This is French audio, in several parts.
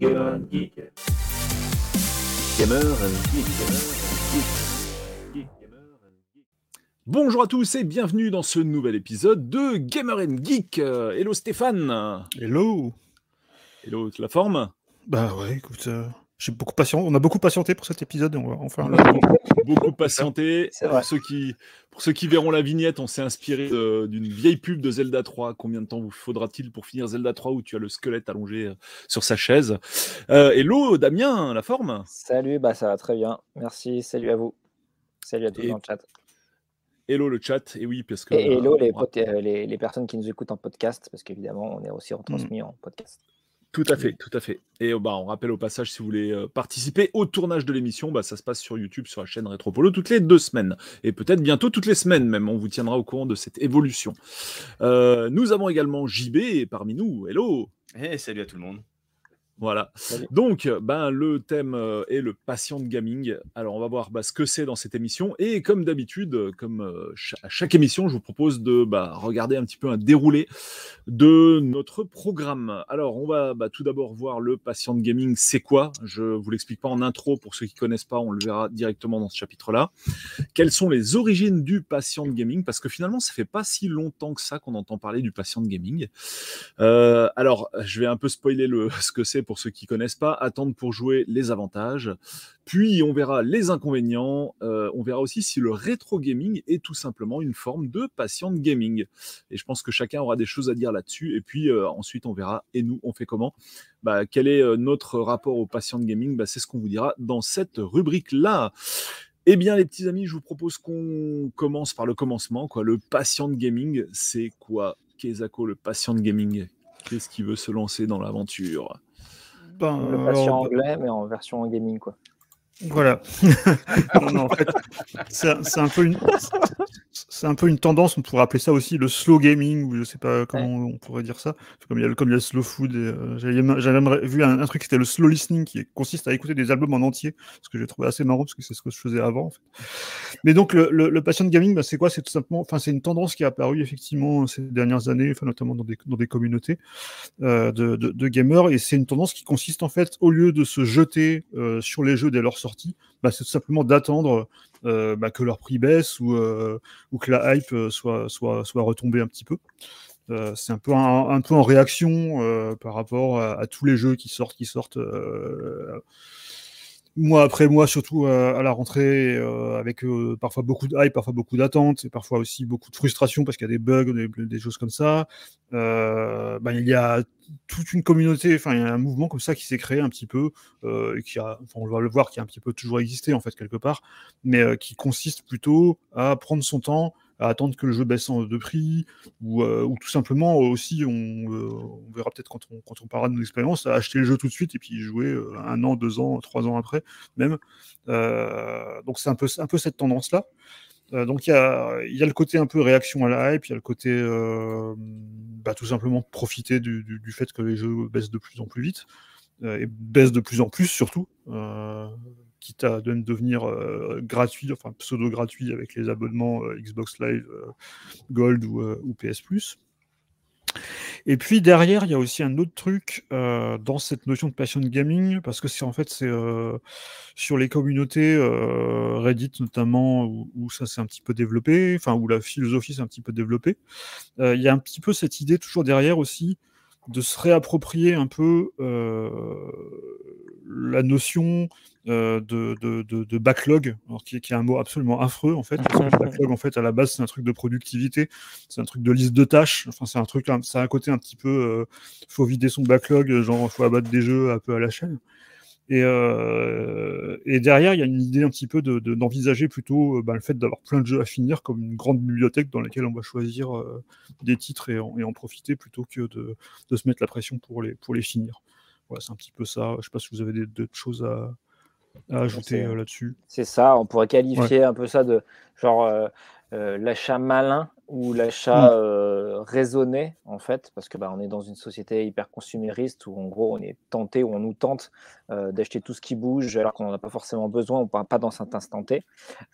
Gamer and Geek. Gamer and Geek. Bonjour à tous et bienvenue dans ce nouvel épisode de Gamer and Geek. Hello Stéphane. Hello. Hello, la forme Bah ouais, écoute, euh, j'ai beaucoup patient... on a beaucoup patienté pour cet épisode on va enfin beaucoup patienté. C'est vrai. Pour ceux, qui, pour ceux qui verront la vignette, on s'est inspiré de- d'une vieille pub de Zelda 3. Combien de temps vous faudra-t-il pour finir Zelda 3 où tu as le squelette allongé euh, sur sa chaise? Euh, Hello Damien, la forme? Salut, bah ça va très bien. Merci, salut à vous. Salut à tous Et- dans le chat. Hello le chat. Et oui, parce que. Et euh, hello les, on- pot- euh, les, les personnes qui nous écoutent en podcast, parce qu'évidemment, on est aussi retransmis en podcast. Tout à fait, tout à fait. Et euh, bah, on rappelle au passage, si vous voulez euh, participer au tournage de l'émission, bah, ça se passe sur YouTube, sur la chaîne Retropolo, toutes les deux semaines. Et peut-être bientôt toutes les semaines même. On vous tiendra au courant de cette évolution. Euh, nous avons également JB parmi nous. Hello Eh, salut à tout le monde. Voilà. Salut. Donc, ben, le thème euh, est le patient gaming. Alors, on va voir bah, ce que c'est dans cette émission. Et comme d'habitude, comme euh, à chaque émission, je vous propose de bah, regarder un petit peu un déroulé de notre programme. Alors, on va bah, tout d'abord voir le patient gaming, c'est quoi? Je vous l'explique pas en intro pour ceux qui connaissent pas, on le verra directement dans ce chapitre-là. Quelles sont les origines du patient gaming? Parce que finalement, ça fait pas si longtemps que ça qu'on entend parler du patient gaming. Euh, alors, je vais un peu spoiler le, ce que c'est pour ceux qui connaissent pas. Attendre pour jouer les avantages. Puis, on verra les inconvénients. Euh, on verra aussi si le rétro gaming est tout simplement une forme de patient gaming. Et je pense que chacun aura des choses à dire là-dessus. Et puis, euh, ensuite, on verra. Et nous, on fait comment? Bah, Quel est euh, notre rapport au patient gaming? Bah, C'est ce qu'on vous dira dans cette rubrique-là. Eh bien, les petits amis, je vous propose qu'on commence par le commencement. Quoi. Le patient gaming, c'est quoi? Kezako, le patient gaming Qu'est-ce qui veut se lancer dans l'aventure? Ben, Le alors, patient bah, anglais, mais en version gaming, quoi. Voilà. non, non, en fait, c'est un peu une c'est un peu une tendance, on pourrait appeler ça aussi le slow gaming ou je sais pas comment on pourrait dire ça. Comme il y a le, comme il y a le slow food euh, j'avais même- vu un, un truc qui était le slow listening qui consiste à écouter des albums en entier, ce que j'ai trouvé assez marrant parce que c'est ce que je faisais avant. en fait. Mais donc le, le, le patient gaming, bah, c'est quoi? C'est tout simplement, enfin c'est une tendance qui est apparue effectivement ces dernières années, enfin notamment dans des, dans des communautés euh, de, de, de gamers, et c'est une tendance qui consiste en fait, au lieu de se jeter euh, sur les jeux dès leur bah, c'est tout simplement d'attendre euh, bah, que leur prix baisse ou, euh, que la hype euh, soit, soit, soit retombée un petit peu. C'est un peu, un, peu en réaction par rapport à, à tous les jeux qui sortent, qui sortent mois après mois, surtout euh, à la rentrée, euh, avec euh, parfois beaucoup de hype, parfois beaucoup d'attentes, et parfois aussi beaucoup de frustration parce qu'il y a des bugs, des, des choses comme ça. Euh, ben, il y a toute une communauté, enfin il y a un mouvement comme ça qui s'est créé un petit peu, euh, et qui a, enfin, on va le voir, qui a un petit peu toujours existé en fait quelque part, mais euh, qui consiste plutôt à prendre son temps, attendre que le jeu baisse de prix, ou, euh, ou tout simplement aussi, on, euh, on verra peut-être quand on, quand on parlera de nos expériences, à acheter le jeu tout de suite et puis jouer euh, un an, deux ans, trois ans après même. Donc c'est un peu, cette tendance-là. Donc il y a, il y a le côté un peu réaction à la hype, il y a le côté bah, tout simplement profiter du, fait que les jeux baissent de plus en plus vite et baissent de plus en plus surtout, quitte à de- devenir euh, gratuit, enfin pseudo gratuit avec les abonnements euh, Xbox Live euh, Gold ou, PS Plus. Et puis derrière, il y a aussi un autre truc dans cette notion de passion gaming, parce que c'est en fait c'est sur les communautés Reddit notamment où, où ça s'est un petit peu développé, enfin où la philosophie s'est un petit peu développée. Il y a un petit peu cette idée toujours derrière aussi de se réapproprier un peu euh, la notion euh, de, de, de, de backlog, alors qui, est- qui est un mot absolument affreux en fait. Parce que backlog en fait à la base c'est un truc de productivité, c'est un truc de liste de tâches. Enfin c'est un truc, ça a un côté un petit peu, euh, faut vider son backlog, genre faut abattre des jeux un peu à la chaîne. Et, euh, et derrière, il y a une idée un petit peu de- de- d'envisager plutôt bah, le fait d'avoir plein de jeux à finir comme une grande bibliothèque dans laquelle on va choisir euh, des titres et en, et en profiter plutôt que de, de se mettre la pression pour les, pour les finir. Voilà, c'est un petit peu ça. Je ne sais pas si vous avez d'autres choses à, à ajouter euh, là-dessus. C'est ça, on pourrait qualifier un peu ça de genre euh, l'achat malin ou l'achat euh, raisonné, en fait, parce que bah, on est dans une société hyper consumériste où en gros on est tenté ou on nous tente euh, d'acheter tout ce qui bouge alors qu'on n'en a pas forcément besoin ou pas, pas dans cet instant T.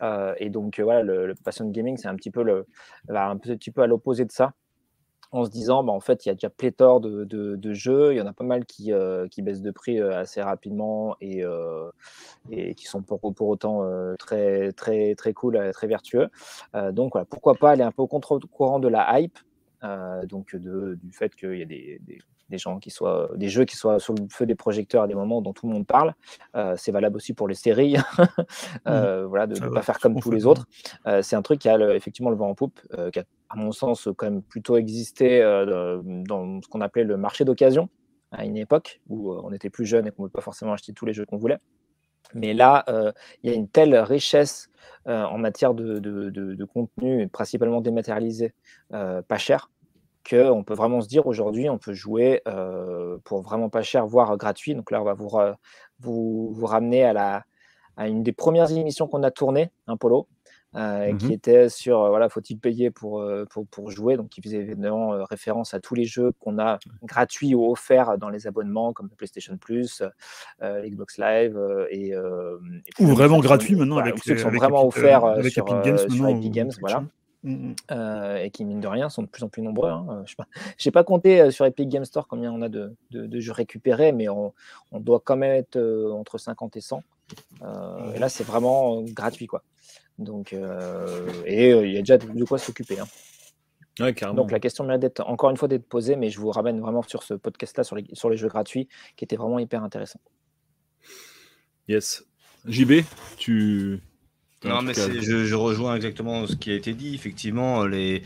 Euh, et donc voilà, le, le passion gaming, c'est un petit peu le, là, un petit peu à l'opposé de ça. En se disant, bah, en fait, il y a déjà pléthore de, de, jeux, il y en a pas mal qui, euh, qui baissent de prix euh, assez rapidement et, euh, et qui sont pour, pour autant très, très, très cool, très vertueux. donc voilà, pourquoi pas aller un peu au contre-courant de la hype, donc de, du fait qu'il y a des, des, gens qui soient, des jeux qui soient sur le feu des projecteurs à des moments dont tout le monde parle. c'est valable aussi pour les séries, mmh. voilà, de ne pas faire comme tous les autres. c'est un truc qui a effectivement le vent en poupe, qui a à mon sens, quand même plutôt existé euh, dans ce qu'on appelait le marché d'occasion à une époque où euh, on était plus jeune et qu'on ne pouvait pas forcément acheter tous les jeux qu'on voulait. Mais là, euh, il y a une telle richesse en matière de, de, contenu, principalement dématérialisé, pas cher, qu'on peut vraiment se dire aujourd'hui, on peut jouer pour vraiment pas cher, voire gratuit. Donc là, on va vous, vous, vous ramener à, la, à une des premières émissions qu'on a tournées, un polo, euh, qui mmh était sur voilà faut-il payer pour, euh, pour, pour, jouer? Donc qui faisait évidemment euh, référence à tous les jeux qu'on a gratuits ou offerts dans les abonnements comme le PlayStation Plus, Xbox Live et, ou vraiment gratuits maintenant avec ceux qui sont vraiment offerts avec sur, Epic Games, sur Epic Games voilà. Mmh et qui, mine de rien, sont de plus en plus nombreux. Hein. Je n'ai pas, compté sur Epic Games Store combien on a de, de, de jeux récupérés, mais on, on, doit quand même être entre 50 et 100. et là, c'est vraiment gratuit. quoi. Donc, euh, et euh, il y a déjà de quoi s'occuper. Hein. Donc la question mérite d'être encore une fois d'être posée, mais je vous ramène vraiment sur ce podcast-là sur les, sur les jeux gratuits, qui était vraiment hyper intéressant. Yes. JB, tu. Non, mais je, je, rejoins exactement ce qui a été dit. Effectivement, les,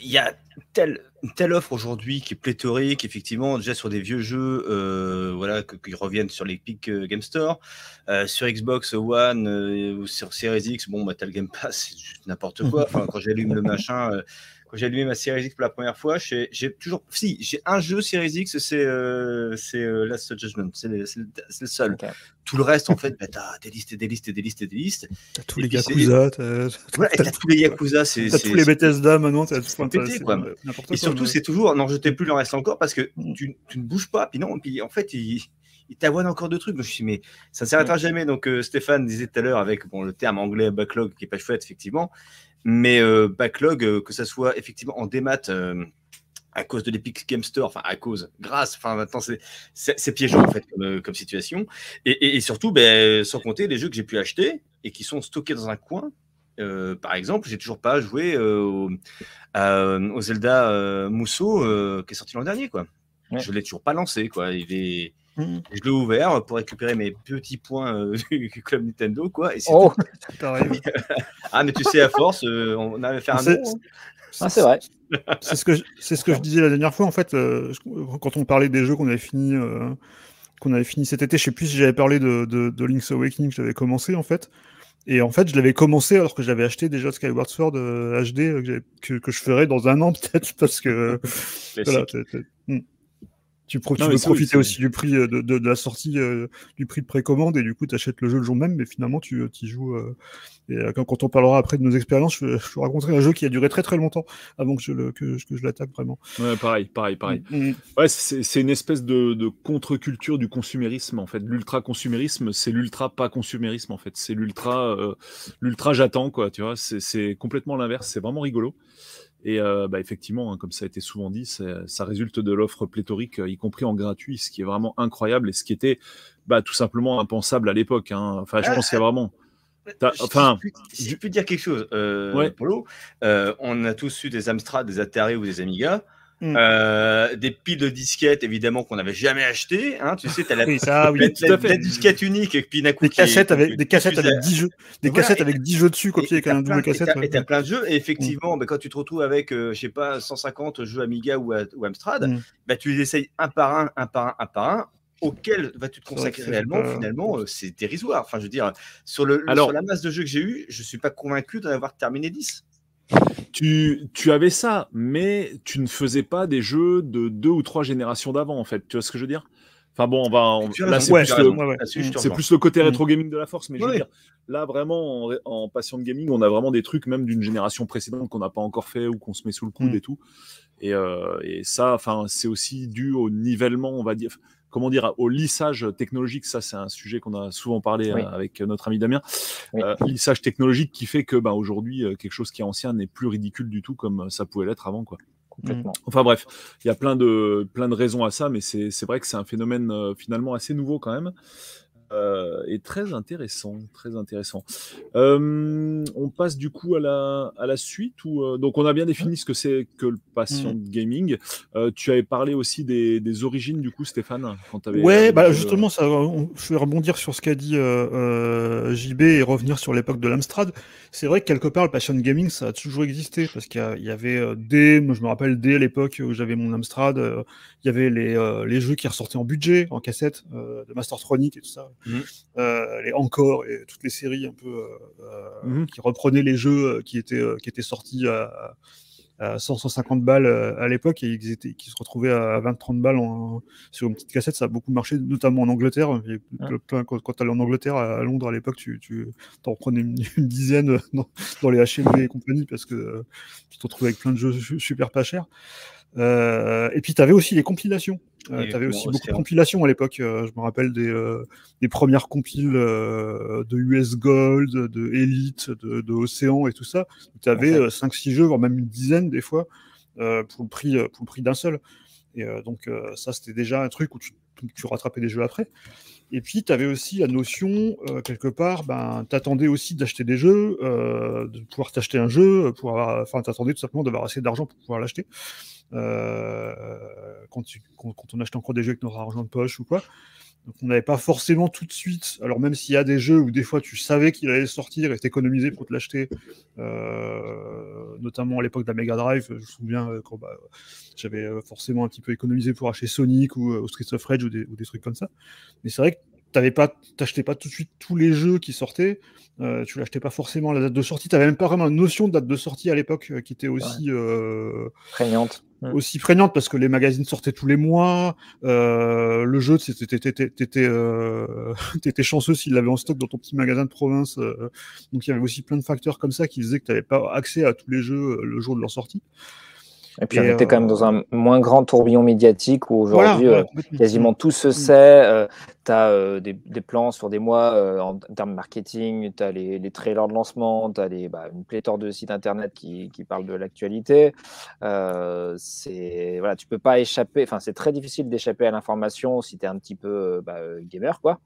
il y a telle, telle offre aujourd'hui qui est pléthorique, effectivement, déjà sur des vieux jeux euh, voilà, qui reviennent sur l'Epic euh, Game Store. Euh, sur Xbox One ou sur Series X, bon, bah, t'as le Game Pass, c'est juste n'importe quoi. Enfin, quand j'allume le machin, quand j'ai allumé ma Series X pour la première fois, j'ai toujours. Si, j'ai un jeu Series X, c'est euh, euh, Last Judgment. C'est le, le, seul. Tout le reste, en fait, bah, t'as des listes et des listes et des listes et des listes. T'as tous les Yakuza. T'as tous les Yakuza. T'as tous les Bethesda maintenant. T'as tout pété, quoi. Et surtout, c'est toujours. Non, jetez plus, il en reste encore parce que tu, tu, ne bouges pas. Puis non, puis en fait, il il t'avoine encore de trucs. je me suis dit, mais ça ne s'arrêtera jamais. Donc, euh, Stéphane disait tout à l'heure avec bon, le terme anglais backlog qui est pas chouette, effectivement. Mais euh, backlog, euh, que ça soit effectivement en démat à cause de l'Epic Game Store, enfin à cause, grâce, enfin maintenant c'est piégeant en fait comme, situation. Et, surtout, ben, sans compter les jeux que j'ai pu acheter et qui sont stockés dans un coin. par exemple, j'ai toujours pas joué au, Zelda Mousseau qui est sorti l'an dernier, quoi. Je l'ai toujours pas lancé, quoi. Il est, Mmh. Je l'ai ouvert pour récupérer mes petits points euh, du club Nintendo, quoi. Et oh, ah, mais tu sais, à force, euh, on avait fait un. Ah, c'est vrai. C'est ce que je, c'est ce que je disais la dernière fois en fait euh, quand on parlait des jeux qu'on avait fini qu'on avait fini cet été. Je sais plus si j'avais parlé de, de, Link's Awakening que j'avais commencé en fait. Et en fait, je l'avais commencé alors que j'avais acheté déjà Skyward Sword HD que, que, je ferais dans un an peut-être parce que voilà, tu, veux profiter aussi du prix euh, de, la sortie, euh, du prix de précommande, et du coup, tu achètes le jeu le jour même, mais finalement, tu euh, y joues. et quand, on parlera après de nos expériences, je, je, vous raconterai un jeu qui a duré très très longtemps avant que je, le, que, je l'attaque vraiment. Ouais, pareil, pareil, pareil. Mm, mm. Ouais, c'est une espèce de, de contre-culture du consumérisme, en fait. L'ultra-consumérisme, c'est l'ultra pas consumérisme, en fait. C'est l'ultra l'ultra j'attends, quoi, tu vois. C'est complètement l'inverse. C'est vraiment rigolo. Et euh, bah, effectivement, hein, comme ça a été souvent dit, ça résulte de l'offre pléthorique, y compris en gratuit, ce qui est vraiment incroyable et ce qui était bah, tout simplement impensable à l'époque. Hein. Enfin, je pense qu'il y a vraiment. Enfin, si je, peux, dire quelque chose, euh, Polo, euh, on a tous eu des Amstrad, des Atari ou des Amiga. Mm. Euh, des piles de disquettes, évidemment, qu'on n'avait jamais acheté. Hein, tu sais, tu as la, ça, oui, disquette unique et puis des cassettes avec des cassettes avec 10 jeux, des cassettes avec 10 jeux dessus, copiés avec un double cassette. Et tu as, plein de jeux. Et effectivement, mm. bah, quand tu te retrouves avec, euh, je sais pas, 150 jeux Amiga ou, ou Amstrad, mm. bah, tu les essayes un par un, un par un, un par un auquel vas-tu te consacrer réellement, finalement, euh, c'est dérisoire. Enfin, je veux dire, sur, le, Alors, sur la masse de jeux que j'ai eu, je ne suis pas convaincu d'en avoir terminé 10 tu, tu, avais ça, mais tu ne faisais pas des jeux de deux ou trois générations d'avant, en fait. Tu vois ce que je veux dire? Enfin bon, on va. là, c'est plus, le... côté mm. rétro gaming de la force, mais je veux dire, là, vraiment, en, passion de gaming, on a vraiment des trucs, même d'une génération précédente, qu'on n'a pas encore fait ou qu'on se met sous le coude mm. et tout. Et, euh, et ça, enfin, c'est aussi dû au nivellement, on va dire comment dire, au lissage technologique. Ça, c'est un sujet qu'on a souvent parlé euh, avec notre ami Damien. Euh, lissage technologique qui fait que, ben, aujourd'hui, euh, quelque chose qui est ancien n'est plus ridicule du tout comme ça pouvait l'être avant, quoi. complètement. Enfin bref, il y a plein de, plein de raisons à ça, mais c'est c'est vrai que c'est un phénomène euh, finalement assez nouveau quand même. Euh, et très intéressant, très intéressant. Euh, on passe du coup à la, à la suite ou euh, donc on a bien défini ce que c'est que le patient Mm. gaming. Euh, tu avais parlé aussi des, des origines du coup, Stéphane, quand Ouais, bah justement, ça, on- je vais rebondir sur ce qu'a dit JB et revenir sur l'époque de l'Amstrad. C'est vrai que quelque part, le passion gaming, ça a toujours existé parce qu'il y, avait dès, moi je me rappelle dès l'époque où j'avais mon Amstrad, il y avait les, les jeux qui ressortaient en budget, en cassette, de Mastertronic et tout ça, Mhm. Euh, les Encore et toutes les séries un peu euh, euh, Mhm. qui reprenaient les jeux euh, qui étaient euh, qui étaient sortis à, à 100 150 balles euh, à l'époque et ils étaient qui se retrouvaient à 20 30 balles en, sur une petite cassette, ça a beaucoup marché, notamment en Angleterre. Il y a Ouais. plein- quand quand tu allais en Angleterre, à Londres à l'époque, tu, tu en reprenais une, une dizaine dans, dans les HMV et compagnie parce que euh, tu te retrouvais avec plein de jeux su- super pas chers. Euh, et puis tu avais aussi les compilations. Euh, tu avais aussi beaucoup de compilations à l'époque. euh, je me rappelle des, des premières compiles de US Gold, de Elite, de, de Océan et tout ça. Tu avais Ouais. 5-6 jeux, voire même une dizaine des fois, pour le prix, pour le prix d'un seul. Et donc ça, c'était déjà un truc où tu, tu rattrapais des jeux après. Et puis, tu avais aussi la notion, euh, quelque part, ben, t'attendais aussi d'acheter des jeux, euh, de pouvoir t'acheter un jeu, pour avoir, enfin, t'attendais tout simplement d'avoir assez d'argent pour pouvoir l'acheter. Euh, quand, quand on achetait encore des jeux avec notre argent de poche ou quoi. Donc, on n'avait pas forcément tout de suite. Alors, même s'il y a des jeux où des fois tu savais qu'il allait sortir et t'économiser pour te l'acheter, euh, notamment à l'époque de la Mega Drive, je me souviens euh, quand bah, j'avais euh, forcément un petit peu économisé pour acheter Sonic ou, euh, ou Streets of Rage ou des, ou des trucs comme ça. Mais c'est vrai t'avais pas, t'achetais pas tout de suite tous les jeux qui sortaient. Euh, tu l'achetais pas forcément à la date de sortie. T'avais même pas vraiment une notion de date de sortie à l'époque euh, qui était aussi euh, Prégnante. Mm. aussi prégnante parce que les magazines sortaient tous les mois. Euh, le jeu, c'était- t'étais t'étais, euh, t'étais chanceux s'il l'avait en stock dans ton petit magasin de province. euh, donc il y avait aussi plein de facteurs comme ça qui faisaient que tu n'avais pas accès à tous les jeux le jour de leur sortie. Et puis Et, on était quand même dans un moins grand tourbillon médiatique où aujourd'hui Voilà, euh, voilà, quasiment tout se sait. tu as des, des plans sur des mois euh, en termes marketing, tu as les, les trailers de lancement, tu as les, bah, une pléthore de sites internet qui, qui parlent de l'actualité. Euh, c'est voilà, tu peux pas échapper, enfin c'est très difficile d'échapper à l'information si tu es un petit peu euh, bah, euh, gamer quoi.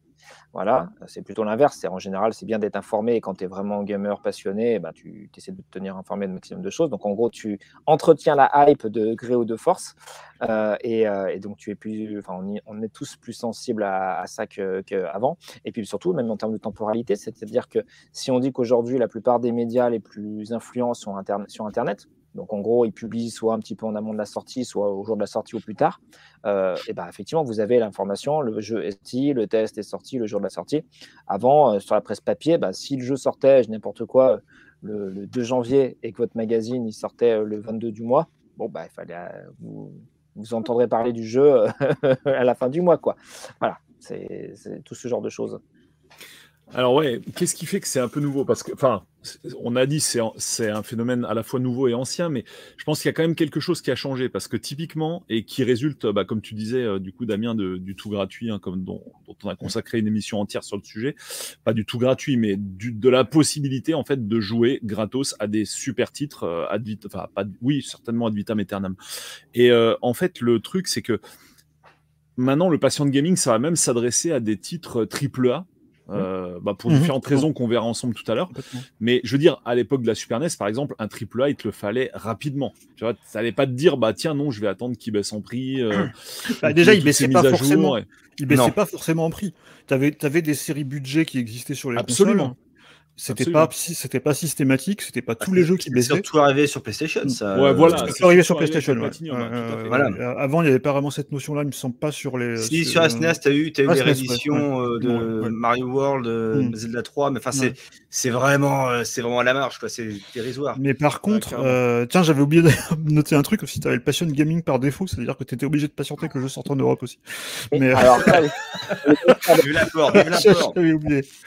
Voilà, c'est plutôt l'inverse. En général, c'est bien d'être informé et quand tu es vraiment gamer passionné, eh ben, tu essaies de te tenir informé de maximum de choses. Donc en gros, tu entretiens la hype de gré ou de force. Euh, et, euh, et, donc tu es plus, on, est tous plus sensibles à, ça qu'avant. Et puis surtout, même en termes de temporalité, c'est-à-dire que si on dit qu'aujourd'hui la plupart des médias les plus influents sont sur Internet, donc en gros ils publient soit un petit peu en amont de la sortie, soit au jour de la sortie ou plus tard, euh, et ben effectivement vous avez l'information, le jeu est sorti, le test est sorti le jour de la sortie. Avant, euh, sur la presse papier, bah, si le jeu sortait, je n'importe quoi, le, le, 2 janvier et que votre magazine il sortait le 22 du mois, bon euh, vous vous entendrez parler du jeu à la fin du mois, quoi. Voilà, c'est tout ce genre de choses. Alors ouais, qu'est-ce qui fait que c'est un peu nouveau? Parce que, enfin, on a dit c'est c'est un phénomène à la fois nouveau et ancien, mais je pense qu'il y a quand même quelque chose qui a changé. Parce que typiquement et qui résulte, bah, comme tu disais, euh, du coup Damien, de, du tout gratuit, hein, comme dont, dont, on a consacré une émission entière sur le sujet, pas du tout gratuit, mais du, de la possibilité en fait de jouer gratos à des super titres, euh, ad enfin pas, oui certainement ad vitam aeternam. Et euh, en fait le truc c'est que maintenant le patient de gaming ça va même s'adresser à des titres triple A euh, bah pour mmh, différentes raisons qu'on verra ensemble tout à l'heure. Mais je veux dire, à l'époque de la Super NES, par exemple, un triple A, il te le fallait rapidement. Tu vois, ça allait pas te dire, bah tiens, non, je vais attendre qu'il baisse en prix. Euh, bah, déjà, il baissait pas forcément. Et... Il baissait non. pas forcément en prix. Tu avais, avais, des séries budget qui existaient sur les Absolument. consoles. C'était pas, c'était pas systématique, c'était pas tous les jeux qui baissaient. surtout arrivé sur PlayStation, ça. Ouais, voilà. C'est arrivé sur PlayStation. Ouais. Euh, voilà. Avant, il n'y avait pas vraiment cette notion-là, il me semble pas sur les. Si, sur, sur SNES, tu as eu, as eu ah, les rééditions ouais. de ouais. Mario World, mm. Zelda 3, mais enfin, c'est vraiment, c'est vraiment à la marge, quoi. C'est dérisoire. Mais par contre, euh, tiens, j'avais oublié de noter un truc aussi. Tu avais le Passion Gaming par défaut, c'est-à-dire que tu étais obligé de patienter que le jeu sorte en Europe aussi. Mais alors.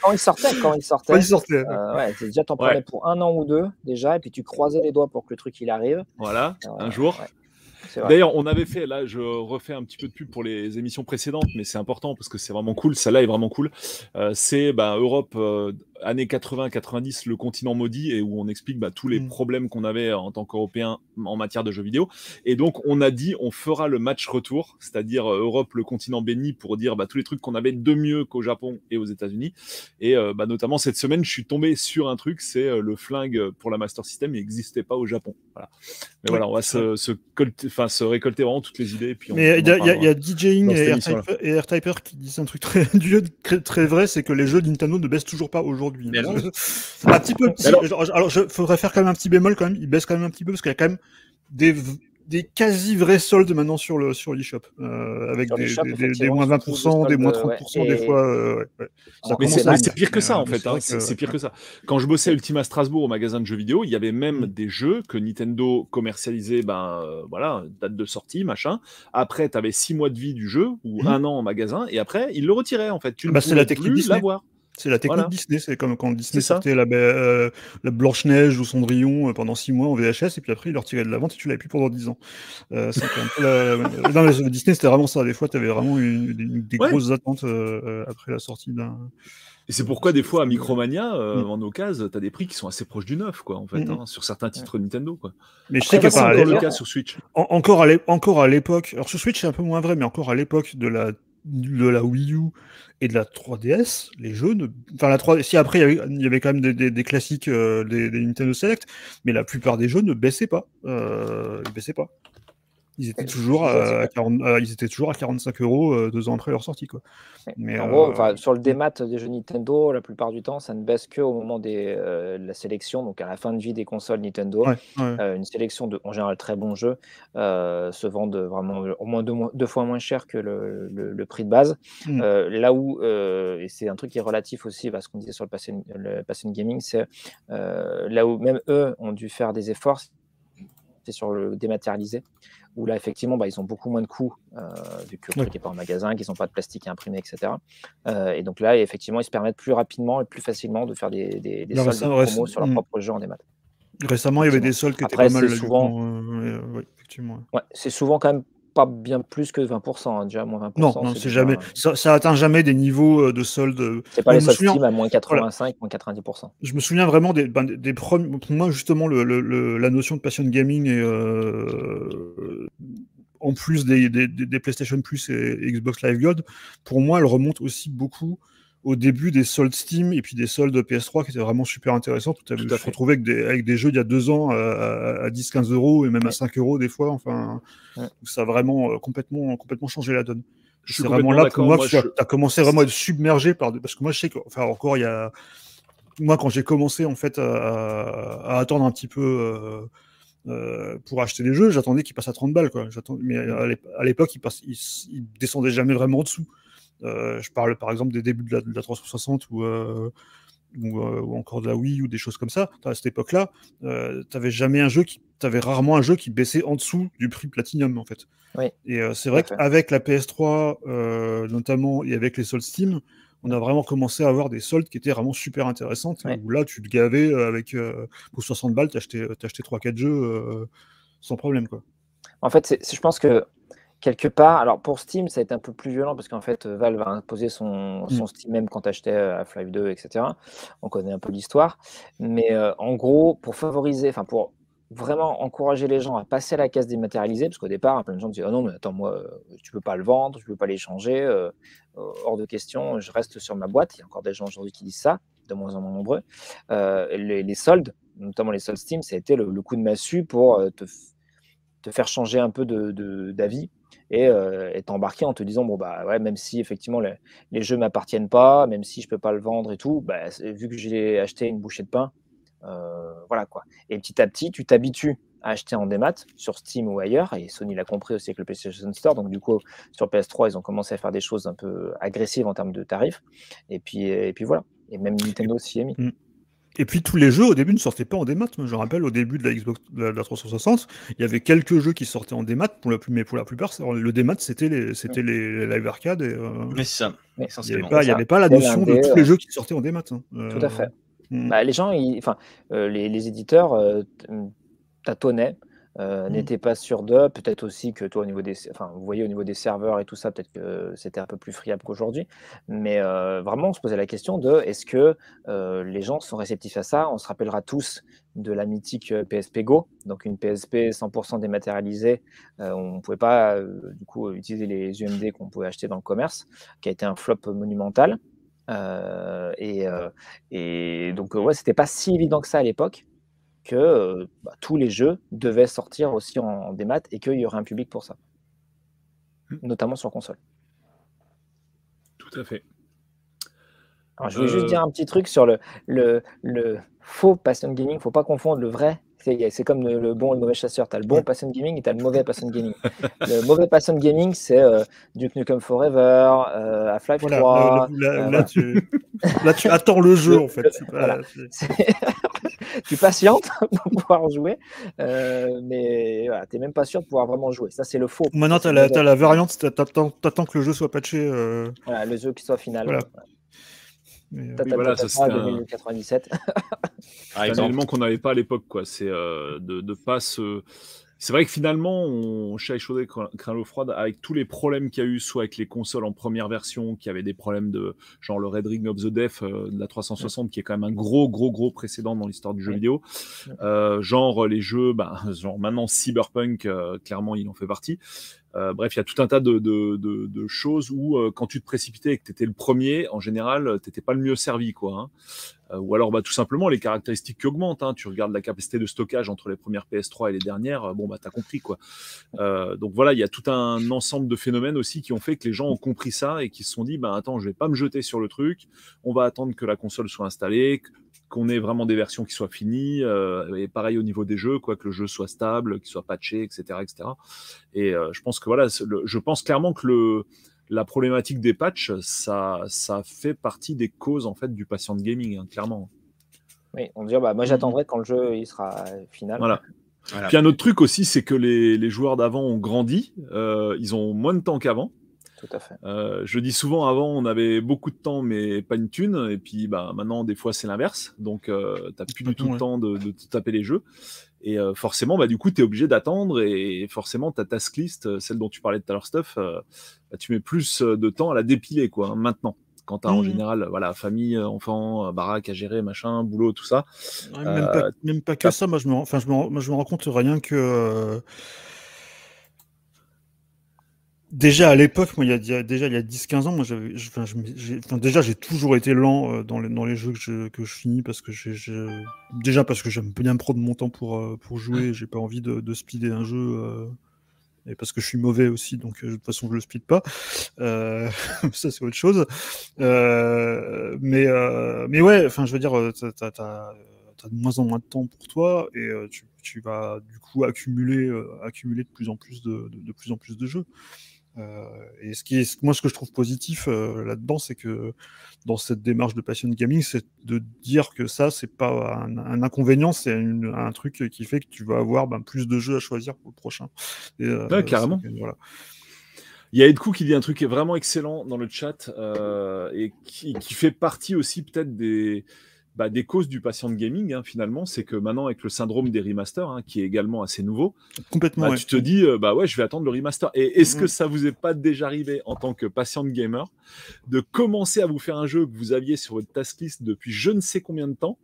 Quand il sortait, quand il sortait. Euh, ouais, déjà, t'en ouais. pour un an ou deux, déjà, et puis tu croisais les doigts pour que le truc il arrive. Voilà, euh, un jour. Ouais. D'ailleurs, on avait fait, là, je refais un petit peu de pub pour les émissions précédentes, mais c'est important parce que c'est vraiment cool. Celle-là est vraiment cool. Euh, c'est bah, Europe, euh, années 80-90, le continent maudit, et où on explique bah, tous les Mm. problèmes qu'on avait en tant qu'Européens en matière de jeux vidéo. Et donc, on a dit, on fera le match retour, c'est-à-dire euh, Europe, le continent béni, pour dire bah, tous les trucs qu'on avait de mieux qu'au Japon et aux États-Unis. Et euh, bah, notamment cette semaine, je suis tombé sur un truc, c'est euh, le flingue pour la Master System, il n'existait pas au Japon. Voilà. Mais Ouais. voilà, on va se, récolter vraiment toutes les idées. et Puis on- Mais il y, a- y y. DJing et AirTyper, et AirTyper qui disent un truc très, du- très, très vrai, c'est que les jeux Nintendo ne baissent toujours pas aujourd'hui. Mais non. un petit peu. alors- alors, alors, je faudrait faire quand même un petit bémol quand même. Ils baissent quand même un petit peu parce qu'il y a quand même des, v- des quasi vrais soldes maintenant sur le sur l'eShop euh, avec Sur des, des- des- des moins surtout 20%, des des moins soldes, ouais. 30% des Et- fois. euh, ouais, ouais. Ça Mais c'est pire que ça euh, en fait. c'est hein. C'est pire que ça. Quand je bossais à Ultima Strasbourg au magasin de jeux vidéo, il y avait même Mm. des jeux que Nintendo commercialisait, ben euh, voilà, date de sortie, machin. Après, tu avais six mois de vie du jeu ou Mm. un an en magasin, et après, ils le retiraient en fait. Tu ne Bah, c'est pouvais la technique plus l'avoir. C'est la technique Voilà. Disney, c'est comme quand Disney sortait la, euh, la Blanche-Neige ou Cendrillon euh, pendant 6 mois en VHS, et puis après, il le retirait de la vente et tu l'avais plus pendant 10 ans. Euh, c'était un peu la- non, mais Disney, c'était vraiment ça. Des fois, tu avais vraiment une- une- des Ouais. grosses attentes euh, euh, après la sortie d'un. Et c'est pourquoi des fois à Micromania, euh, Mm. en occasion, tu as des prix qui sont assez proches du neuf, quoi, en fait, Mm. hein, sur certains titres Nintendo, quoi. Mais je sais que C'est par encore le cas sur Switch. en- encore à l'é- encore à l'époque, alors sur Switch, c'est un peu moins vrai, mais encore à l'époque de la de la Wii U et de la 3DS, les jeux ne... Enfin, la 3 si après, il y avait, quand même des, classiques, euh, des, des Nintendo Select, mais la plupart des jeux ne baissaient pas. Euh, ils baissaient pas. Ils étaient, toujours à, d'accord. 40, euh, ils étaient toujours à 45 euros euh, deux ans après leur sortie. Quoi. Ouais. Mais, en euh, gros, enfin, sur le démat des jeux Nintendo, la plupart du temps, ça ne baisse que au moment des, euh, de la sélection, donc à la fin de vie des consoles Nintendo. Ouais, ouais. Euh, une sélection de, en général, très bons jeux euh, se vendent vraiment au moins deux, fois moins cher que le, le- le prix de base. Mm. Euh, là où, euh, et c'est un truc qui est relatif aussi à ce qu'on disait sur le Passion, le Passion Gaming, c'est euh, là où même eux ont dû faire des efforts, c'est sur le dématérialisé, où là, effectivement, bah, ils ont beaucoup moins de coûts, euh, vu que le Ouais. truc n'est pas en magasin, qu'ils n'ont pas de plastique à imprimer, etc. Euh, et donc là, effectivement, ils se permettent plus rapidement et plus facilement de faire des, des, des soldes de promo sur leur mm. propre jeu en démat. Récemment, il y avait des soldes qui étaient pas mal. souvent- euh, effectivement. Ouais, c'est souvent quand même pas bien plus que 20%, hein, déjà moins 20%. Non, non, c'est jamais. Ça, ça atteint jamais des niveaux euh, de soldes. euh, C'est pas les soldes souviens- à moins 85, moins 90%. Je me souviens vraiment des, ben, des, premiers. Pour moi, justement, le, le- le- la notion de passion gaming et euh, en plus des, des, des- des PlayStation Plus et Xbox Live Gold, pour moi, elle remonte aussi beaucoup au début des soldes Steam et puis des soldes PS3 qui étaient vraiment super intéressants. Tout, à tu te fait. retrouvais avec des, avec des jeux d'il y a deux ans à, à- à 10-15 euros et même à Ouais. 5 euros des fois. Enfin, Ouais. ça a vraiment euh, complètement, complètement changé la donne. Je suis C'est vraiment là pour moi Moi, que tu as, je- commencé vraiment à être submergé par. Parce que moi, je sais que, enfin, encore il y a. Moi, quand j'ai commencé en fait à, à attendre un petit peu euh, euh, pour acheter des jeux, j'attendais qu'ils passent à 30 balles. Quoi. Mais à l'ép- à l'époque, ils, passent- ils, ils descendaient jamais vraiment en dessous. Euh, je parle par exemple des débuts de la, de la 360 ou, euh, ou, euh, ou encore de la Wii ou des choses comme ça. À cette époque-là, t'avais jamais un jeu qui, t'avais rarement un jeu qui baissait en dessous du prix Platinum en fait. Oui. Et c'est vrai qu'avec la PS3 euh, notamment et avec les soldes Steam, on a vraiment commencé à avoir des soldes qui étaient vraiment super intéressantes. Ouais. Où là, tu te gavais avec euh, pour 60 balles, t'achetais t'achetais 3-4 jeux euh, sans problème quoi. En fait, je pense que quelque part, alors pour Steam, ça a été un peu plus violent parce qu'en fait, Valve a imposé son, son Steam même quand achetais Half-Life 2, etc. On connaît un peu l'histoire. Mais euh, en gros, pour favoriser, enfin pour vraiment encourager les gens à passer à la case dématérialisée, parce qu'au départ, plein de gens disaient Ah non, mais attends, moi, euh, tu peux pas le vendre, tu peux pas l'échanger, euh, euh, hors de question, je reste sur ma boîte. Il y a encore des gens aujourd'hui qui disent ça, de moins en moins nombreux. Euh, les, les soldes, notamment les soldes Steam, ça a été le, le coup de massue pour euh, te, faire changer un peu de- de- d'avis et euh, et t'embarquer en te disant bon bah ouais même si effectivement les, jeux m'appartiennent pas même si je peux pas le vendre et tout bah, vu que j'ai acheté une bouchée de pain euh, voilà quoi. Et petit à petit tu t'habitues à acheter en démat sur Steam ou ailleurs et Sony l'a compris aussi avec le PlayStation Store. Donc du coup sur PS3 ils ont commencé à faire des choses un peu agressives en termes de tarifs. Et puis et puis voilà. Et même Nintendo s'y est mis Et puis tous les jeux au début ne sortaient pas en démat. Moi, je me rappelle au début de la Xbox de la, de la 360, il y avait quelques jeux qui sortaient en démat, pour la, plus- mais pour la plupart, c'est- le démat c'était les, c'était les, les live arcade. Et, euh, Mais c'est ça, Mais il n'y avait pas, il y avait pas la notion de tous euh, les jeux qui sortaient en démat. hein. tout à fait Mm. Bah, les gens, enfin, euh, les, les éditeurs euh, tâtonnaient euh, Mm. n'était pas sûr d'eux. Peut-être aussi que toi, au niveau des, enfin, vous voyez au niveau des serveurs et tout ça, peut-être que c'était un peu plus friable qu'aujourd'hui. Mais euh, vraiment, on se posait la question de est-ce que euh, les gens sont réceptifs à ça? On se rappellera tous de la mythique euh, PSP Go, donc une PSP 100% dématérialisée. Euh, on ne pouvait pas euh, du coup utiliser les UMD qu'on pouvait acheter dans le commerce, qui a été un flop monumental. Euh, et, euh, et donc, euh, ouais, c'était pas si évident que ça à l'époque que euh, bah, tous les jeux devaient sortir aussi en, en démat et qu'il y aurait un public pour ça, notamment sur console. Tout à fait. Alors, je voulais juste Euh, dire un petit truc sur le, le, le faux passion gaming. Il ne faut pas confondre le vrai. C'est c'est comme le, le bon et le mauvais chasseur. Tu as le bon passion gaming et tu as le mauvais passion gaming. le mauvais passion gaming, c'est euh, Duke Nukem Forever, euh, Half-Life Voilà, 3. là, là- là- euh, là, tu... là, tu attends le jeu, en fait. Voilà. tu patientes pour pouvoir jouer, euh, mais voilà, tu n'es même pas sûr de pouvoir vraiment jouer. Ça, c'est le faux. Maintenant, tu as la, mauvais. t'as la variante, t'attends t'attends que le jeu soit patché. euh, Voilà, le jeu qui soit final. Voilà. mais, euh, Oui, voilà, ça, c'était un- 2097. Par C'est un exemple. élément qu'on n'avait pas à l'époque, quoi. C'est euh, de, de pas se. C'est vrai que finalement, on chat échaudé, crin l'eau froide, avec tous les problèmes qu'il y a eu, soit avec les consoles en première version, qui avaient des problèmes de genre le Red Ring of the Death euh, de la 360, qui est quand même un gros, gros, gros précédent dans l'histoire du jeu Ouais. vidéo. Ouais. Euh, genre les jeux, bah, genre maintenant Cyberpunk, euh, clairement, il en fait partie. Euh, bref, il y a tout un tas de, de, de, de choses où, euh, quand tu te précipitais et que tu étais le premier, en général, tu n'étais pas le mieux servi. Quoi, hein. Euh, ou alors, bah, tout simplement, les caractéristiques qui augmentent. Hein. Tu regardes la capacité de stockage entre les premières PS3 et les dernières, euh, bon, bah, tu as compris. Quoi. Euh, donc voilà, il y a tout un ensemble de phénomènes aussi qui ont fait que les gens ont compris ça et qui se sont dit, bah, attends, je vais pas me jeter sur le truc, on va attendre que la console soit installée, qu'on ait vraiment des versions qui soient finies, et pareil au niveau des jeux, quoi, que le jeu soit stable, qu'il soit patché, etc. etc. Et je pense que voilà, je pense clairement que le, la problématique des patchs, ça, ça fait partie des causes en fait du patient de gaming, hein, clairement. Oui, on dit, bah, moi j'attendrai quand le jeu il sera final. Voilà. Voilà. Puis un autre truc aussi, c'est que les, les joueurs d'avant ont grandi, euh, ils ont moins de temps qu'avant. Tout à fait. Euh, je dis souvent avant, on avait beaucoup de temps, mais pas une thune. Et puis bah, maintenant, des fois, c'est l'inverse. Donc, euh, tu plus Pas du tout le ouais. temps de, de te taper les jeux. Et euh, forcément, bah, du coup, tu es obligé d'attendre. Et forcément, ta task list, euh, celle dont tu parlais tout à l'heure, Stuff, euh, bah, tu mets plus de temps à la dépiler quoi, hein, maintenant. Quand tu as en Mhm. général voilà, famille, enfants, baraque à gérer, machin, boulot, tout ça. Ouais, même, pas, même pas que ça, moi je, me, enfin, je, me, moi je me rends compte rien que. Déjà à l'époque, moi, il y a, déjà il y a 10-15 ans, moi, j'avais, je- enfin, enfin, déjà j'ai toujours été lent euh, dans les, dans les jeux que je, que je finis parce que j'ai, j'ai- déjà parce que j'aime bien prendre mon temps pour, euh, pour jouer, j'ai pas envie de, de speeder un jeu euh, et parce que je suis mauvais aussi, donc euh, de toute façon je le speed pas. Euh, ça c'est autre chose. Euh, mais euh, mais ouais, enfin je veux dire, t'as, t'as, t'as- t'as de moins en moins de temps pour toi et euh, tu, tu vas du coup accumuler accumuler de plus en plus de, de, de plus en plus de jeux. Euh, et ce qui est, moi, ce que je trouve positif euh, là-dedans, c'est que dans cette démarche de passion gaming, c'est de dire que ça, c'est pas un, un inconvénient, c'est un truc qui fait que tu vas avoir ben, plus de jeux à choisir pour le prochain. Et, euh, Ouais, carrément. voilà. Il y a Edcou qui dit un truc vraiment excellent dans le chat euh, et qui, qui fait partie aussi peut-être des, bah, des causes du patient de gaming hein, finalement. C'est que maintenant avec le syndrome des remasters, hein, qui est également assez nouveau, Complètement. bah, ouais. tu te dis euh, bah ouais je vais attendre le remaster. Et est-ce que Mhm. ça vous est pas déjà arrivé en tant que patient de gamer de commencer à vous faire un jeu que vous aviez sur votre task list depuis je ne sais combien de temps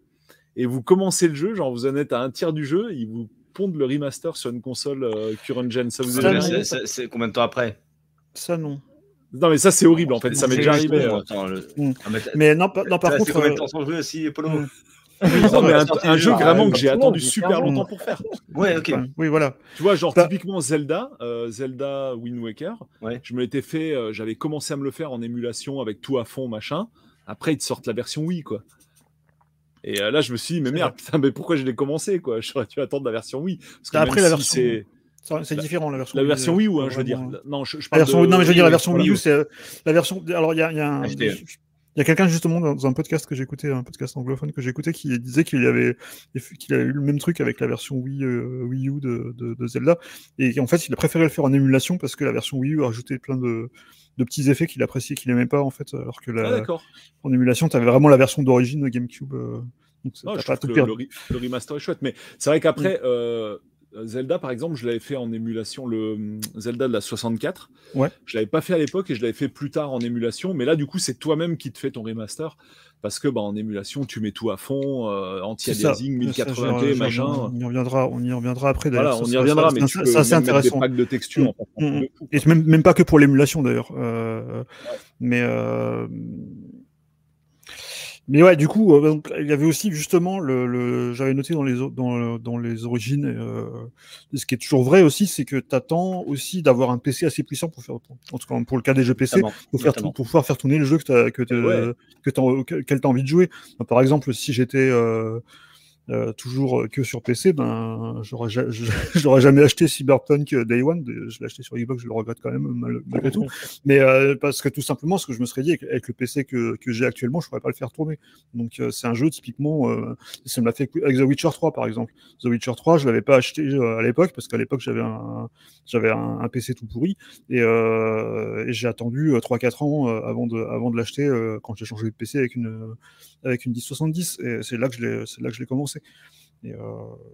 et vous commencez le jeu, genre vous en êtes à un tiers du jeu, ils vous pondent le remaster sur une console euh, current gen. Ça vous est arrivé C'est combien de temps après? Ça, non. Non mais ça c'est horrible en fait, ça m'est déjà arrivé. euh, euh. Attends, le- Mm. Ah, mais non, pas- non par contre. combien de euh, temps sans aussi, Polo Mm. Non, mais un, jeu vraiment que j'ai forcément, attendu du super longtemps pour faire. Ouais, ok. enfin, oui, voilà. Tu vois, genre Bah- typiquement Zelda, euh, Zelda Wind Waker, Ouais. je me l'étais fait, euh, j'avais commencé à me le faire en émulation avec tout à fond, machin. Après, ils te sortent la version Wii, quoi. Et euh, là, je me suis dit, mais merde, putain, mais pourquoi je l'ai commencé, quoi? J'aurais dû attendre la version Wii. Parce que Après, même la si version- C'est différent la version la version euh, Wii ou, hein, je veux dire. Non, je, je parle version, de- non, mais je veux dire, la version. Wii U, c'est la version. Alors, il y a, il y a un. Il y a quelqu'un justement dans un podcast que j'écoutais, un podcast anglophone que j'écoutais, qui disait qu'il avait qu'il avait eu le même truc avec la version Wii, euh, Wii U de, de, de Zelda, et en fait il a préféré le faire en émulation parce que la version Wii U a rajouté plein de, de petits effets qu'il appréciait, qu'il aimait pas en fait, alors que Ah, la, d'accord. en émulation tu avais vraiment la version d'origine de GameCube. euh, donc Non, t'as je pas tout le, le remaster est chouette, mais c'est vrai qu'après, euh, Zelda, par exemple, je l'avais fait en émulation, le hum, Zelda de la 64. Ouais. Je l'avais pas fait à l'époque et je l'avais fait plus tard en émulation. Mais là, du coup, c'est toi-même qui te fais ton remaster. Parce que bah, en émulation, tu mets tout à fond, euh, anti-aliasing, Ça, 1080p, genre, machin. On y reviendra, on y reviendra après. Voilà, d'ailleurs. on y reviendra, mais ça, c'est intéressant. des packs de textures. Mm, en mm. de fou, Et même, même pas que pour l'émulation d'ailleurs. Euh, Mais euh, mais ouais, du coup, euh, donc, il y avait aussi justement le, le- j'avais noté dans les dans, dans les origines, euh, ce qui est toujours vrai aussi, c'est que tu attends aussi d'avoir un PC assez puissant pour faire, en tout cas pour le cas des jeux PC, pour, faire pour pouvoir faire tourner le jeu que t'as, que t'as, Ouais. que t'as envie de jouer. Par exemple, si j'étais euh, euh, toujours que sur PC, ben j'aurais, ja- jamais acheté Cyberpunk Day One. Je l'ai acheté sur Xbox, je le regrette quand même mal- malgré tout. Mais euh, parce que tout simplement, ce que je me serais dit avec, avec le PC que, que j'ai actuellement, je pourrais pas le faire tourner. Donc euh, c'est un jeu typiquement, euh, ça me l'a fait avec The Witcher 3 par exemple. The Witcher 3, je l'avais pas acheté euh, à l'époque parce qu'à l'époque j'avais un, j'avais un, un PC tout pourri et, euh, et j'ai attendu euh, 3-4 ans euh, avant de, avant de l'acheter euh, quand j'ai changé de PC avec une, avec une 1070 et c'est là que je l'ai, c'est là que je l'ai commencé. Euh,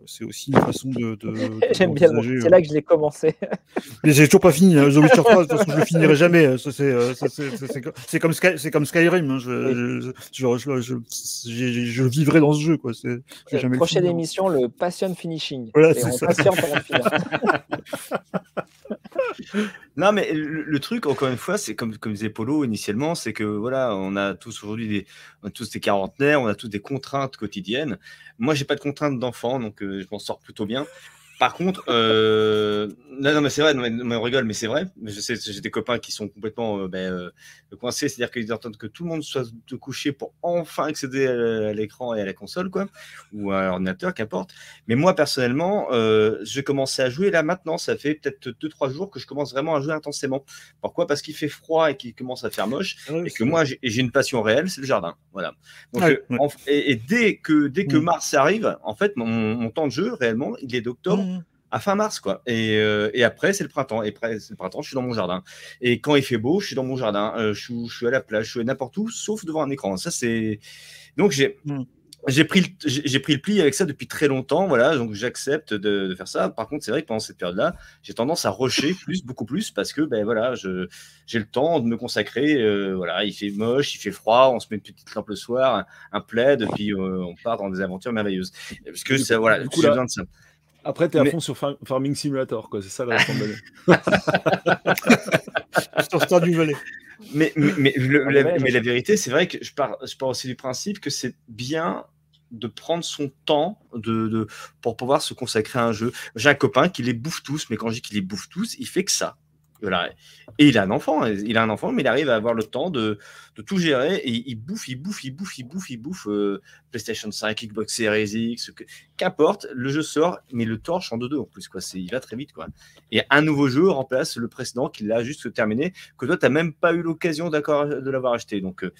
c'est aussi une façon de. de- de- J'aime bien C'est euh, là que je l'ai commencé. mais j'ai toujours pas fini. hein. The Witcher 3, de toute façon, je le finirai jamais. Ça, c'est, euh, c'est, c'est- c'est co- c'est comme, Sky- c'est comme Skyrim. hein. Je, je, je, je, je, je- je vivrai dans ce jeu. Quoi. Jamais Prochaine émission, le Passion Finishing. Voilà, Et c'est on ça. Non, mais le, le truc, encore une fois, c'est comme, comme disait Polo initialement, c'est que voilà, on a tous aujourd'hui des, on a tous des quarantenaires, on a tous des contraintes quotidiennes. Moi, j'ai pas de contraintes d'enfant, donc euh, je m'en sors plutôt bien. Par contre, euh, non, non, mais c'est vrai, non, mais, on rigole, mais c'est vrai. Je sais, j'ai des copains qui sont complètement euh, ben, euh, coincés, c'est-à-dire qu'ils attendent que tout le monde soit de coucher pour enfin accéder à, l'écran et à la console, quoi, ou à l'ordinateur, qu'importe. Mais moi, personnellement, j'ai commencé à jouer là maintenant. Ça fait peut-être 2-3 jours que je commence vraiment à jouer intensément. Pourquoi? Parce qu'il fait froid et qu'il commence à faire moche. Ouais, Et que moi, j'ai une passion réelle, c'est le jardin. Voilà. Donc, en- et, et dès que, dès que Mm. mars arrive, en fait, mon, mon temps de jeu, réellement, il est d'octobre Mmh. À fin mars, quoi. Et, euh, et après, c'est le printemps. Et après, c'est le printemps, je suis dans mon jardin. Et quand il fait beau, je suis dans mon jardin. Euh, je, suis, je suis à la plage, je suis n'importe où, sauf devant un écran. Ça, c'est. Donc, j'ai. Mm. J'ai pris, le, j'ai pris le pli avec ça depuis très longtemps, voilà, donc j'accepte de, de faire ça. Par contre, c'est vrai que pendant cette période-là, j'ai tendance à rusher plus, beaucoup plus, parce que ben voilà, je, j'ai le temps de me consacrer. euh, voilà, il fait moche, il fait froid, on se met une petite lampe le soir, un, un plaid, et puis on part dans des aventures merveilleuses. Parce que ça, voilà, j'ai besoin de ça. Après, t'es à Mais- fond sur Far- Farming Simulator, quoi. C'est ça la à Sur Star du Valais. Mais, mais, mais le- Ah, la, mais ouais, mais je- la vérité, c'est vrai que je pars, je pars aussi du principe que c'est bien de prendre son temps de, de- pour pouvoir se consacrer à un jeu. J'ai un copain qui les bouffe tous, mais quand je dis qu'il les bouffe tous, il fait que ça. Voilà. Et il a un enfant, il a un enfant, mais il arrive à avoir le temps de, tout gérer et il bouffe, il bouffe, il bouffe, il bouffe, il bouffe euh, PlayStation 5, Xbox Series X, qu'importe, le jeu sort, mais le torche en deux deux en plus, quoi. Il va très vite, quoi. Et un nouveau jeu remplace le précédent qu'il a juste terminé, que toi, tu n'as même pas eu l'occasion de l'avoir acheté. Donc, euh,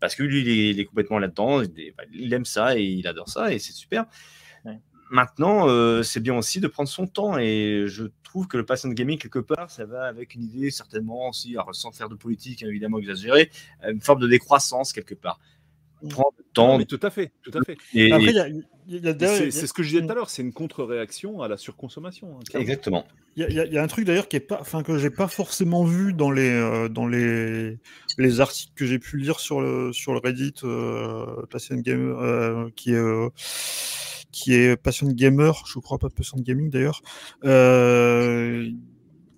parce que lui, il est, complètement là-dedans, bah, il aime ça et il adore ça et c'est super. Maintenant, euh, c'est bien aussi de prendre son temps et je trouve que le passion de gaming, quelque part, ça va avec une idée, certainement aussi, alors, sans faire de politique évidemment exagérée, une forme de décroissance quelque part. Prendre le temps. Non, mais tout à fait, tout à fait. et- Après, et- il y a, il y a Et derrière- C'est ce que je disais tout à l'heure, c'est une contre-réaction à la surconsommation. hein, exactement. Il y, a- y un truc d'ailleurs qui est pas, enfin que j'ai pas forcément vu dans les euh, dans les les articles que j'ai pu lire sur le sur le Reddit euh, Passion Gamer euh, qui est euh, qui est Passion Gamer, je crois pas Passion Gaming d'ailleurs. Euh,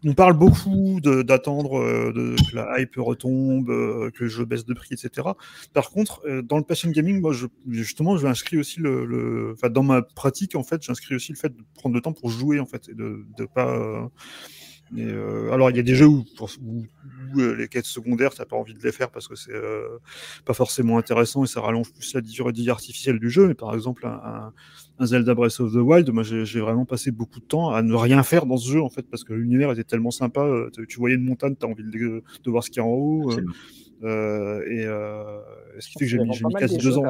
on parle beaucoup d'attendre euh, que la hype retombe, euh, que le jeu baisse de prix, etc. Par contre, euh, dans le passion gaming, moi, je, justement, je inscrit aussi le, le, dans ma pratique, en fait, j'inscris aussi le fait de prendre le temps pour jouer, en fait, et de, de pas. Et, euh, alors, il y a des jeux où, où- où, euh, les quêtes secondaires, t'as pas envie de les faire parce que c'est euh, pas forcément intéressant et ça rallonge plus la durée artificielle du jeu. Mais par exemple, un, un- Zelda Breath of the Wild, moi, j'ai vraiment passé beaucoup de temps à ne rien faire dans ce jeu, en fait, parce que l'univers était tellement sympa. euh, tu- voyais une montagne, t'as envie de, de voir ce qu'il y a en haut. euh, et euh, ce qui fait que j'ai mis, mis quasi deux ans.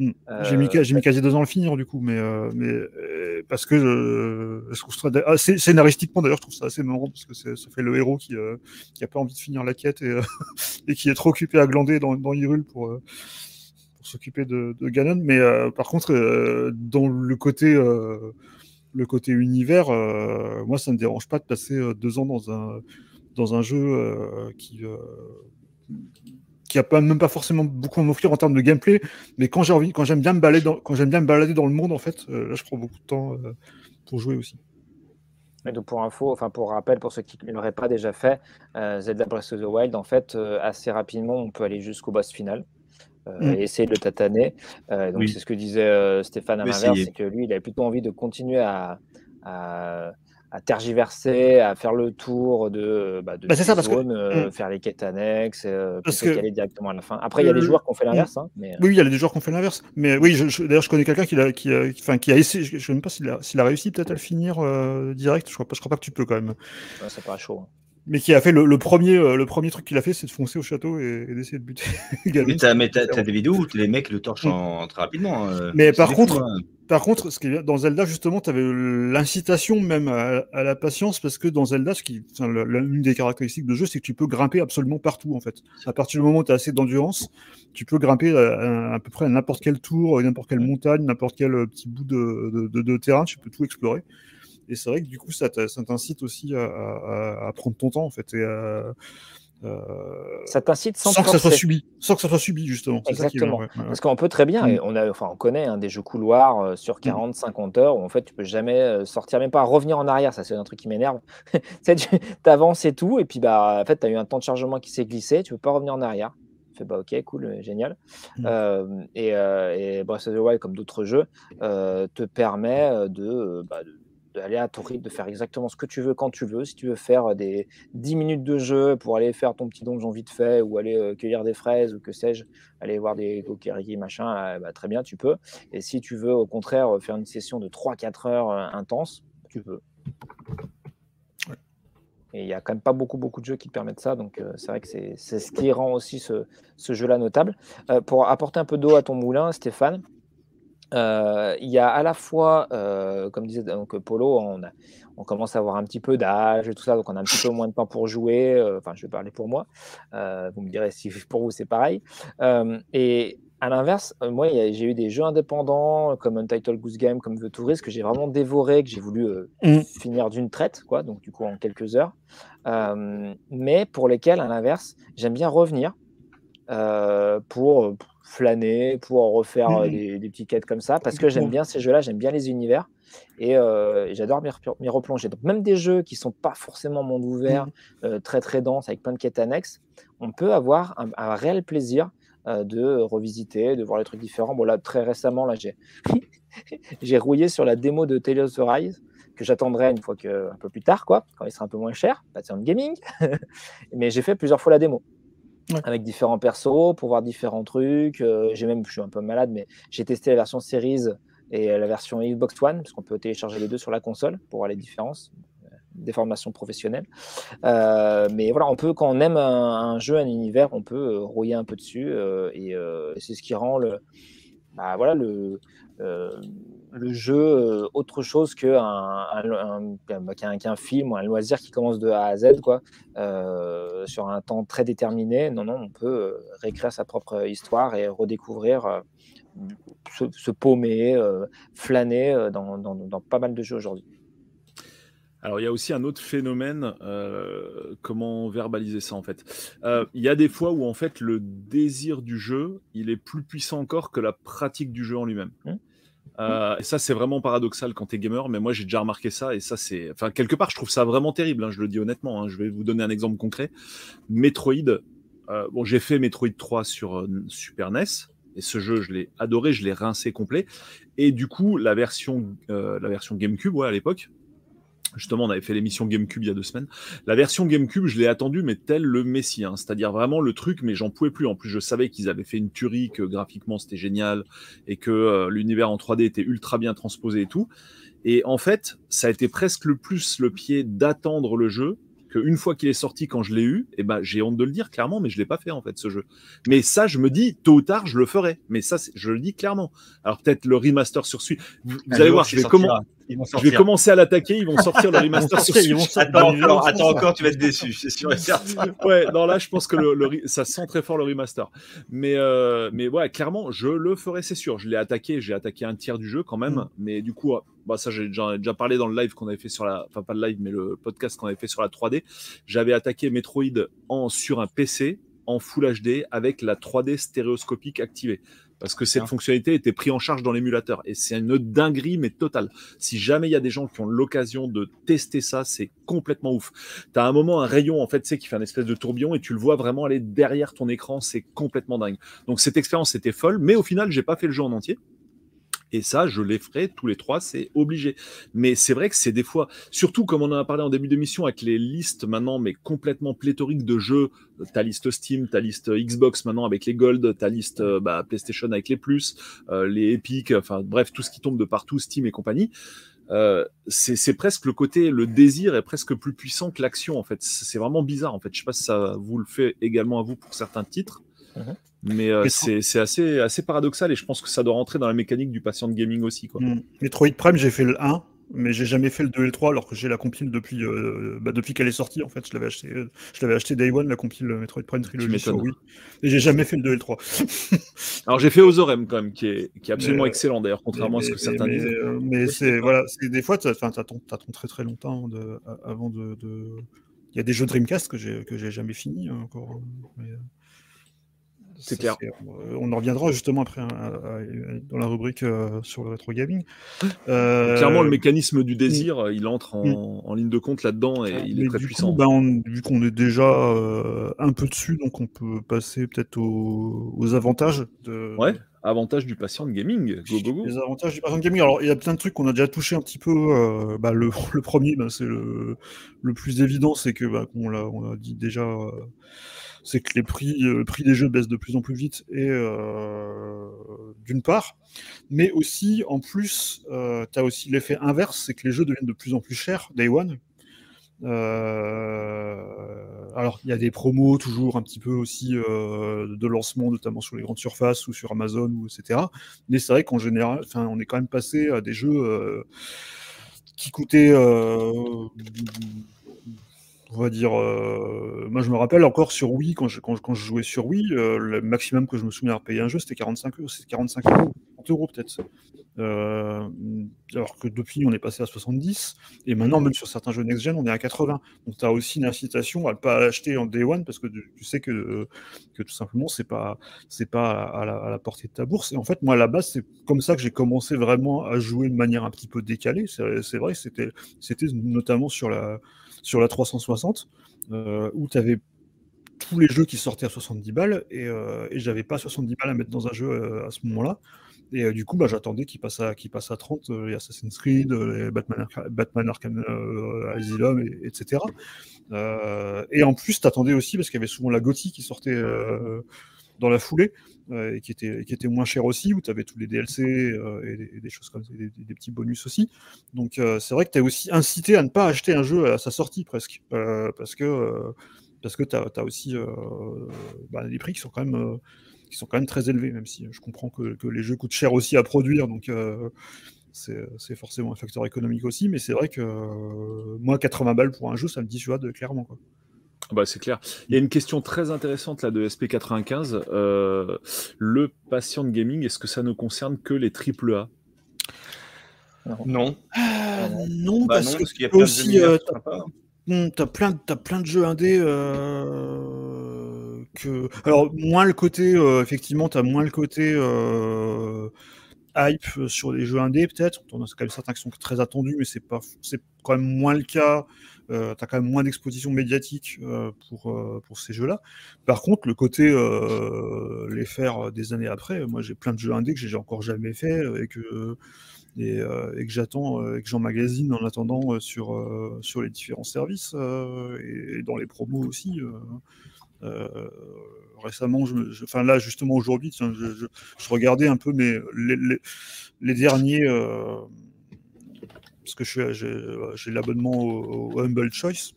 Hmm. Euh, J'ai mis, quasi deux ans à le finir du coup, mais, euh, mais euh, parce que je, je trouve ça ah, scénaristiquement d'ailleurs, je trouve ça assez marrant parce que ça fait le héros qui euh, qui a pas envie de finir la quête et, et qui est trop occupé à glander dans, dans Hyrule pour pour s'occuper de, de Ganon. Mais par contre, dans le côté le côté univers, moi, ça ne me dérange pas de passer deux ans dans un, dans un jeu qui qui a pas, même pas forcément beaucoup à m'offrir en termes de gameplay, mais quand j'ai envie, quand j'aime bien me balader dans, quand j'aime bien me balader dans le monde, en fait, là, je prends beaucoup de temps pour jouer aussi. Et donc pour info, enfin pour rappel, pour ceux qui ne l'auraient pas déjà fait, Zelda Breath of the Wild, en fait, assez rapidement, on peut aller jusqu'au boss final. Euh, mm. essayer de le tataner. Euh, donc, c'est ce que disait euh, Stéphane à l'inverse, c'est que lui, il avait plutôt envie de continuer à, à, tergiverser, à faire le tour de, bah, de bah, ça, zones, mm. faire les quêtes annexes, parce que... aller directement à la fin. Après, il y a des joueurs qui ont fait l'inverse. Hein, mais... Oui, il y a des joueurs qui ont fait l'inverse. Mais oui, je, d'ailleurs, je connais quelqu'un qui, a, qui, a, enfin, qui a essayé, je ne sais même pas s'il a, a, réussi peut-être à le finir direct. Je ne crois, pas, je crois pas que tu peux quand même. Ouais, ça paraît chaud. Hein mais qui a fait le, premier, euh, le premier truc qu'il a fait, c'est de foncer au château et, d'essayer de buter. mais t'as, mais t'as, des vidéos où les mecs le torchent mm. très rapidement. Hein. mais par contre, hein. par contre, ce qui est, dans Zelda justement, tu avais l'incitation même à, la patience parce que dans Zelda, ce qui, l'une des caractéristiques de jeu, c'est que tu peux grimper absolument partout en fait. À partir du moment où tu as assez d'endurance, tu peux grimper à, peu près à n'importe quel tour, n'importe quelle montagne, n'importe quel euh, petit bout de, de terrain, tu peux tout explorer. Et c'est vrai que du coup, ça t'incite aussi à, prendre ton temps, en fait. Et ça t'incite sans, que ça soit subi, sans que ça soit subi justement. Exactement. Parce qu'on peut très bien, et mm. on a, enfin, on connaît hein, des jeux couloirs euh, sur 40, mm. 50 heures où en fait tu peux jamais euh, sortir, même pas revenir en arrière. Ça c'est un truc qui m'énerve. tu avances et tout, et puis bah en fait tu as eu un temps de chargement qui s'est glissé, tu peux pas revenir en arrière. Tu fais bah ok, cool, euh, génial. Mm. et, et Breath of the Wild, comme d'autres jeux, te permet de, bah, de d'aller à ton rythme, de faire exactement ce que tu veux quand tu veux. Si tu veux faire des 10 minutes de jeu pour aller faire ton petit donjon vite fait ou aller euh, cueillir des fraises ou que sais-je, aller voir des kokiriki machin, euh, bah, très bien, tu peux. Et si tu veux au contraire faire une session de 3-4 heures euh, intense, tu peux. Et il n'y a quand même pas beaucoup, beaucoup de jeux qui te permettent ça. Donc, c'est vrai que c'est ce qui rend aussi ce, ce jeu-là notable. pour apporter un peu d'eau à ton moulin, Stéphane, euh, il y a à la fois, euh, comme disait donc Polo, on, on, commence à avoir un petit peu d'âge et tout ça, donc on a un petit peu moins de temps pour jouer. Euh, enfin, je vais parler pour moi. vous me direz si pour vous c'est pareil. et à l'inverse, moi, j'ai eu des jeux indépendants comme Untitled Goose Game, comme The Tourist, que j'ai vraiment dévoré, que j'ai voulu mmh. finir d'une traite, quoi, donc du coup en quelques heures. mais pour lesquels, à l'inverse, j'aime bien revenir pour flâner, pour refaire euh, mmh. des, petites quêtes comme ça, parce que j'aime bien ces jeux-là, j'aime bien les univers et, euh, j'adore m'y replonger. Donc même des jeux qui sont pas forcément monde ouvert, mmh. euh, très très dense, avec plein de quêtes annexes, on peut avoir un, réel plaisir de revisiter, de voir les trucs différents. Bon là, très récemment, là, j'ai j'ai rouillé sur la démo de Tales of Rise que j'attendrai une fois que un peu plus tard, quoi, quand il sera un peu moins cher, pas de gaming. Mais j'ai fait plusieurs fois la démo avec différents persos pour voir différents trucs. Euh, j'ai même, je suis un peu malade, mais j'ai testé la version Series et la version Xbox One, parce qu'on peut télécharger les deux sur la console pour voir les différences euh, des formations professionnelles. Euh, mais voilà, on peut, quand on aime un, jeu, un univers, on peut rouiller un peu dessus et, c'est ce qui rend le, bah, voilà, le, le jeu euh, autre chose qu'un un, un, film ou un loisir qui commence de A à Z quoi, euh, sur un temps très déterminé. Non, non, on peut euh, réécrire sa propre histoire et redécouvrir, se, paumer, flâner dans, dans, dans, pas mal de jeux aujourd'hui. Alors, il y a aussi un autre phénomène, comment verbaliser ça en fait Il y a des fois où en fait le désir du jeu, il est plus puissant encore que la pratique du jeu en lui-même. Mmh. Euh, et ça, c'est vraiment paradoxal quand tu es gamer, mais moi j'ai déjà remarqué ça, et ça, c'est. Enfin, quelque part, je trouve ça vraiment terrible, hein, je le dis honnêtement. Hein. je vais vous donner un exemple concret. Metroid, euh, bon, j'ai fait Metroid 3 sur euh, Super NES, et ce jeu, je l'ai adoré, je l'ai rincé complet. Et du coup, la version, la version GameCube, ouais, à l'époque, Justement, on avait fait l'émission GameCube il y a deux semaines. La version GameCube, je l'ai attendue, mais tel le Messie. Hein. C'est-à-dire vraiment le truc, mais j'en pouvais plus. En plus, je savais qu'ils avaient fait une tuerie, que graphiquement c'était génial et que euh, l'univers en 3D était ultra bien transposé et tout. Et en fait, ça a été presque le plus le pied d'attendre le jeu qu'une fois qu'il est sorti, quand je l'ai eu, eh ben, j'ai honte de le dire clairement, mais je l'ai pas fait en fait ce jeu. Mais ça, je me dis, tôt ou tard, je le ferai. Mais ça, je le dis clairement. Alors peut-être le remaster sur celui. Vous, allez voir, je vais comment je vais commencer à l'attaquer, ils vont sortir le remaster sur Switch. Attends, attends encore, tu vas être déçu, c'est sûr et certain. ouais, non, là, je pense que le, ça sent très fort le remaster. Mais, euh, mais ouais, clairement, je le ferai, c'est sûr. Je l'ai attaqué, j'ai attaqué un tiers du jeu quand même. Mm. Mais du coup, bah ça j'ai déjà, déjà, parlé dans le live qu'on avait fait sur la, enfin pas le live, mais le podcast qu'on avait fait sur la 3D. J'avais attaqué Metroid en sur un PC en Full HD avec la 3D stéréoscopique activée parce que cette fonctionnalité était prise en charge dans l'émulateur. Et c'est une dinguerie, mais totale. Si jamais il y a des gens qui ont l'occasion de tester ça, c'est complètement ouf. Tu as un moment un rayon, en fait, c'est qui fait un espèce de tourbillon et tu le vois vraiment aller derrière ton écran. C'est complètement dingue. Donc cette expérience était folle, mais au final, j'ai pas fait le jeu en entier. Et ça, je les ferai tous les trois, c'est obligé. Mais c'est vrai que c'est des fois, surtout comme on en a parlé en début d'émission, avec les listes maintenant, mais complètement pléthoriques de jeux, ta liste Steam, ta liste Xbox maintenant avec les Gold, ta liste euh, bah, PlayStation avec les Plus, euh, les Epic, enfin bref, tout ce qui tombe de partout, Steam et compagnie. Euh, c'est presque le côté, le désir est presque plus puissant que l'action en fait. C'est vraiment bizarre en fait. Je sais pas si ça vous le fait également à vous pour certains titres. Mhm. Mais euh, c'est assez, assez paradoxal et je pense que ça doit rentrer dans la mécanique du patient de gaming aussi. Quoi. Mm. Metroid Prime, j'ai fait le 1, mais j'ai jamais fait le 2 et le 3 alors que j'ai la compile depuis, euh, bah, depuis qu'elle est sortie. En fait, je l'avais acheté, euh, je l'avais acheté Day One, la compile Metroid Prime Trilogy sur Wii. Et j'ai jamais fait le 2 et le 3. alors j'ai fait Ozorem quand même, qui est, qui est absolument excellent d'ailleurs, contrairement à ce que certains disent. Mais c'est voilà, des fois, tu attends, très très longtemps de, avant de, Il y a des jeux Dreamcast que j'ai que j'ai jamais fini hein, encore. Mais... C'est clair. Euh, on en reviendra justement après hein, dans la rubrique euh, sur le rétro gaming. Euh, Clairement, le mécanisme du désir, il entre en, ligne de compte là-dedans et il est très puissant. Ben, vu qu'on est déjà un peu dessus, donc on peut passer peut-être aux, avantages. De... Ouais, avantages du patient de gaming. Go, go, go. Les avantages du patient de gaming. Alors, il y a plein de trucs qu'on a déjà touché un petit peu. Bah, le, premier, bah, c'est le, le, plus évident, c'est que, bah, on l'a dit déjà c'est que les prix, euh, le prix des jeux baissent de plus en plus vite, et euh, d'une part, mais aussi, en plus, euh, tu as aussi l'effet inverse, c'est que les jeux deviennent de plus en plus chers, Day One. alors, il y a des promos toujours un petit peu aussi de lancement, notamment sur les grandes surfaces ou sur Amazon, ou etc. Mais c'est vrai qu'en général, on est quand même passé à des jeux qui coûtaient on va dire, euh, moi je me rappelle encore sur Wii, quand je, jouais sur Wii, euh, le maximum que je me souviens de payer un jeu, c'était 45 euros, c'était 45 euros, 30 euros peut-être. Euh, alors que depuis, on est passé à 70, et maintenant, même sur certains jeux next-gen, on est à 80. Donc tu as aussi une incitation à ne pas acheter en day one, parce que tu sais que, que tout simplement, c'est pas, c'est pas à la, à la, portée de ta bourse. Et en fait, moi, à la base, c'est comme ça que j'ai commencé vraiment à jouer de manière un petit peu décalée. C'est vrai, c'était notamment sur la sur la 360, euh, où tu avais tous les jeux qui sortaient à 70 balles et, euh, et j'avais pas 70 balles à mettre dans un jeu euh, à ce moment-là. Et du coup, bah, j'attendais qu'il passe, à, passe à 30, les Assassin's Creed, les Batman, Arkham Asylum, et, etc. et en plus, t'attendais aussi, parce qu'il y avait souvent la Gothi qui sortait dans la foulée, euh, et qui était, moins cher aussi, où tu avais tous les DLC euh, et, des, choses comme ça, des, petits bonus aussi. Donc euh, c'est vrai que tu es aussi incité à ne pas acheter un jeu à sa sortie presque, parce que parce que tu as, aussi bah, des prix qui sont quand même qui sont quand même très élevés, même si je comprends que, les jeux coûtent cher aussi à produire, donc c'est forcément un facteur économique aussi, mais c'est vrai que moi, 80 balles pour un jeu, ça me dissuade clairement. Quoi. Bah, c'est clair. Il y a une question très intéressante là de SP95. Euh, le patient de gaming, est-ce que ça ne concerne que les triple A? Non. Euh, non, bah parce, qu'il y a plein aussi, de euh, as, plein, as plein de jeux indés. que... Alors, moins le côté, effectivement, tu as moins le côté hype sur les jeux indés, peut-être. On a quand même certains qui sont très attendus, mais c'est pas, c'est quand même moins le cas euh, tu as quand même moins d'exposition médiatique euh, pour, euh, pour ces jeux-là. Par contre, le côté les faire des années après, moi j'ai plein de jeux indés que j'ai encore jamais fait et que, et, que j'attends et que j'emmagasine en attendant sur, sur les différents services et, dans les promos aussi. récemment, là justement aujourd'hui, je, regardais un peu les derniers parce que j'ai l'abonnement au, Humble Choice.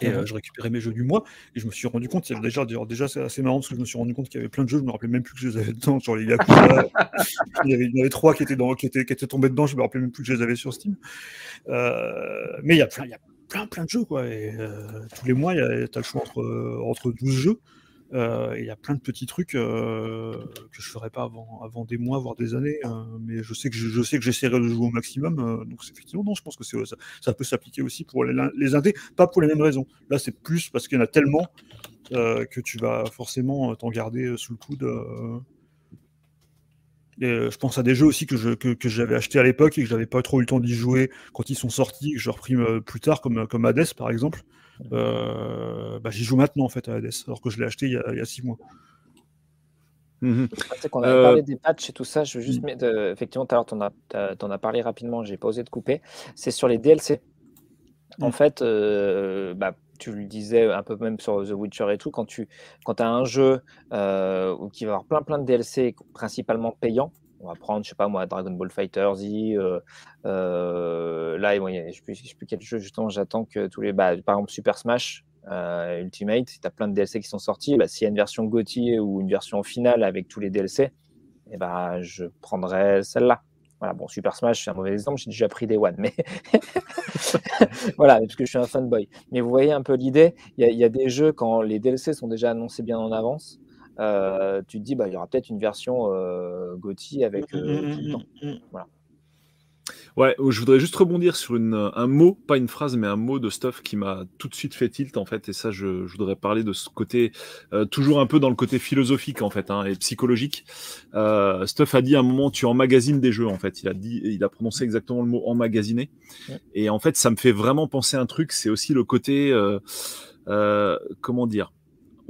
Et euh, je récupérais mes jeux du mois et je me suis rendu compte, il y avait déjà, déjà c'est assez marrant parce que je me suis rendu compte qu'il y avait plein de jeux, je me rappelais même plus que je les avais dedans, les Yakuza. il, y avait, il y avait trois qui étaient, dans, qui, étaient, qui étaient tombés dedans, je me rappelais même plus que je les avais sur Steam. Euh, mais il y a plein, il y a plein, plein de jeux, quoi. Et euh, tous les mois, tu as le choix entre, entre 12 jeux. Euh, il y a plein de petits trucs euh, que je ferai pas avant, des mois, voire des années. hein, mais je sais que je, sais que j'essaierai de jouer au maximum. euh, donc effectivement, non, je pense que ça, peut s'appliquer aussi pour les, indés, pas pour les mêmes raisons. Là, c'est plus parce qu'il y en a tellement que tu vas forcément t'en garder sous le coude. Et, je pense à des jeux aussi que, que, j'avais acheté à l'époque et que j'avais pas trop eu le temps d'y jouer quand ils sont sortis, que je repris euh, plus tard, comme, comme Hades par exemple. Euh, bah, j'y joue maintenant en fait à Hades, alors que je l'ai acheté il y a, il y a six mois. Tu sais qu'on avait Euh, parlé des patchs et tout ça. Je veux juste Mm. mettre. euh, effectivement, tout à l'heure, tu en, as- t'as- t'en as parlé rapidement. J'ai pas osé de couper. C'est sur les DLC. En Mm. fait, euh, bah, tu le disais un peu même sur The Witcher et tout. Quand tu quand as un jeu euh, qui va avoir plein plein de DLC principalement payants. On va prendre, je sais pas moi, Dragon Ball Fighter Z. euh, euh, là, je ne sais, plus- quel jeu justement. J'attends que tous les. Bah, par exemple, Super Smash euh, Ultimate, tu as plein de DLC qui sont sortis, bah, s'il y a une version GOTY ou une version finale avec tous les DLC, eh ben, je prendrais celle-là. Voilà, bon, Super Smash, c'est un mauvais exemple, j'ai déjà pris des One, mais voilà, parce que je suis un fanboy. Mais vous voyez un peu l'idée, il y a des jeux, quand les DLC sont déjà annoncés bien en avance, euh, tu te dis, bah, il y aura peut-être une version euh, GOTY avec euh, tout le temps. Voilà. Ouais, je voudrais juste rebondir sur une, un mot, pas une phrase, mais un mot de stuff qui m'a tout de suite fait tilt en fait. Et ça, je, je voudrais parler de ce côté, euh, toujours un peu dans le côté philosophique en fait hein, et psychologique. Euh, stuff a dit à un moment, tu emmagasines des jeux en fait. Il a dit, il a prononcé exactement le mot emmagasiner. Ouais. Et en fait, ça me fait vraiment penser à un truc. C'est aussi le côté, euh, euh, comment dire.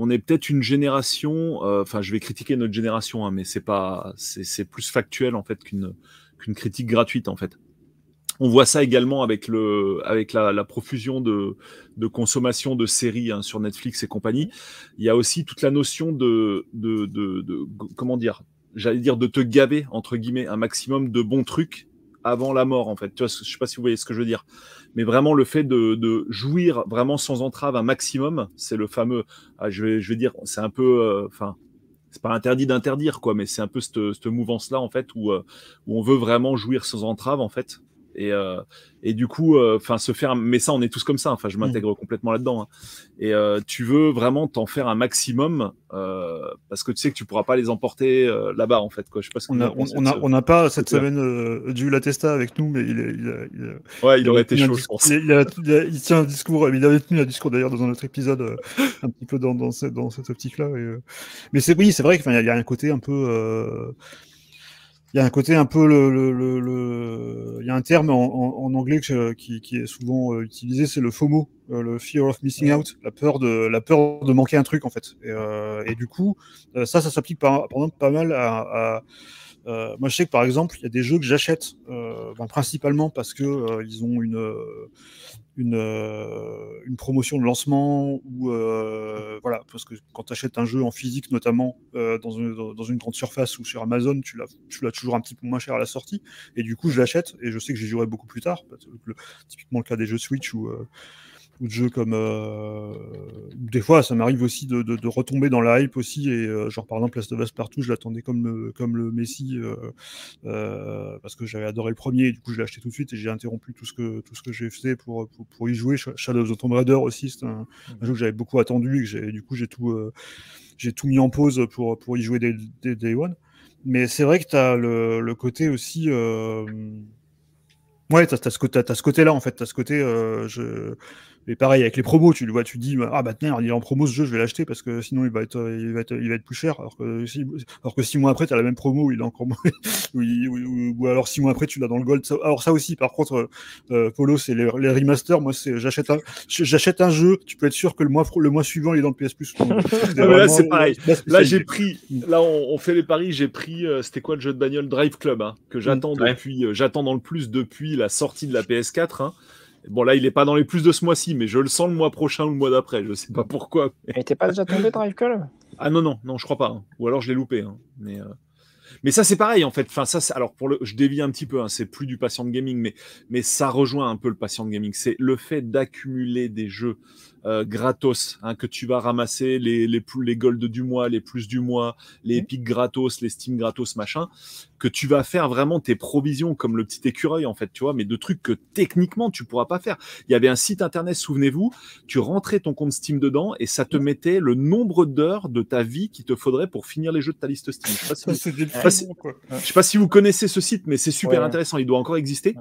On est peut-être une génération. euh, Enfin, je vais critiquer notre génération, hein, mais c'est pas, c'est plus factuel en fait qu'une qu'une critique gratuite en fait. On voit ça également avec, le, avec la, la profusion de, de consommation de séries hein, sur Netflix et compagnie. Il y a aussi toute la notion de, de, de, de comment dire, j'allais dire de te gaver entre guillemets un maximum de bons trucs avant la mort en fait. Tu vois, je sais pas si vous voyez ce que je veux dire, mais vraiment le fait de, de jouir vraiment sans entrave un maximum, c'est le fameux. ah, je vais, je vais dire, c'est un peu, enfin. c'est pas interdit d'interdire quoi, mais c'est un peu cette, cette mouvance là en fait où, euh, où on veut vraiment jouir sans entrave en fait. Et, euh, et du coup, enfin, se faire, mais ça, on est tous comme ça. Enfin, je m'intègre complètement là-dedans. hein. Et euh, tu veux vraiment t'en faire un maximum euh, parce que tu sais que tu pourras pas les emporter euh, là-bas, en fait. Quoi. Je sais pas ce On a, en on, a, on n'a pas cette semaine euh, du Latesta avec nous, mais il, est, il, a- il a- Ouais, il aurait été chaud, je discours- pense. Il, a- a- tient un discours, il avait tenu un discours d'ailleurs dans un autre épisode, euh, un petit peu dans, dans, ce- dans cette optique-là. et, euh, Mais c'est oui, c'est vrai qu'il y, a- y a un côté un peu. Il y a un côté un peu le, le, le, le- il y a un terme en, en, en anglais que- qui, qui est souvent euh, utilisé, c'est le FOMO, euh, le fear of missing out, la peur de la peur de manquer un truc en fait. Et, euh, et du coup, euh, ça, ça s'applique par, par exemple pas mal à, à euh, moi, je sais que par exemple, il y a des jeux que j'achète euh, ben, principalement parce que euh, ils ont une euh, une, euh, une promotion de lancement ou euh, voilà parce que quand tu achètes un jeu en physique notamment euh, dans, une, grande surface ou sur Amazon tu l'as toujours un petit peu moins cher à la sortie. Et du coup je l'achète et je sais que j'y jouerai beaucoup plus tard typiquement le cas des jeux Switch ou ou de jeux comme euh, des fois ça m'arrive aussi de, de, de retomber dans la hype aussi et euh, genre par exemple Last of Us partout je l'attendais comme le, comme le Messi euh, parce que j'avais adoré le premier et du coup je l'ai acheté tout de suite et j'ai interrompu tout ce que tout ce que j'ai fait pour, pour, pour y jouer. Sh- Shadow of the Tomb Raider aussi c'est un, un jeu que j'avais beaucoup attendu et que du coup j'ai tout j'ai tout mis en pause pour pour y jouer dès, dès Day One. Mais c'est vrai que tu as le, le côté aussi Ouais, t'as, t'as ce, côté-là en fait, t'as ce côté. euh, je... Et pareil avec les promos, tu le vois, tu dis ah bah tiens, il est en promo ce jeu, je vais l'acheter parce que sinon il va être, euh, il va être, il va être plus cher. Alors que six, alors que six mois après, t'as la même promo, il est encore ou, ou- ou- ou alors six mois après, tu l'as dans le gold. Alors ça aussi, par contre, euh, euh, Polo, c'est les, les remasters. Moi, c'est j'achète un, j'achète un jeu, tu peux être sûr que le mois, le mois suivant, il est dans le PS Plus. Mais là, c'est pareil. Là, j'ai pris, là, on, on fait les paris. J'ai pris, euh, c'était quoi le jeu de bagnole? Drive Club, hein, que j'attends Ouais. depuis, euh, j'attends dans le plus depuis la sortie de la PS4. hein. Bon, là, il est pas dans les plus de ce mois-ci, mais je le sens le mois prochain ou le mois d'après. Je sais pas pourquoi. mais- t'es pas déjà tombé Drive Club? Ah non, non, non, je crois pas. hein. Ou alors je l'ai loupé. hein. Mais, euh, Mais ça, c'est pareil, en fait. Enfin, ça, alors, pour le, je dévie un petit peu, hein, c'est plus du patient de gaming, mais, mais ça rejoint un peu le patient de gaming. C'est le fait d'accumuler des jeux euh, gratos, hein, que tu vas ramasser les, les, plus, les golds du mois, les plus du mois, les epic gratos, les Steam gratos, machin, que tu vas faire vraiment tes provisions comme le petit écureuil, en fait, tu vois, mais de trucs que techniquement, tu pourras pas faire. Il y avait un site internet, souvenez-vous, tu rentrais ton compte Steam dedans et ça te mettait le nombre d'heures de ta vie qu'il te faudrait pour finir les jeux de ta liste Steam. Je sais pas si vous- je sais pas si vous connaissez ce site, mais c'est super Ouais. intéressant. Il doit encore exister.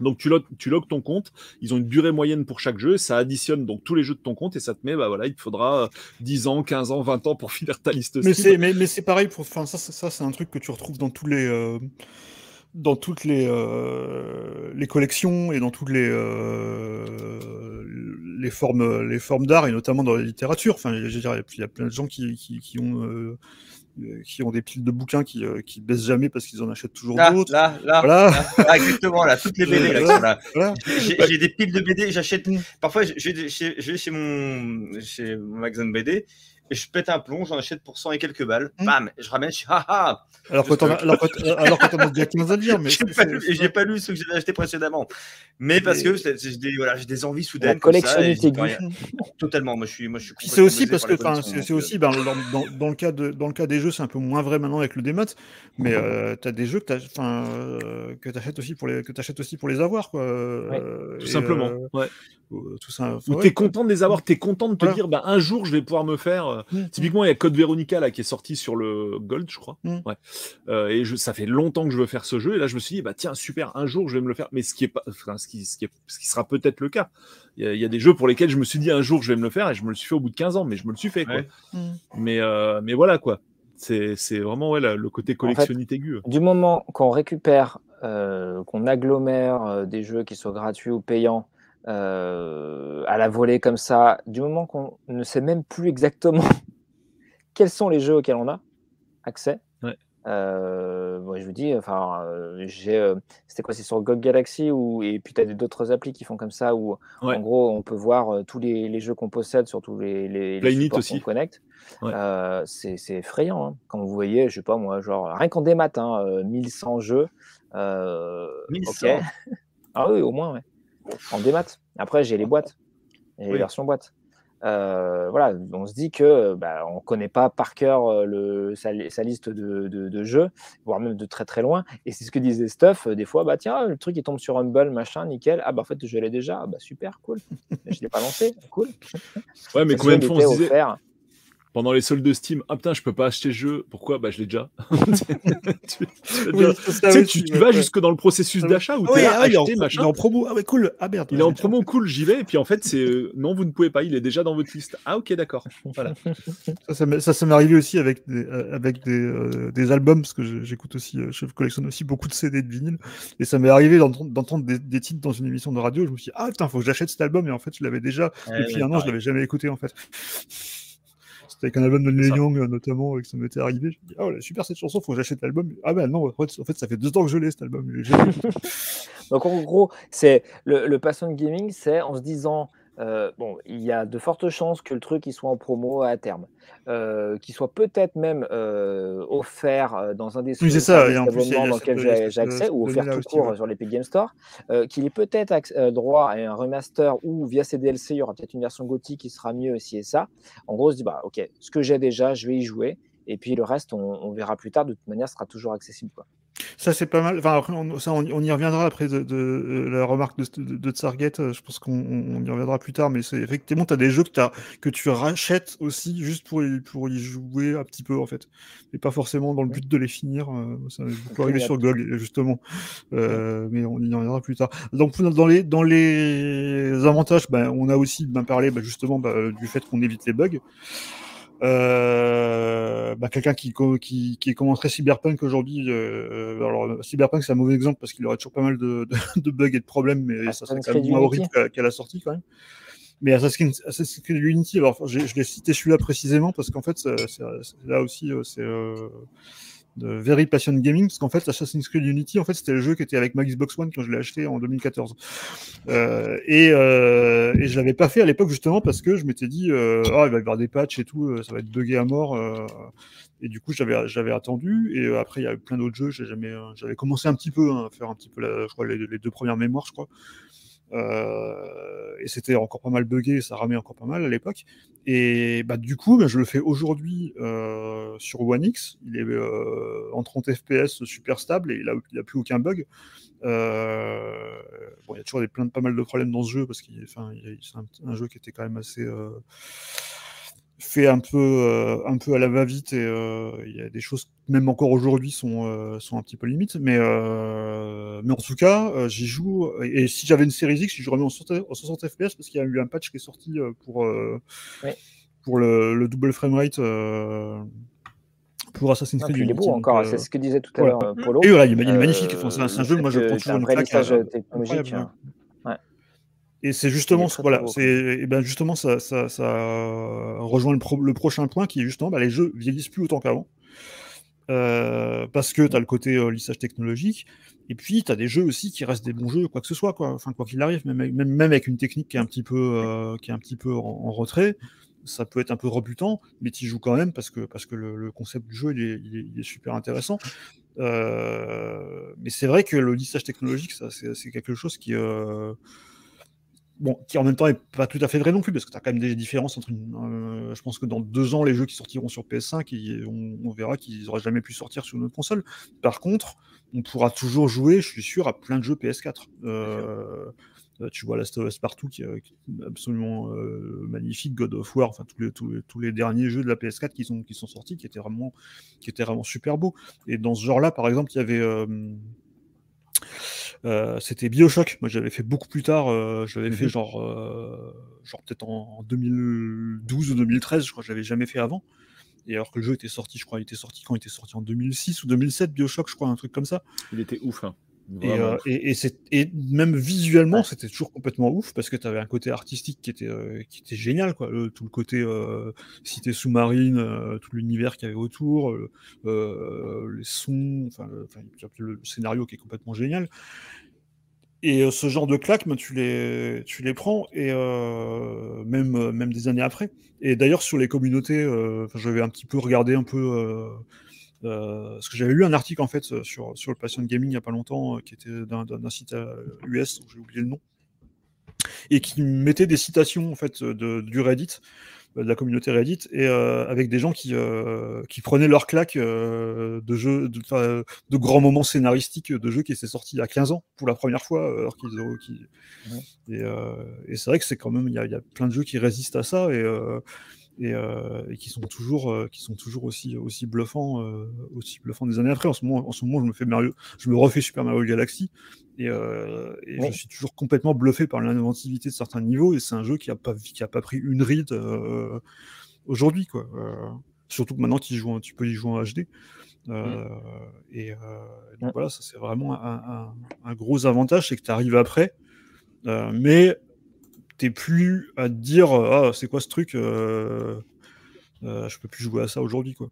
Donc tu logs, tu ton compte, ils ont une durée moyenne pour chaque jeu, ça additionne donc tous les jeux de ton compte et ça te met, bah voilà, il te faudra euh, 10 ans, 15 ans, 20 ans pour finir ta liste Mais c'est mais, mais c'est pareil pour ça c'est- ça c'est un truc que tu retrouves dans tous les euh, dans toutes les euh, les collections et dans toutes les euh, les formes les formes d'art et notamment dans la littérature. Enfin je veux dire, il y a plein de gens qui qui, qui ont euh, euh, qui ont des piles de bouquins qui euh, qui baissent jamais parce qu'ils en achètent toujours d'autres là, là, voilà là, là, exactement, là, toutes les BD là, sont là. voilà J'ai des piles de BD, j'achète. Parfois, je vais chez, mon, chez mon magasin de BD et je pète un plomb, j'en achète pour 100 et quelques balles. Mm. Bam, je ramène, je suis ah ah. alors quand a, alors quand, alors quand on a déjà 15 à lire mais J'ai pas, lu- j'ai pas lu ceux que j'avais achetés précédemment. Mais parce que j'ai des, voilà, j'ai des envies La soudaines. goûts. rien. Totalement, moi je suis, moi je suis. C'est aussi parce que la c'est collection, aussi ben, dans, dans- le cas de, dans le cas des jeux c'est un peu moins vrai maintenant avec le démat mais euh, tu as des jeux que tu enfin euh, que achètes aussi pour les que t'achètes aussi pour les avoir quoi euh, Tout simplement. euh, ouais. Euh, tout ça Ou ouais, t'es content de les avoir, t'es content de te Voilà. dire, bah, un jour, je vais pouvoir me faire. euh, Mm, Typiquement, il y a Code Veronica là qui est sorti sur le Gold, je crois. Mm. Ouais. Euh, et je, ça fait longtemps que je veux faire ce jeu. Et là, je me suis dit, bah tiens, super, un jour, je vais me le faire. Mais ce qui est pas, enfin, ce qui, ce qui, est- ce qui sera peut-être le cas. Il y, a, il y a des jeux pour lesquels je me suis dit, un jour, je vais me le faire, et je me le suis fait au bout de 15 ans, mais je me le suis fait. Quoi. Ouais. mm. Mais, euh, mais voilà quoi. C'est, c'est vraiment ouais, la- le côté fait, collectionnite aigu. Du moment qu'on récupère, euh, qu'on agglomère euh, des jeux qui soient gratuits ou payants euh, à la volée comme ça, du moment qu'on ne sait même plus exactement quels sont les jeux auxquels on a accès. Ouais. euh, je vous dis, enfin, euh, j'ai, c'était quoi, c'est sur GOG Galaxy ou et puis tu as d'autres applis qui font comme ça où Ouais. en gros on peut voir tous les, les jeux qu'on possède sur tous les, les, aussi. qu'on connecte. Ouais. Euh, c'est c'est effrayant hein. quand vous voyez, je sais pas moi, genre rien qu'en démat, hein, euh, 1100 jeux. euh, 1100. ok. ah oui, au moins, ouais. En démat. Après, j'ai les boîtes, j'ai les versions boîtes. Euh, voilà, on se dit que bah, on connaît pas par cœur euh, le, sa, li- sa liste de, de- de jeux, voire même de très très loin. Et c'est ce que disait Stuff, euh, des fois, bah tiens, le truc il tombe sur Humble, machin, nickel. Ah bah en fait je l'ai déjà, ah bah super, cool. je l'ai pas lancé, cool. Ouais, mais combien de fois on se disait, offert. Pendant les soldes de Steam, ah putain, je peux pas acheter ce jeu. Pourquoi? Bah, je l'ai déjà. tu, tu Oui, ça ouais, vas ouais. jusque dans le processus Ah d'achat où Ah es ah il est en machin. il est en promo ah ouais cool ah merde Il est en promo cool, j'y vais, et puis en fait, c'est euh, non, vous ne pouvez pas, il est déjà dans votre liste. Ah, ok, d'accord. Voilà. Ça, ça m'est ça, ça m'est arrivé aussi avec des, euh, avec des, euh, des albums, parce que j'écoute aussi, je collectionne aussi beaucoup de CD de vinyle, et ça m'est arrivé d'entendre des, des titres dans une émission de radio, je me suis dit, ah putain, faut que j'achète cet album, et en fait, je l'avais déjà Ouais, depuis ouais, un an, je l'avais jamais écouté, en fait. Avec un album de Neil. Young, euh, notamment, et que ça m'était arrivé. Je me dis, ah ouais, super cette chanson, faut que j'achète l'album. Ah ben non, en fait, ça fait deux ans que je l'ai, cet album. Donc en gros, c'est le, le passion de gaming, c'est en se disant euh, bon, il y a de fortes chances que le truc il soit en promo à terme, euh, qu'il soit peut-être même euh, offert dans un des Oui, ça, services et en plus, il y a- d'abonnement il y a dans lequel j'ai accès ou offert tout court ouais. sur l'Epic Game Store, qu'il ait peut-être droit à un remaster ou via ses DLC, il y aura peut-être une version gothique qui sera mieux si et ça. En gros, on se dit bah ok, ce que j'ai déjà, je vais y jouer. Et puis le reste, on, on verra plus tard. De toute manière, ce sera toujours accessible. Quoi. Ça, c'est pas mal. Enfin, on, ça, on, on y reviendra après de, de- euh, la remarque de, de, Target. euh, Je pense qu'on on- on y reviendra plus tard. Mais c'est effectivement, tu as des jeux que, tu rachètes aussi juste pour y, pour y jouer un petit peu, en fait. Et pas forcément dans le but de les finir. euh, ça m'est beaucoup arrivé sur GOG, justement. Euh, mais on y reviendra plus tard. Donc, dans les, dans les avantages, ben, on a aussi ben, parlé ben, justement ben, du fait qu'on évite les bugs. Euh, bah, quelqu'un qui, qui, qui commencerait Cyberpunk aujourd'hui, euh, alors Cyberpunk c'est un mauvais exemple parce qu'il aurait toujours pas mal de, de, de bugs et de problèmes, mais ça serait quand même moins horrible qu'à la sortie quand même. Mais Assassin's Assassin's Creed Unity, alors je l'ai cité celui-là précisément parce qu'en fait, c'est- c'est- là aussi, euh, c'est euh, de Very Passion Gaming, parce qu'en fait, Assassin's Creed Unity, en fait, c'était le jeu qui était avec ma Xbox One quand je l'ai acheté en 2014. Euh, et, euh, et je l'avais pas fait à l'époque justement parce que je m'étais dit, euh, Ah, il va y avoir des patchs et tout, euh, ça va être buggé à mort. euh. Et du coup, j'avais, j'avais attendu. Et après, il y a eu plein d'autres jeux. J'ai jamais, j'avais commencé un petit peu hein, à faire un petit peu, la, je crois, les, deux premières mémoires, je crois. Euh, et c'était encore pas mal buggé, ça ramait encore pas mal à l'époque. Et bah, du coup, bah, je le fais aujourd'hui euh, sur One X. Il est euh, en 30 FPS super stable et il n'a plus aucun bug. Euh, bon, il y a toujours des, plein pas mal de problèmes dans ce jeu parce qu'il c'est un, un, jeu qui était quand même assez fait un peu, euh, un peu à la va-vite et euh, il y a des choses, même encore aujourd'hui, sont, euh, sont un petit peu limites. Mais, mais en tout cas, j'y joue. Et, si j'avais une série X, je jouerais en 60, FPS parce qu'il y a eu un patch qui est sorti pour, pour le, double framerate pour Assassin's Creed. il est beau encore, c'est ce que disait tout à l'heure Polo. Et voilà, il est magnifique. c'est un, jeu, moi je prends toujours une claque. technologique. Hein. Et c'est justement, voilà, c'est, et ben justement, ça, ça, ça rejoint le, le, prochain point qui est justement, bah, les jeux vieillissent plus autant qu'avant. Euh, parce que tu as le côté euh, lissage technologique, et puis tu as des jeux aussi qui restent des bons jeux, quoi que ce soit, quoi. Enfin, quoi qu'il arrive, même, même, même, avec une technique qui est un petit peu, euh, qui est un petit peu en, retrait, ça peut être un peu rebutant, mais tu joues quand même parce que, parce que le, le concept du jeu il est, il est, il est super intéressant. Euh, mais c'est vrai que le lissage technologique, ça, c'est, quelque chose qui bon, qui en même temps est pas tout à fait vrai non plus, parce que tu as quand même des différences entre une, euh, je pense que dans deux ans, les jeux qui sortiront sur PS5, on, verra qu'ils n'auraient jamais pu sortir sur notre console. Par contre, on pourra toujours jouer, je suis sûr, à plein de jeux PS4. Euh, euh, tu vois Last of Us Partout qui, est absolument magnifique, God of War, enfin tous les, tous, les, derniers jeux de la PS4 qui sont, qui sont sortis, qui étaient vraiment, qui étaient vraiment super beaux. Et dans ce genre-là, par exemple, il y avait euh, c'était Bioshock. Moi, j'avais fait beaucoup plus tard. Euh, je l'avais fait mhm. genre, euh, genre peut-être en, 2012 ou 2013. Je crois que j'avais jamais fait avant. Et alors que le jeu était sorti, je crois, il était sorti quand? Il était sorti en 2006 ou 2007, Bioshock, je crois, un truc comme ça. Il était ouf. Hein. Euh, et, et, et, même visuellement, c'était toujours complètement ouf parce que tu avais un côté artistique qui était, euh, qui était génial. Quoi. tout le côté euh, cité sous-marine, tout l'univers qu'il y avait autour, les sons, enfin, le, scénario qui est complètement génial. Et ce genre de claques, ben, tu, les, tu les prends, et même, même des années après. Et d'ailleurs, sur les communautés, j'avais un petit peu regardé un peu euh, parce que j'avais lu un article en fait sur, sur le Passion Gaming il n'y a pas longtemps, euh, qui était d'un site US, euh, j'ai oublié le nom, et qui mettait des citations en fait de, du Reddit, de la communauté Reddit, et avec des gens qui, qui prenaient leur claque de jeux, de, de, grands moments scénaristiques de jeux qui étaient sortis il y a 15 ans pour la première fois, alors qu'ils et, et c'est vrai que c'est quand même il y, a, y, a plein de jeux qui résistent à ça et euh, et, qui sont toujours, euh, qui sont toujours aussi, aussi bluffants, euh, aussi bluffants des années après. En ce moment, en ce moment, je me fais Mario, je me refais Super Mario Galaxy et, et je suis toujours complètement bluffé par l'inventivité de certains niveaux. Et c'est un jeu qui a pas, qui a pas pris une ride aujourd'hui, quoi. surtout que maintenant, tu, joues, tu peux y jouer en HD. Mm. Et donc voilà, ça c'est vraiment un, un, un, gros avantage, c'est que tu arrives après, mais plus à te dire ah, c'est quoi ce truc euh, euh, Je peux plus jouer à ça aujourd'hui. quoi.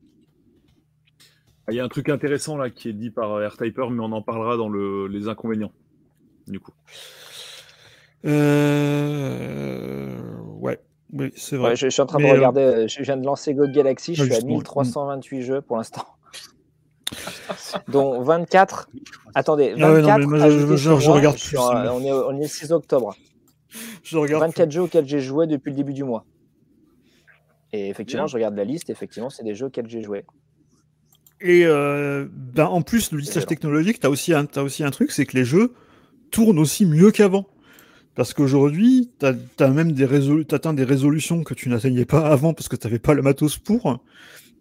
Il y a un truc intéressant là qui est dit par AirTyper, mais on en parlera dans le, les inconvénients. Du coup. Euh... Ouais, oui, c'est vrai. je, suis en train de regarder, euh, je viens de lancer Go Galaxy, je suis à 1328 jeux pour l'instant. dont 24. Attendez, 24. je, regarde plus, on, est, on est le 6 octobre. Je regarde 24 jeux auxquels j'ai joué depuis le début du mois. Et effectivement, je regarde la liste, effectivement, c'est des jeux auxquels j'ai joué. Et euh, ben, en plus, le lissage technologique, tu as, aussi un, aussi un truc, c'est que les jeux tournent aussi mieux qu'avant. Parce qu'aujourd'hui, tu as, même des, atteint des résolutions que tu n'atteignais pas avant parce que tu n'avais pas le matos pour.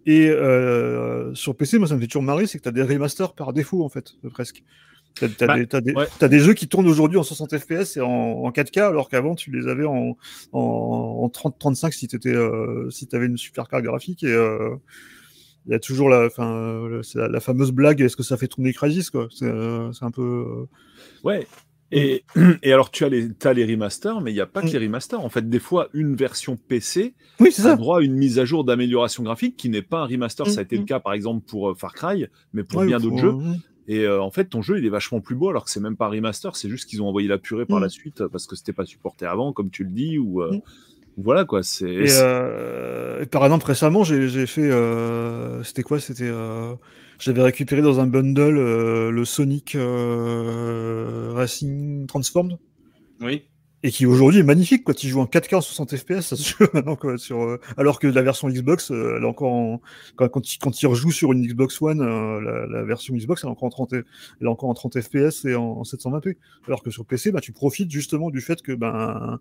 Et euh, sur PC, moi, ça me fait toujours marrer, c'est que tu as des remasters par défaut, en fait, presque. T'as bah, des, jeux qui tournent aujourd'hui en 60 FPS et en, 4K, alors qu'avant tu les avais en, en, 30-35 si euh, si avais une super carte graphique. Et euh, il y a toujours la, la, la, fameuse blague est-ce que ça fait tourner Crysis quoi? C'est euh, un peu. Ouais. Et, et, alors, tu as les, as les remasters, mais il n'y a pas que mm. les remasters. En fait, des fois, une version PC oui, a droit à une mise à jour d'amélioration graphique qui n'est pas un remaster. Ça a été le mm, mm. cas, par exemple, pour Far Cry, mais pour bien d'autres jeux. Et euh, en fait, ton jeu, il est vachement plus beau, alors que c'est même pas un remaster, c'est juste qu'ils ont envoyé la purée par la mm. suite parce que c'était pas supporté avant, comme tu le dis, ou, euh, mm. voilà quoi. C'est. Et, euh, et par exemple, récemment, j'ai j'ai fait. euh, C'était quoi C'était. euh, J'avais récupéré dans un bundle euh, le Sonic euh, Racing Transformed. Oui. Et qui aujourd'hui est magnifique, quoi. Tu joues en 4K en 60 FPS, ça se joue maintenant, quoi, sur, euh, alors que la version Xbox, euh, elle est encore en, quand, quand, tu, quand tu rejoues sur une Xbox One, euh, la, la version Xbox, elle est encore en 30, elle est encore en 30 FPS et en, en 720p. Alors que sur PC, bah, tu profites justement du fait que, ben,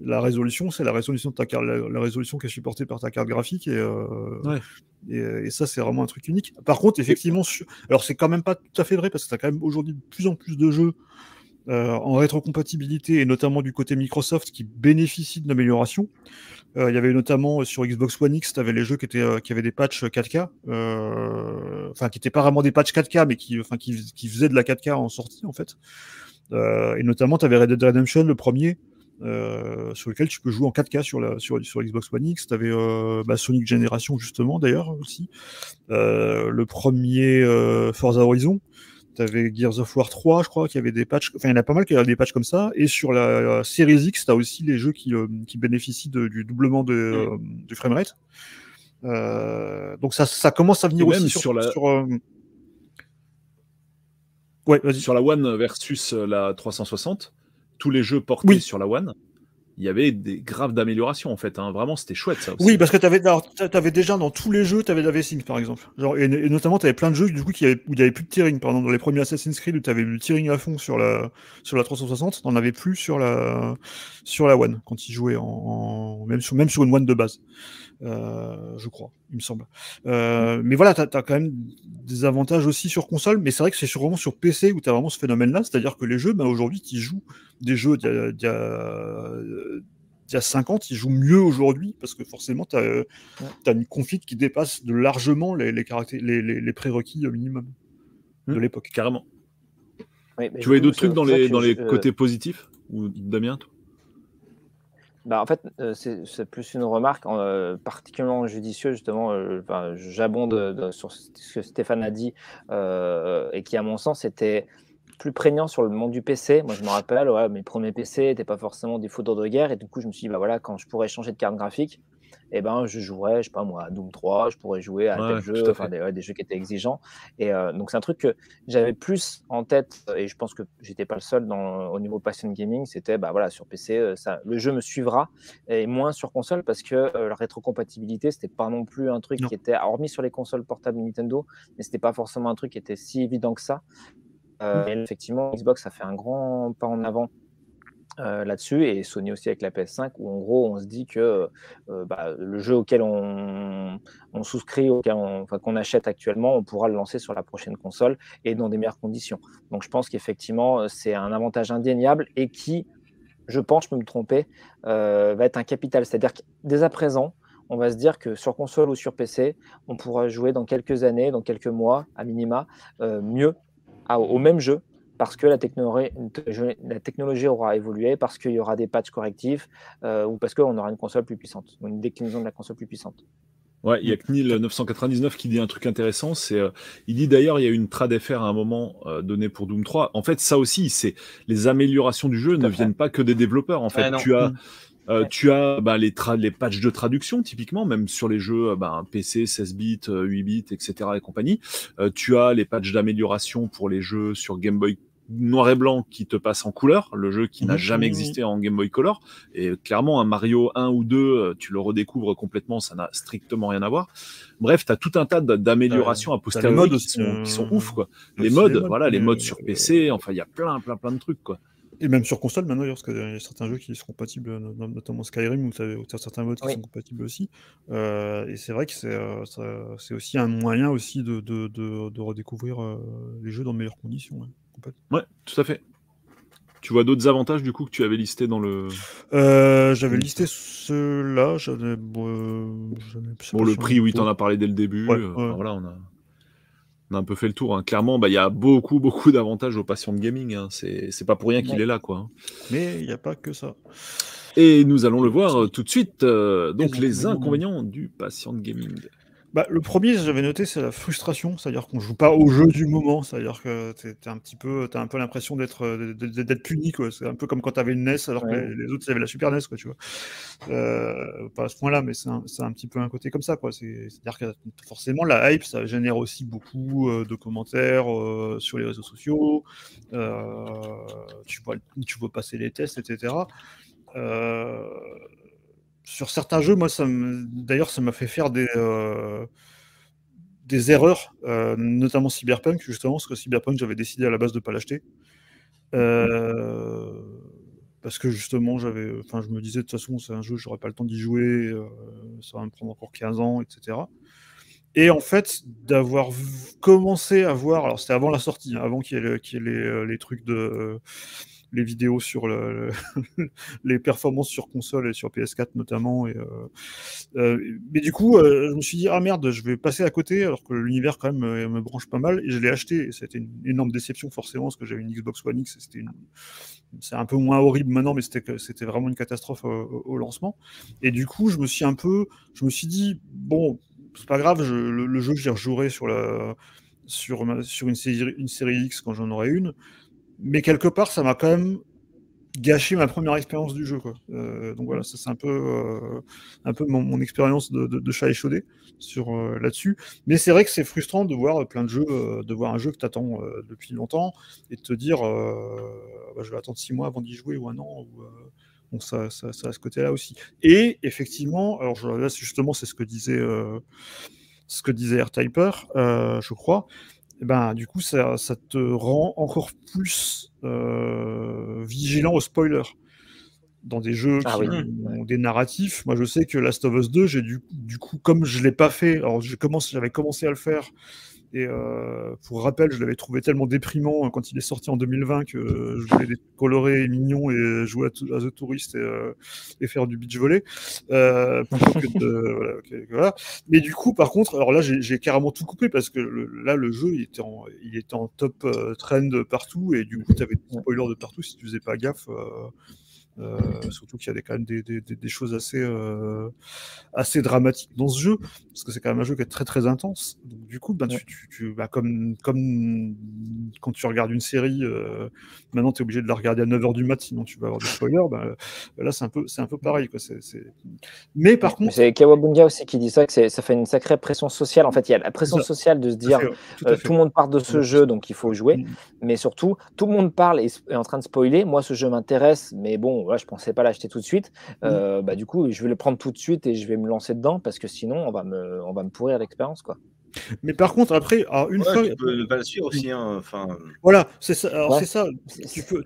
la résolution, c'est la résolution de ta carte, la, la, résolution qui est supportée par ta carte graphique et, euh, ouais. et, et, ça, c'est vraiment un truc unique. Par contre, effectivement, sur... alors c'est quand même pas tout à fait vrai parce que tu as quand même aujourd'hui de plus en plus de jeux euh, en rétrocompatibilité et notamment du côté Microsoft qui bénéficient de l'amélioration. Euh, il y avait notamment sur Xbox One X, tu avais les jeux qui, étaient, euh, qui avaient des patchs 4K, euh, enfin qui n'étaient pas vraiment des patchs 4K, mais qui, enfin, qui, faisaient de la 4K en sortie en fait. Euh, et notamment, tu avais Red Dead Redemption, le premier, euh, sur lequel tu peux jouer en 4K sur, la, sur, sur Xbox One X. Tu avais euh, bah, Sonic Generation, justement, d'ailleurs, aussi. Euh, le premier euh, Forza Horizon. Tu avais Gears of War 3, je crois, qui avait des patchs. Enfin, il y en a pas mal qui avaient des patchs comme ça. Et sur la, la Series X, tu as aussi les jeux qui, euh, qui bénéficient de, du doublement de, mmh. du framerate. Euh, donc ça, ça commence à venir et aussi même sur, sur la. Sur, euh... ouais, sur la One versus la 360, tous les jeux portés oui. sur la One, il y avait des graves d'amélioration en fait. Hein. Vraiment, c'était chouette ça. Oui, parce que tu avais, avais, déjà dans tous les jeux, tu avais de la V-Sync par exemple. Genre, et, notamment, tu avais plein de jeux du coup, qui avaient, où il n'y avait plus de tearing. Par dans les premiers Assassin's Creed où tu avais le tearing à fond sur la, sur la 360, tu n'en avais plus sur la, sur la One quand ils jouaient en, en, même, sur, même sur une One de base. Euh, je crois, il me semble. Euh, mais voilà, tu as, as, quand même des avantages aussi sur console, mais c'est vrai que c'est vraiment sur PC où tu as vraiment ce phénomène-là, c'est-à-dire que les jeux, bah, aujourd'hui, tu joues des jeux d'il y, y, y, a 50, ils jouent mieux aujourd'hui parce que forcément, tu as, ouais. as, une config qui dépasse de largement les, les, les, les prérequis au minimum mmh. de l'époque. Carrément. Oui, tu voyais d'autres trucs dans les, dans les euh... côtés positifs ou Damien toi? Bah, en fait, euh, c'est plus une remarque euh, particulièrement judicieuse, justement. Euh, J'abonde sur ce que Stéphane a dit euh, et qui, à mon sens, était plus prégnant sur le monde du PC. Moi, je me rappelle, ouais, mes premiers PC n'étaient pas forcément des foudres de guerre. Et du coup, je me suis dit, bah, voilà, quand je pourrais changer de carte graphique, eh ben, je jouerais, je sais pas moi, à Doom 3, je pourrais jouer à ouais, tel jeu, enfin, des, ouais, des, jeux qui étaient exigeants. Et euh, donc, c'est un truc que j'avais plus en tête, et je pense que j'étais pas le seul dans, au niveau passion gaming, c'était, bah voilà, sur PC, euh, ça, le jeu me suivra, et moins sur console, parce que euh, la rétrocompatibilité, c'était pas non plus un truc non. qui était, hormis sur les consoles portables Nintendo, mais c'était pas forcément un truc qui était si évident que ça. Euh, et effectivement, Xbox a fait un grand pas en avant euh, là-dessus et Sony aussi avec la PS5 où en gros on se dit que euh, bah, le jeu auquel on, souscrit, auquel qu'on achète actuellement, on pourra le lancer sur la prochaine console et dans des meilleures conditions. Donc je pense qu'effectivement c'est un avantage indéniable et qui, je pense, je peux me tromper, euh, va être un capital. C'est-à-dire que dès à présent, on va se dire que sur console ou sur PC, on pourra jouer dans quelques années, dans quelques mois à minima, mieux au même jeu parce que la technologie, la technologie aura évolué, parce qu'il y aura des patchs correctifs, euh, ou parce qu'on aura une console plus puissante, une déclinaison de la console plus puissante. Ouais, il y a Knil 999 qui dit un truc intéressant. C'est, euh, il dit d'ailleurs, il y a eu une trad FR à un moment euh, donnée pour Doom 3. En fait, ça aussi, c'est les améliorations du jeu ne viennent pas que des développeurs. En fait, tu as, euh, tu as bah, les, les patchs de traduction, typiquement, même sur les jeux bah, PC, 16 bits, 8 bits, etc. et compagnie. Euh, tu as les patchs d'amélioration pour les jeux sur Game Boy noir et blanc qui te passe en couleur, le jeu qui n'a mmh, jamais existé en Game Boy Color. Et clairement, un Mario 1 ou 2, tu le redécouvres complètement, ça n'a strictement rien à voir. Bref, tu as tout un tas d'améliorations à posteriori qui, sont, euh... qui sont ouf. Quoi. Les modes, les modes, voilà, les modes sur PC, enfin, il y a plein, plein, plein de trucs. Quoi. Et même sur console maintenant, parce qu'il y a certains jeux qui sont compatibles, notamment Skyrim, où tu as, certains modes qui oui. sont compatibles aussi. Euh, et c'est vrai que c'est euh, aussi un moyen aussi de, de, de, de redécouvrir euh, les jeux dans de meilleures conditions. Ouais. Ouais, tout à fait. Tu vois d'autres avantages du coup que tu avais listé dans le. Euh, j'avais listé ceux-là. Bon, bon le prix, oui, tu en as parlé dès le début. Ouais, ouais. Enfin, voilà, on a, on a, un peu fait le tour. Hein. Clairement, bah, il y a beaucoup, beaucoup d'avantages aux patients de gaming. Hein. C'est pas pour rien qu'il est là, quoi. Mais il n'y a pas que ça. Et nous allons le voir tout de suite. Euh, donc, les inconvénients du patient de gaming. Bah, le premier, j'avais noté, c'est la frustration, c'est-à-dire qu'on joue pas au jeu du moment, c'est-à-dire que tu un petit peu, as un peu l'impression d'être euh, d'être puni, quoi. C'est un peu comme quand tu avais une NES alors que les, autres, ils avaient la Super NES, quoi, tu vois. Euh, pas à ce point-là, mais c'est un, un, petit peu un côté comme ça, quoi. C'est-à-dire que forcément, la hype, ça génère aussi beaucoup euh, de commentaires sur les réseaux sociaux. tu vois, tu vois passer les tests, etc. Euh, sur certains jeux, moi, d'ailleurs, ça m'a fait faire des, euh, erreurs, euh, notamment Cyberpunk, justement, parce que Cyberpunk, j'avais décidé à la base de ne pas l'acheter. Euh, parce que justement, j'avais, enfin, je me disais, de toute façon, c'est un jeu, j'aurais pas le temps d'y jouer, ça va me prendre encore 15 ans, etc. Et en fait, d'avoir commencé à voir, alors c'était avant la sortie, hein, avant qu'il y ait, les, trucs de les vidéos sur le, les performances sur console et sur PS4 notamment. Et, euh, euh, mais du coup, euh, je me suis dit, ah merde, je vais passer à côté alors que l'univers quand même me branche pas mal. Et je l'ai acheté. Et c'était une énorme déception forcément parce que j'avais une Xbox One X. C'était C'est un peu moins horrible maintenant, mais c'était vraiment une catastrophe au, lancement. Et du coup, je me suis un peu, je me suis dit, bon, c'est pas grave, le, jeu, je rejouerai sur la sur, sur une, série, une série X quand j'en aurai une mais quelque part, ça m'a quand même gâché ma première expérience du jeu. Euh, donc voilà, ça c'est un peu, euh, un peu mon, expérience de, de, chat échaudé sur euh, là-dessus. Mais c'est vrai que c'est frustrant de voir plein de jeux, de voir un jeu que tu attends depuis longtemps et de te dire, bah, je vais attendre six mois avant d'y jouer ou un an. Ou, donc ça, ça, ça, a ce côté-là aussi. Et effectivement, alors là justement, c'est ce que disait, ce que disait AirTyper, je crois ben, du coup, ça, ça, te rend encore plus euh, vigilant aux spoilers. Dans des jeux ah qui ont des narratifs, moi je sais que Last of Us 2, j'ai du, du, coup, comme je ne l'ai pas fait, alors j'avais commencé à le faire et euh, pour rappel, je l'avais trouvé tellement déprimant hein, quand il est sorti en 2020 que je voulais être coloré et mignon et jouer à, The Tourist euh, et, faire du beach volley. Euh, Mais du coup, par contre, alors là, j'ai carrément tout coupé parce que là, le jeu, il était en, il était en top trend partout et du coup, tu avais des spoilers de partout si tu faisais pas gaffe. Euh, surtout qu'il y a des, quand même des, des, des choses assez, euh, assez dramatiques dans ce jeu, parce que c'est quand même un jeu qui est très très intense. Donc, du coup, ben, tu, tu, tu bah, comme, comme quand tu regardes une série, euh, maintenant tu es obligé de la regarder à 9h du mat, sinon tu vas avoir des spoilers. Ben, là, c'est un, peu, un peu pareil. Quoi. C'est, c'est... Mais par contre. C'est Kawabunga aussi qui dit ça, que ça fait une sacrée pression sociale. En fait, il y a la pression sociale de se dire tout, tout, le monde part de ce jeu, donc il faut jouer. Mm. Mais surtout, tout le monde parle et est en train de spoiler. Moi, ce jeu m'intéresse, mais bon, je je pensais pas l'acheter tout de suite. Mmh. Euh, bah, du coup, je vais le prendre tout de suite et je vais me lancer dedans parce que sinon, on va me, on va me pourrir l'expérience. quoi. Mais par contre, après, une fois. Tu peux pas le suivre aussi. Hein, enfin... Voilà, c'est ça. Alors, c'est ça. Tu peux,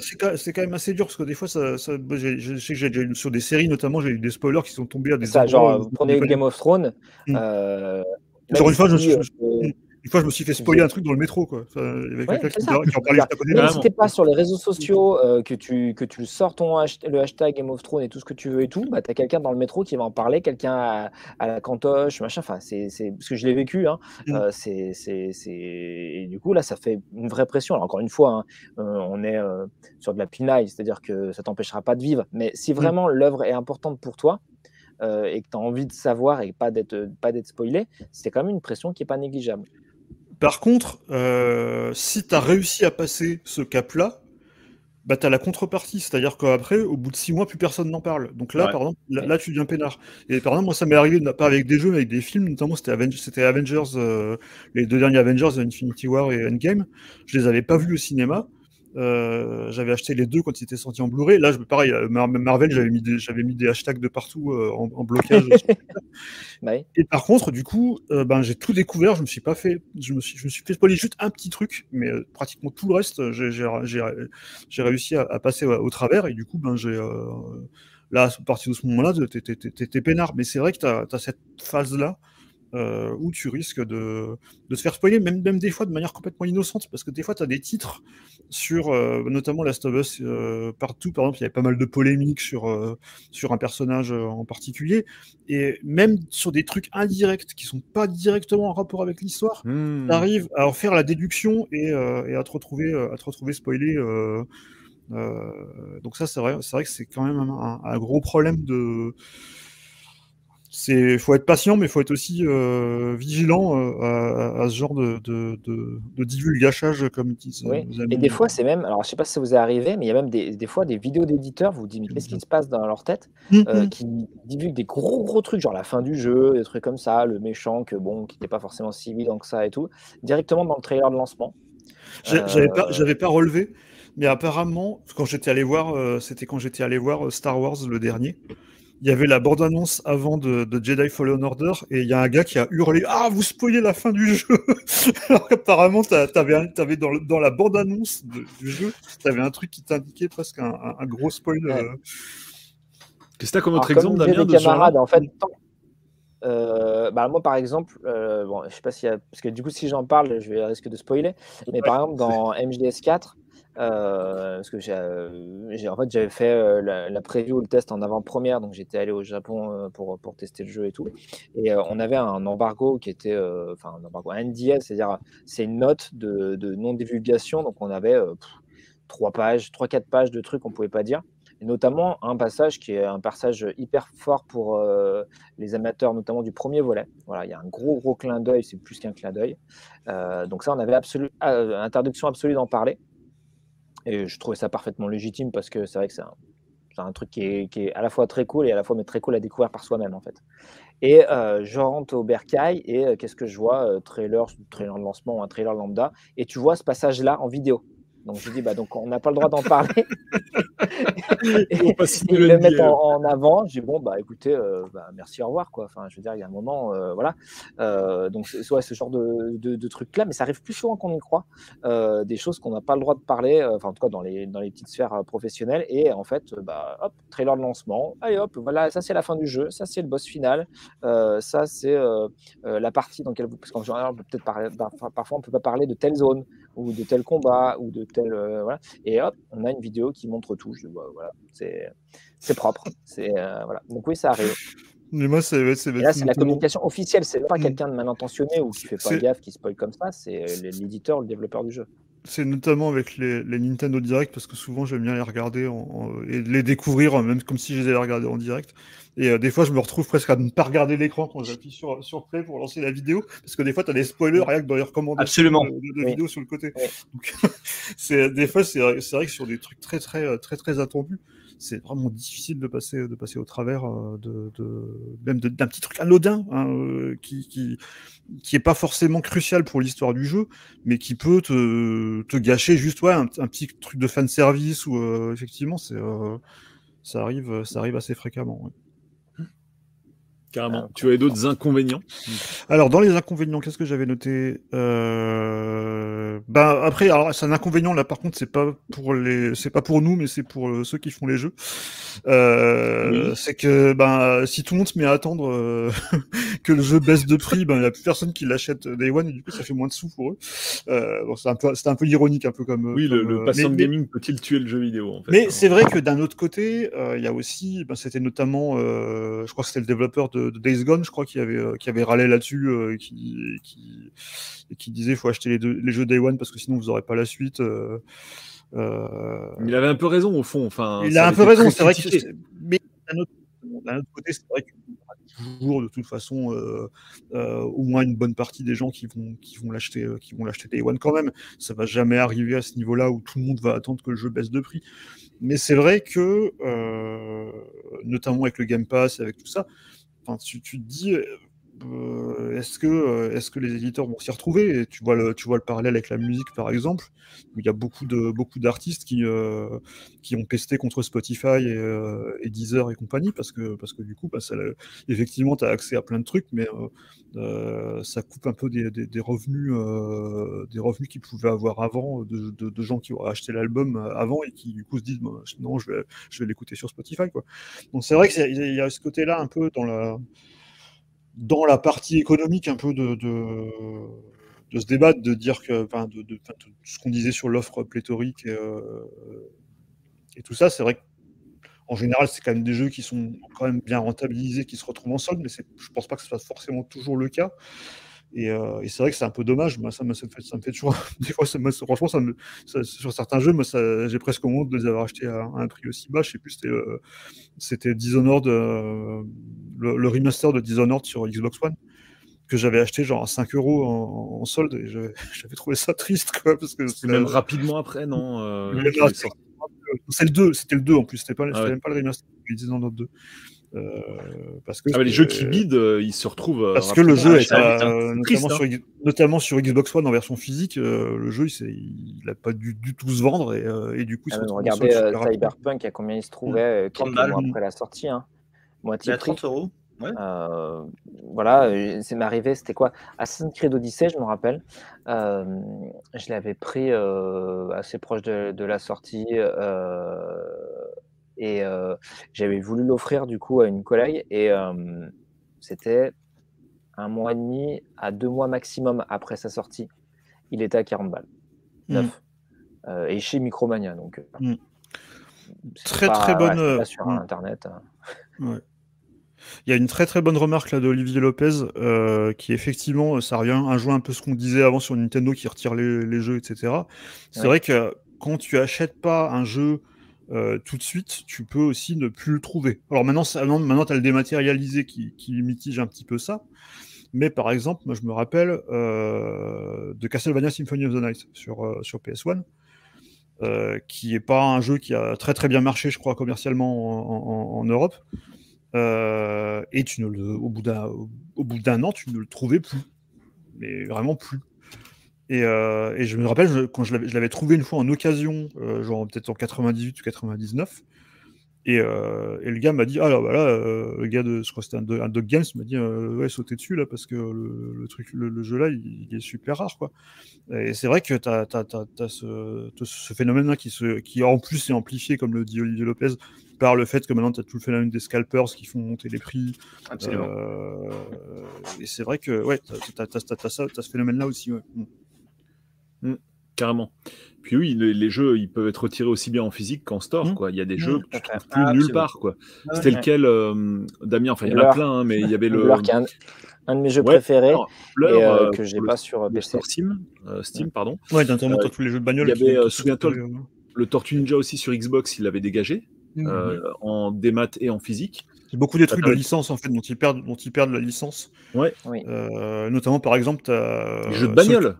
C'est quand même assez dur parce que des fois, ça, ça je sais que j'ai déjà eu sur des séries, notamment, j'ai eu des spoilers qui sont tombés à des. Ça, genre, vous prenez Game of Thrones. Mmh. Euh, genre, une fois, je, je, euh, une fois, je me suis fait spoiler un truc dans le métro. Quoi. il y avait quelqu'un qui, qui, en parlait N'hésitez pas sur les réseaux sociaux euh, que, tu, que tu sors ton le hashtag Game of Thrones et tout ce que tu veux et tout. Bah, tu as quelqu'un dans le métro qui va en parler, quelqu'un à, la cantoche, machin. Enfin, c'est, parce que je l'ai vécu. Hein. Mm. Euh, c'est, c'est, Et du coup, là, ça fait une vraie pression. Alors, encore une fois, hein, euh, on est sur de la pinaille, c'est-à-dire que ça t'empêchera pas de vivre. Mais si mm. vraiment l'œuvre est importante pour toi, et que tu as envie de savoir et pas d'être, pas d'être spoilé, c'est quand même une pression qui n'est pas négligeable. Par contre, euh, si tu as réussi à passer ce cap-là, bah, tu as la contrepartie. C'est-à-dire qu'après, au bout de six mois, plus personne n'en parle. Donc là, par exemple, là, tu deviens peinard. Et par exemple, moi, ça m'est arrivé, pas avec des jeux, mais avec des films, notamment c'était Avengers, Avengers euh, les deux derniers Avengers, Infinity War et Endgame. Je les avais pas vus au cinéma. Euh, j'avais acheté les deux quand ils étaient sortis en Blu-ray. Là, je, pareil, euh, Marvel, j'avais mis, des, j'avais mis des hashtags de partout euh, en, blocage. Et par contre, du coup, ben, j'ai tout découvert. Je me suis pas fait, je me suis, je me suis fait spoiler juste un petit truc, mais pratiquement tout le reste, j'ai, réussi à, passer au, travers. Et du coup, ben, j'ai là, à partir de ce moment-là, t'es, peinard. Mais c'est vrai que tu as cette phase-là euh, où tu risques de, de, se faire spoiler, même, même des fois de manière complètement innocente, parce que des fois tu as des titres sur euh, notamment Last of Us euh, partout, par exemple, il y avait pas mal de polémiques sur, euh, sur un personnage en particulier, et même sur des trucs indirects qui sont pas directement en rapport avec l'histoire, mmh. tu arrives à en faire la déduction et, et, à, te retrouver, à te retrouver spoilé. donc ça, c'est vrai, c'est vrai que c'est quand même un, un, gros problème de c'est faut être patient, mais il faut être aussi euh, vigilant euh, à, ce genre de, de, de, divulgachage, comme disent oui. Et des fois, c'est même, alors je sais pas si ça vous est arrivé, mais il y a même des, des fois des vidéos d'éditeurs, vous vous dites, mais qu'est-ce qui se passe dans leur tête, euh, mm-hmm. qui divulguent des gros gros trucs, genre la fin du jeu, des trucs comme ça, le méchant, que bon, qui n'était pas forcément si évident que ça et tout, directement dans le trailer de lancement. J'avais pas, pas relevé, mais apparemment, quand j'étais allé voir, c'était quand j'étais allé voir Star Wars le dernier il y avait la bande-annonce avant de, Jedi Fallen Order et il y a un gars qui a hurlé Ah, vous spoilez la fin du jeu Alors qu'apparemment, tu avais, dans, dans, la bande-annonce du jeu, tu avais un truc qui t'indiquait presque un, gros spoil. Euh. Qu'est-ce que tu as comme autre exemple, Damien, de camarades, en fait, euh, bah moi, par exemple, euh, bon, je sais pas si parce que du coup, si j'en parle, je vais risquer de spoiler. Mais par exemple, dans MGS 4, euh, parce que j'ai, en fait, j'avais fait la, la, preview, le test en avant-première, donc j'étais allé au Japon pour, pour tester le jeu et tout. Et on avait un embargo qui était, enfin, un embargo, un c'est-à-dire c'est une note de, non-divulgation, donc on avait trois pages, trois, quatre pages de trucs qu'on pouvait pas dire et notamment un passage qui est un passage hyper fort pour euh, les amateurs, notamment du premier volet. Voilà, il y a un gros gros clin d'œil, c'est plus qu'un clin d'œil. Euh, donc ça, on avait absolu, euh, interdiction absolue d'en parler. Et je trouvais ça parfaitement légitime parce que c'est vrai que c'est un, truc qui est, à la fois très cool et à la fois très cool à découvrir par soi-même en fait. Et je rentre au bercail et qu'est-ce que je vois? Trailer, trailer de lancement un trailer lambda. Et tu vois ce passage-là en vidéo. Donc je dis, bah, donc on n'a pas le droit d'en parler. et, ils le mettent en, avant. Je dis, bon, bah écoutez, euh, bah, merci, au revoir. Quoi. Enfin, je veux dire, il y a un moment, euh, voilà. Euh, donc c'est ouais, ce genre de, de, trucs-là, mais ça arrive plus souvent qu'on y croit. des choses qu'on n'a pas le droit de parler, enfin en tout cas dans les, dans les petites sphères professionnelles. Et en fait, bah, hop, trailer de lancement. Allez hop, voilà, ça c'est la fin du jeu, ça c'est le boss final, ça c'est la partie dans laquelle vous. Parce qu'en général, peut-être parler, parfois on ne peut pas parler de telle zone ou de tel combat ou de tel euh, voilà. Et hop on a une vidéo qui montre tout. Je, bah, voilà c'est propre. C'est euh, voilà. Donc oui ça arrive. Mais moi c'est là c'est la communication officielle. C'est pas mm. quelqu'un de mal intentionné ou qui fait pas gaffe qui spoil comme ça. C'est l'éditeur le développeur du jeu c'est notamment avec les, les, Nintendo Direct parce que souvent j'aime bien les regarder et les découvrir même comme si je les avais regardés en direct. Et euh, des fois, je me retrouve presque à ne pas regarder l'écran quand j'appuie sur, sur play pour lancer la vidéo, parce que des fois, tu as des spoilers rien que dans les recommandations de, de, vidéos sur le côté. Donc, des fois, c'est, vrai que sur des trucs très, très, très, très attendus, c'est vraiment difficile de passer, de passer au travers euh, de, même d'un petit truc anodin hein, euh, qui, qui, qui est pas forcément crucial pour l'histoire du jeu, mais qui peut te, te gâcher juste ouais, un, petit truc de fan service ou effectivement, c'est ça arrive, ça arrive assez fréquemment. Carrément. Tu avais d'autres inconvénients? Alors, dans les inconvénients, qu'est-ce que j'avais noté? Euh... bah, Après, alors, c'est un inconvénient, là, par contre, c'est pas pour les, c'est pas pour nous, mais c'est pour euh, ceux qui font les jeux. Euh, C'est que bah, si tout le monde se met à attendre euh, que le jeu baisse de prix, ben, il n'y a plus personne qui l'achète Day One, et du coup, ça fait moins de sous pour eux. Euh, bon, c'est un peu, c'est un peu ironique, un peu comme. Oui, le, le patient gaming peut-il tuer le jeu vidéo en fait, Mais hein. c'est vrai que d'un autre côté, il y a aussi, ben, c'était notamment, je crois que c'était le développeur de de, Days Gone, je crois, qui avait, euh, qui avait râlé là-dessus, euh, qui, qui, qui disait qu'il faut acheter les, deux, les jeux Day One parce que sinon vous n'aurez pas la suite. Euh, il avait un peu raison au fond. Enfin, il a un peu raison, c'est vrai que. Mais d'un autre, autre, côté, c'est vrai qu'il y aura toujours de toute façon au moins une bonne partie des gens qui vont, qui vont l'acheter, qui vont l'acheter Day One quand même. Ça va jamais arriver à ce niveau-là où tout le monde va attendre que le jeu baisse de prix. Mais c'est vrai que, notamment avec le Game Pass, avec tout ça, tu, tu, te dis, euh, est-ce que, euh, est que les éditeurs vont s'y retrouver? Et tu vois, le, tu vois le parallèle avec la musique, par exemple, il y a beaucoup de beaucoup d'artistes qui, euh, qui ont pesté contre Spotify et, Deezer et compagnie, parce que, parce que du coup, bah, effectivement, tu as accès à plein de trucs, mais ça coupe un peu des, des, revenus, des revenus qu'ils pouvaient avoir avant, de, de, gens qui auraient acheté l'album avant et qui, du coup, se disent, bah, non, je vais, je vais l'écouter sur Spotify. Quoi. Donc c'est vrai qu'il y a ce côté-là un peu dans la dans la partie économique un peu de, de, de ce débat, de dire que, enfin, de, de, ce qu'on disait sur l'offre pléthorique et, euh, et, tout ça, c'est vrai qu'en général, c'est quand même des jeux qui sont quand même bien rentabilisés, qui se retrouvent en solde, mais je pense pas que ce soit forcément toujours le cas. Et, euh, et c'est vrai que c'est un peu dommage. Moi, ça, me, ça, me fait, ça me fait toujours. Des fois, ça me, franchement, ça me, ça, sur certains jeux, moi, j'ai presque honte de les avoir achetés à, à, un prix aussi bas. Je sais plus, c'était, euh, Dishonored, euh, le, le, remaster de Dishonored sur Xbox One que j'avais acheté genre à 5 euros en, en solde et j'avais trouvé ça triste quoi parce que c'est même rapidement après non c'est le 2 c'était le 2 en plus c'était pas ah ouais. même pas le remaster Dishonored 2 euh, parce que ah, les jeux qui bident, euh, ils se retrouvent. Parce que le jeu est, pas, euh, notamment, sur, notamment, sur, Xbox One en version physique, euh, le jeu il n'a pas du, du, tout se vendre et, et du coup. Ah, regardez Cyberpunk, à combien il se trouvait 30 mois après la sortie. Hein. Moitié à 30 euros. Ouais. Euh, voilà, c'est m'arrivé, c'était quoi? Assassin's Creed Odyssey, je me rappelle. Euh, je l'avais pris euh, assez proche de, de la sortie et j'avais voulu l'offrir du coup à une collègue et c'était un mois et demi à deux mois maximum après sa sortie. Il était à 40 balles, neuf. Mmh. et chez Micromania, donc. Mmh. Très pas, très bonne. Ouais, pas sur mmh. Internet. Ouais. Il y a une très très bonne remarque là d'Olivier Lopez euh, qui effectivement ça revient jouer un peu ce qu'on disait avant sur Nintendo qui retire les, les jeux etc. C'est ouais. vrai que quand tu achètes pas un jeu euh, tout de suite, tu peux aussi ne plus le trouver. Alors maintenant, maintenant tu as le dématérialisé qui, qui, mitige un petit peu ça. Mais par exemple, moi je me rappelle euh, de Castlevania Symphony of the Night sur, euh, sur PS1. Euh, qui est pas un jeu qui a très très bien marché, je crois, commercialement en, Europe. Et tu ne le, au bout d'un an, tu ne le trouvais plus, mais vraiment plus. Et, euh, et je me rappelle je, quand je l'avais trouvé une fois en occasion, euh, genre peut-être en 98 ou 99. Et, euh, et le gars m'a dit ah là, bah là le gars de je crois c'était un, un, Dog Games m'a dit ouais sautez dessus là parce que le, le truc le, le, jeu là il, il, est super rare quoi. Et c'est vrai que tu as, as, as, as, ce, ce phénomène là qui, se, qui en plus est amplifié comme le dit Olivier Lopez par le fait que maintenant tu as tout le phénomène des scalpers qui font monter les prix. Euh, et c'est vrai que ouais, tu as, as, ce phénomène-là aussi. Ouais. Mmh. Carrément. Puis oui, les, les, jeux, ils peuvent être retirés aussi bien en physique qu'en store. Mmh. Quoi. Il y a des jeux que tu trouves plus ah, nulle part. Quoi. C'était ouais. lequel, euh, Damien? Enfin, il y en a plein, hein, mais il y avait le. Blur, qui est un, un, de mes jeux ouais, préférés alors, Blur, et, euh, que j'ai pas sur PC. Steam, euh, Steam, pardon. Ouais, notamment tous les jeux de bagnole. Il y avait, souviens-toi, le Tortue Ninja aussi sur Xbox, il l'avait dégagé. Mmh. Euh, en démat et en physique. C'est beaucoup des trucs de licence en fait dont ils perdent, dont ils perdent la licence. Ouais. Euh, notamment par exemple, as, jeux de bagnole.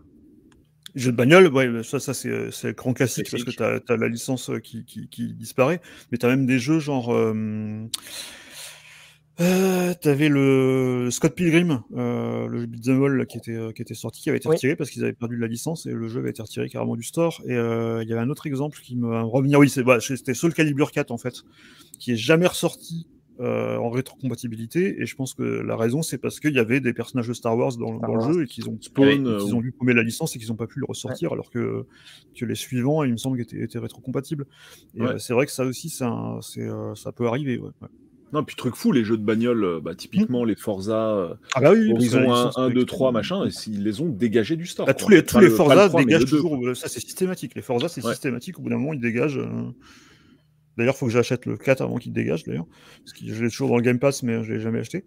Ce... Jeux de bagnole, ouais, ça, ça c'est le grand classique, parce que tu as, as, la licence qui, qui, qui disparaît, mais tu as même des jeux genre. Euh, euh, T'avais le Scott Pilgrim, euh, le jeu beat'em all qui était, qui était sorti, qui avait été retiré oui. parce qu'ils avaient perdu la licence et le jeu avait été retiré carrément du store. Et euh, il y avait un autre exemple qui me revenir. Oui, c'était bah, Soul Calibur 4 en fait, qui est jamais ressorti euh, en rétrocompatibilité. Et je pense que la raison, c'est parce qu'il y avait des personnages de Star Wars dans, Star dans Wars. le jeu et qu'ils ont, Spawn, euh, ont dû paumer la licence et qu'ils n'ont pas pu le ressortir, ouais. alors que, que les suivants, il me semble, étaient, étaient rétrocompatibles. Et ouais. c'est vrai que ça aussi, un, ça peut arriver. Ouais. Non, puis truc fou, les jeux de bagnole, bah, typiquement mmh. les Forza, ah bah oui, Horizon 1, 1, 2, 3, machin, et ils les ont dégagés du store. Bah, tous les, tous les Forza dégagent toujours, ça c'est systématique. Les Forza c'est ouais. systématique, au bout d'un moment ils dégagent. Euh... D'ailleurs, il faut que j'achète le 4 avant qu'il dégage, d'ailleurs. Parce que je l'ai toujours dans le Game Pass, mais je ne l'ai jamais acheté.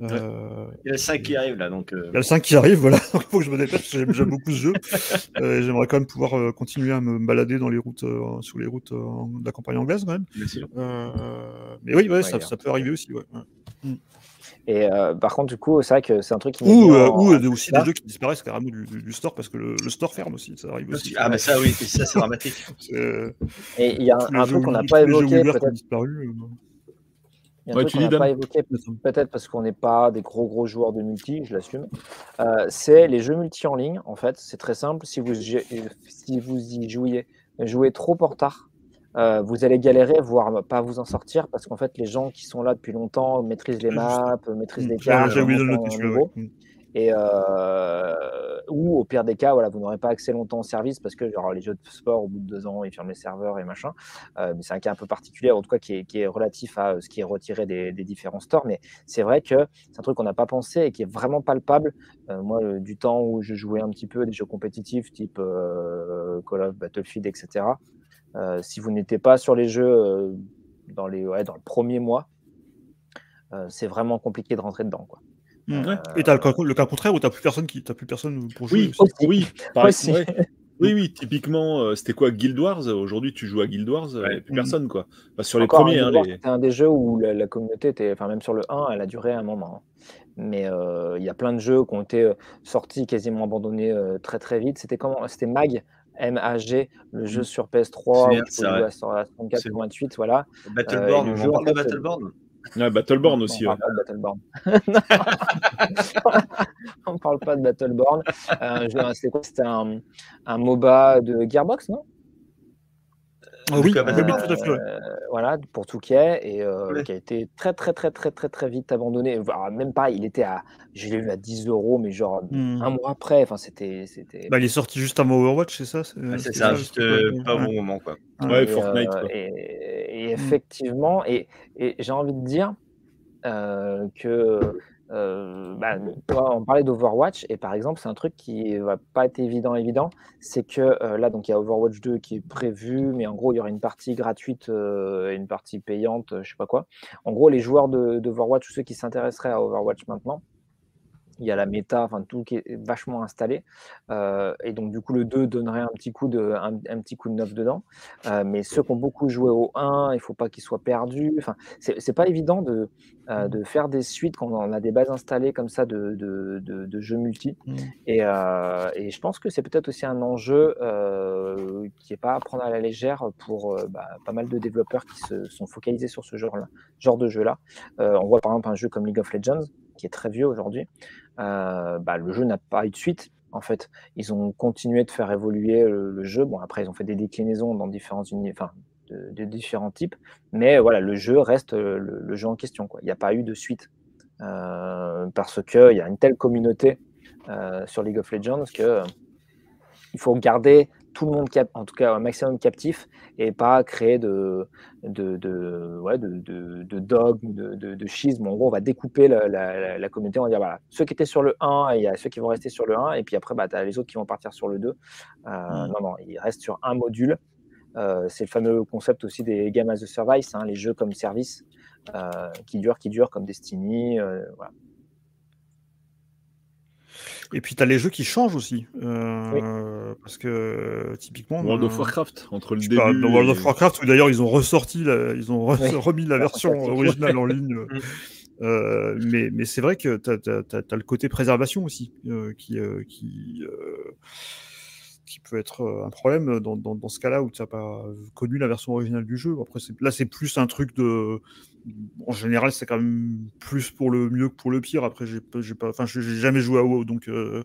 Euh... Il y a le 5 qui arrive, là. Donc, euh... Il y a le 5 qui arrive, voilà. il faut que je me dépêche, j'aime beaucoup ce jeu. euh, J'aimerais quand même pouvoir continuer à me balader dans les routes, sur les routes de la campagne anglaise, quand même. mais oui, ouais, ouais, ça, ça, peut arriver aussi. Ouais. Mm. Et euh, par contre, du coup, c'est vrai que c'est un truc qui. Ou, euh, ou euh, aussi des jeux qui disparaissent carrément du, du, du store parce que le, le, store ferme aussi. Ça arrive aussi. Ah, mais ça, oui, ça, c'est dramatique. Et il y a un, un truc qu'on n'a pas évoqué. Disparu, il y a un ouais, truc qu'on n'a pas évoqué, peut-être parce qu'on n'est pas des gros gros joueurs de multi, je l'assume. Euh, c'est les jeux multi en ligne. En fait, c'est très simple. Si vous, si vous y jouiez, jouez trop en retard, euh, vous allez galérer, voire pas vous en sortir, parce qu'en fait, les gens qui sont là depuis longtemps maîtrisent les maps, maîtrisent les cartes, et euh, ou au pire des cas, voilà, vous n'aurez pas accès longtemps au service parce que les jeux de sport, au bout de deux ans, ils ferment les serveurs et machin. Euh, mais c'est un cas un peu particulier, en tout cas qui est, qui est, relatif à ce qui est retiré des, des différents stores. Mais c'est vrai que c'est un truc qu'on n'a pas pensé et qui est vraiment palpable. Euh, moi, euh, du temps où je jouais un petit peu à des jeux compétitifs type euh, Call of, Battlefield, etc. Euh, si vous n'étiez pas sur les jeux euh, dans, les, ouais, dans le premier mois, euh, c'est vraiment compliqué de rentrer dedans. Quoi. Mm. Et tu as le, cas contraire où tu plus personne qui plus personne pour jouer. Oui, oui, oui, oui, typiquement, euh, c'était quoi Guild Wars? Aujourd'hui, tu joues à Guild Wars, il n'y a plus personne, quoi. sur les premiers. Hein, C'était un des jeux où la, communauté était, enfin, même sur le 1, elle a duré un moment. Hein. Mais euh, il y a plein de jeux qui ont été sortis, quasiment abandonnés très très vite. C'était comment? C'était Mag, MAG, le jeu mm. sur PS3, où tu à 64 28, voilà. Battleborn, on parle de Battleborn Ouais, Battleborn aussi. On parle pas de Battleborn. on parle pas de Battleborn. Euh, C'était un, un, MOBA de Gearbox, non? Ah oui, euh, voilà, pour Touquet, et euh, qui a été très, très, très, très, très, très vite abandonné. même pas, il était à, je l'ai vu à 10 euros, mais genre hmm. un mois après. Enfin, c'était, c'était. Bah, il est sorti juste avant Overwatch, c'est ça? C'est ça, juste pas au bon moment, quoi. Ouais, Fortnite. Et, effectivement, et, et j'ai envie de dire que euh, bah, on parlait d'Overwatch et par exemple, c'est un truc qui va pas être évident, évident. C'est que euh, là, donc il y a Overwatch 2 qui est prévu, mais en gros, il y aura une partie gratuite euh, et une partie payante, je sais pas quoi. En gros, les joueurs d'Overwatch ou ceux qui s'intéresseraient à Overwatch maintenant, il y a la méta, enfin tout qui est vachement installé. Euh, et donc du coup le 2 donnerait un petit coup de, un, petit coup de neuf dedans. Euh, mais ceux qui ont beaucoup joué au 1, il ne faut pas qu'ils soient perdus. Enfin, c'est pas évident de, euh, mmh. de faire des suites quand on a des bases installées comme ça de, de, de, jeux multi. Mmh. Et, et, je pense que c'est peut-être aussi un enjeu qui n'est pas à prendre à la légère pour bah, pas mal de développeurs qui se sont focalisés sur ce genre, -là, genre de jeu-là. on voit par exemple un jeu comme League of Legends qui est très vieux aujourd'hui, euh, bah, le jeu n'a pas eu de suite. En fait, ils ont continué de faire évoluer le, jeu. Bon, après, ils ont fait des déclinaisons dans différents enfin, de, différents types, mais voilà, le jeu reste le, jeu en question. Il n'y a pas eu de suite euh, parce qu'il y a une telle communauté euh, sur League of Legends que il faut garder tout le monde, cap en tout cas un maximum captif, et pas créer de, de, de, ouais, de, de, dogmes, de, de, schisme. En gros, on va découper la, la, communauté, on va dire voilà, ceux qui étaient sur le 1, il y a ceux qui vont rester sur le 1, et puis après, bah, tu as les autres qui vont partir sur le 2. Euh, mmh. Non, non, ils restent sur un module. Euh, c'est le fameux concept aussi des Game as a Service, hein, les jeux comme service, euh, qui durent, qui durent, comme Destiny. voilà. Et puis tu as les jeux qui changent aussi. Euh, parce que typiquement. World of Warcraft, entre le début. Dans World of Warcraft, où d'ailleurs ils ont ressorti, ils ont remis la version originale en ligne. Mm. Euh, mais mais c'est vrai que tu as, le côté préservation aussi euh, qui. qui qui peut être un problème dans, dans, dans ce cas-là où tu n'as pas connu la version originale du jeu. Après, là, c'est plus un truc de, en général, c'est quand même plus pour le mieux que pour le pire. Après, j'ai pas, enfin, j'ai jamais joué à WoW, donc euh,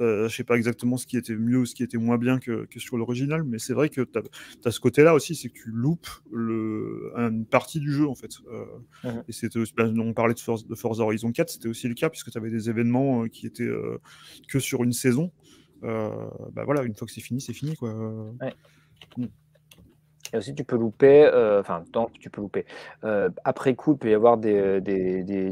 euh, je sais pas exactement ce qui était mieux ou ce qui était moins bien que, sur l'original. Mais c'est vrai que tu as, ce côté-là aussi, c'est que tu loupes le, une partie du jeu en fait. Euh, mmh et c'était, ben, on parlait de, Forza, de Forza Horizon 4, c'était aussi le cas puisque tu avais des événements qui étaient que sur une saison. bah voilà, une fois que c'est fini, c'est fini quoi. Mmh. Et aussi, tu peux louper, euh, enfin, tant que tu peux louper. Euh, après coup, il peut y avoir des,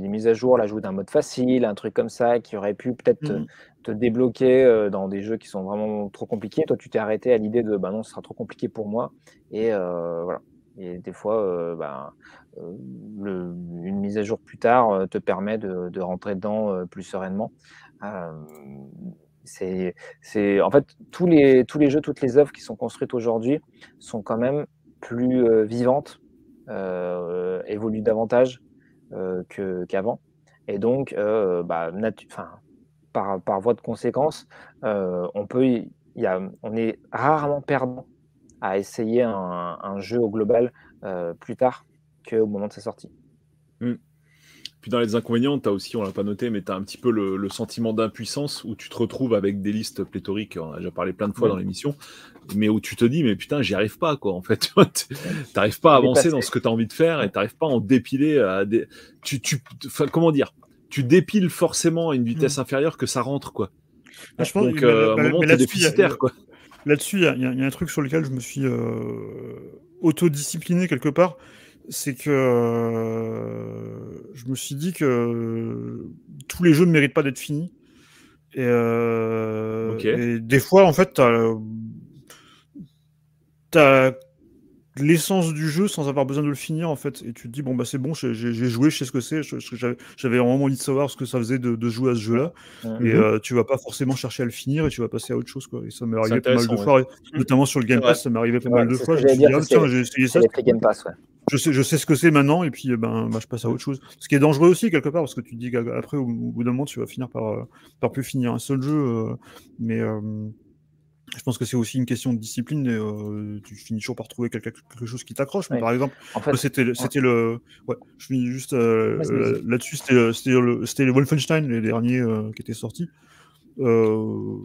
mises à jour, l'ajout d'un mode facile, un truc comme ça, qui aurait pu peut-être te, mmh. débloquer euh, dans des jeux qui sont vraiment trop compliqués. Toi, tu t'es arrêté à l'idée de, bah non, ce sera trop compliqué pour moi. Et voilà. Et des fois, bah, une mise à jour plus tard te permet de, de rentrer dedans plus sereinement c'est, en fait tous les, tous les jeux, toutes les œuvres qui sont construites aujourd'hui sont quand même plus euh, vivantes, euh, évoluent davantage euh, qu'avant. Et donc, bah, par, voie de conséquence, on peut, on est rarement perdant à essayer un, jeu au global plus tard qu'au moment de sa sortie. Puis dans les inconvénients, tu as aussi, on l'a pas noté, mais tu as un petit peu le, sentiment d'impuissance où tu te retrouves avec des listes pléthoriques, on a déjà parlé plein de fois dans l'émission, mais où tu te dis, mais putain, j'y arrive pas, quoi, en fait. tu n'arrives pas à avancer dans ce que tu as envie de faire et tu n'arrives pas à en dépiler. À des... tu, tu, comment dire? Tu dépiles forcément à une vitesse hmm. inférieure que ça rentre, quoi. Bah, je pense, Donc, euh, à un moment, tu déficitaire, quoi. Là-dessus, il y, a un truc sur lequel je me suis euh, autodiscipliné quelque part c'est que euh, je me suis dit que tous les jeux ne méritent pas d'être finis. Et, euh, des fois, en fait, tu as, l'essence du jeu sans avoir besoin de le finir en fait. Et tu te dis bon bah c'est bon, j'ai joué, je sais ce que c'est. J'avais vraiment envie de savoir ce que ça faisait de, jouer à ce jeu-là. Et euh, tu vas pas forcément chercher à le finir et tu vas passer à autre chose quoi. Et ça m'est arrivé pas mal de fois, notamment sur le Game Pass, ça m'est arrivé pas mal de fois. Je me suis dit ah, tiens j'ai essayé ça. Game Pass, je sais, je sais ce que c'est maintenant, et puis ben, ben, je passe à autre chose. Ce qui est dangereux aussi, quelque part, parce que tu te dis qu'après, au, bout d'un moment, tu vas finir par, euh, par plus finir un seul jeu. mais je pense que c'est aussi une question de discipline. Et, euh, tu finis toujours par trouver quelque, quelque chose qui t'accroche. Par exemple, c'était c'était le. Ouais, je finis juste euh, là-dessus. C'était le, le Wolfenstein, les derniers qui étaient sortis. Euh,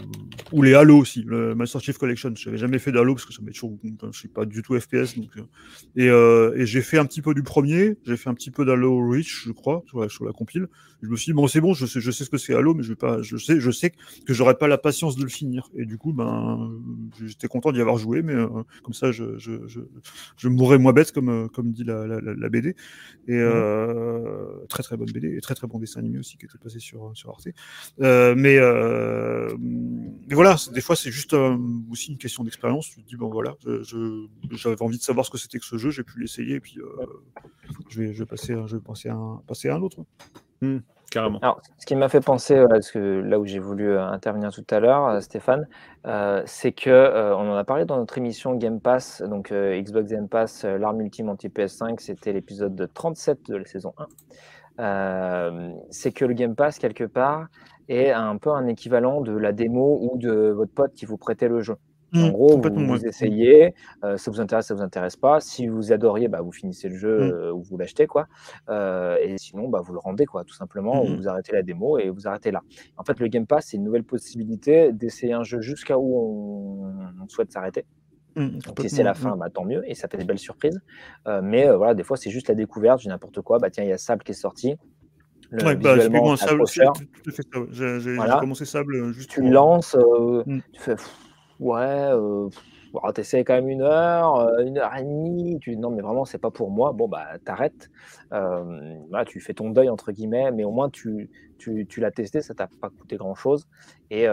ou les Halo aussi, le Master Chief Collection. Je n'avais jamais fait d'Halo parce que ça m'est toujours. Je suis pas du tout FPS. Donc, euh, et, euh, et j'ai fait un petit peu du premier, j'ai fait un petit peu d'Halo Reach, je crois, sur la, sur la compile. Je me suis dit, bon, c'est bon, je sais, je sais ce que c'est Halo, mais je, vais pas, je sais, je sais que j'aurais pas la patience de le finir. Et du coup, ben, j'étais content d'y avoir joué, mais comme ça, je, je, je, je, mourrais moins bête, comme, comme dit la, la, la BD. Et mmh. très très bonne BD, et très très bon dessin animé aussi qui était passé sur, sur Arte. mais euh, mais voilà, des fois c'est juste euh, aussi une question d'expérience. Tu te dis bon voilà, j'avais envie de savoir ce que c'était que ce jeu, j'ai pu l'essayer et puis euh, je vais, je vais passer, je vais passer à un, passer à un autre. Hmm, carrément. Alors, ce qui m'a fait penser, parce que là où j'ai voulu intervenir tout à l'heure, Stéphane, c'est que on en a parlé dans notre émission Game Pass, donc Xbox Game Pass, l'arme ultime anti PS5, c'était l'épisode 37 de la saison 1. c'est que le Game Pass quelque part est un peu un équivalent de la démo ou de votre pote qui vous prêtait le jeu. en mmh, gros, vous, essayez, euh, ça vous intéresse, ça vous intéresse pas. Si vous adoriez, bah, vous finissez le jeu mmh. euh, ou vous l'achetez, quoi. Euh, et sinon, bah, vous le rendez, quoi, tout simplement. Ou mmh. vous arrêtez la démo et vous arrêtez là. En fait, le Game Pass, c'est une nouvelle possibilité d'essayer un jeu jusqu'à où on, souhaite s'arrêter. si c'est la fin, bah, tant mieux, et ça fait des belles surprises. mais voilà, des fois, c'est juste la découverte, n'importe quoi. Bah, tiens, il y a Sable qui est sorti. Ouais, bah, un Sable, J'ai commencé Sable euh, juste. Tu lances, euh, mmh. tu fais ouais, euh, tu essaies quand même une heure, euh, une heure et demie. Tu dis non, mais vraiment, c'est pas pour moi. Bon, bah, t'arrêtes. Euh, tu fais ton deuil, entre guillemets, mais au moins, tu, tu, tu l'as testé, ça t'a pas coûté grand chose. Et,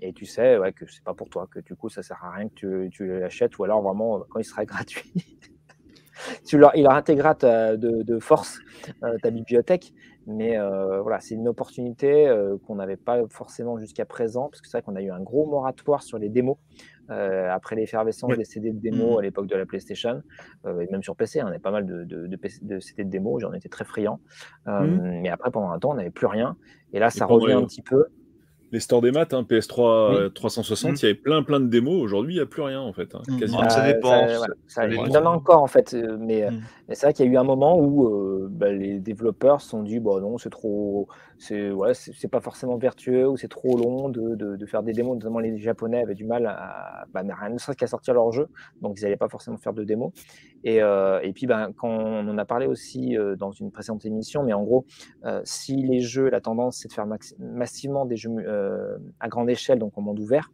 et tu sais ouais, que c'est pas pour toi, que du coup, ça sert à rien que tu, tu l'achètes, ou alors vraiment, quand il sera gratuit. tu leur, il leur intégrera de, de, force ta bibliothèque, mais euh, voilà, c'est une opportunité euh, qu'on n'avait pas forcément jusqu'à présent, parce que c'est vrai qu'on a eu un gros moratoire sur les démos. Euh, après l'effervescence des CD de démos mmh. à l'époque de la PlayStation, et même sur PC, hein, on avait pas mal de, de, de, CD de démos, j'en étais très friand. Mmh. Mais après, pendant un temps, on n'avait plus rien. Et là, ça revient un petit peu les stores des maths, hein, PS3 360, mm. il y avait plein plein de démos. Aujourd'hui, il n'y a plus rien en fait. Hein, mm. quasiment. ça dépend. il y en a encore en fait, euh, mais, mm. mais c'est vrai qu'il y a eu un moment où euh, bah, les développeurs se sont dit bon non, c'est trop, c'est pas forcément vertueux ou c'est trop long de, faire des démos. Notamment les Japonais avaient du mal à, bah, ne serait qu'à sortir leur jeu, donc ils n'allaient pas forcément faire de démos. Et, euh, et puis ben quand on en a parlé aussi dans une précédente émission, mais en gros, si les jeux, la tendance c'est de faire massivement des jeux euh, à grande échelle, donc en monde ouvert,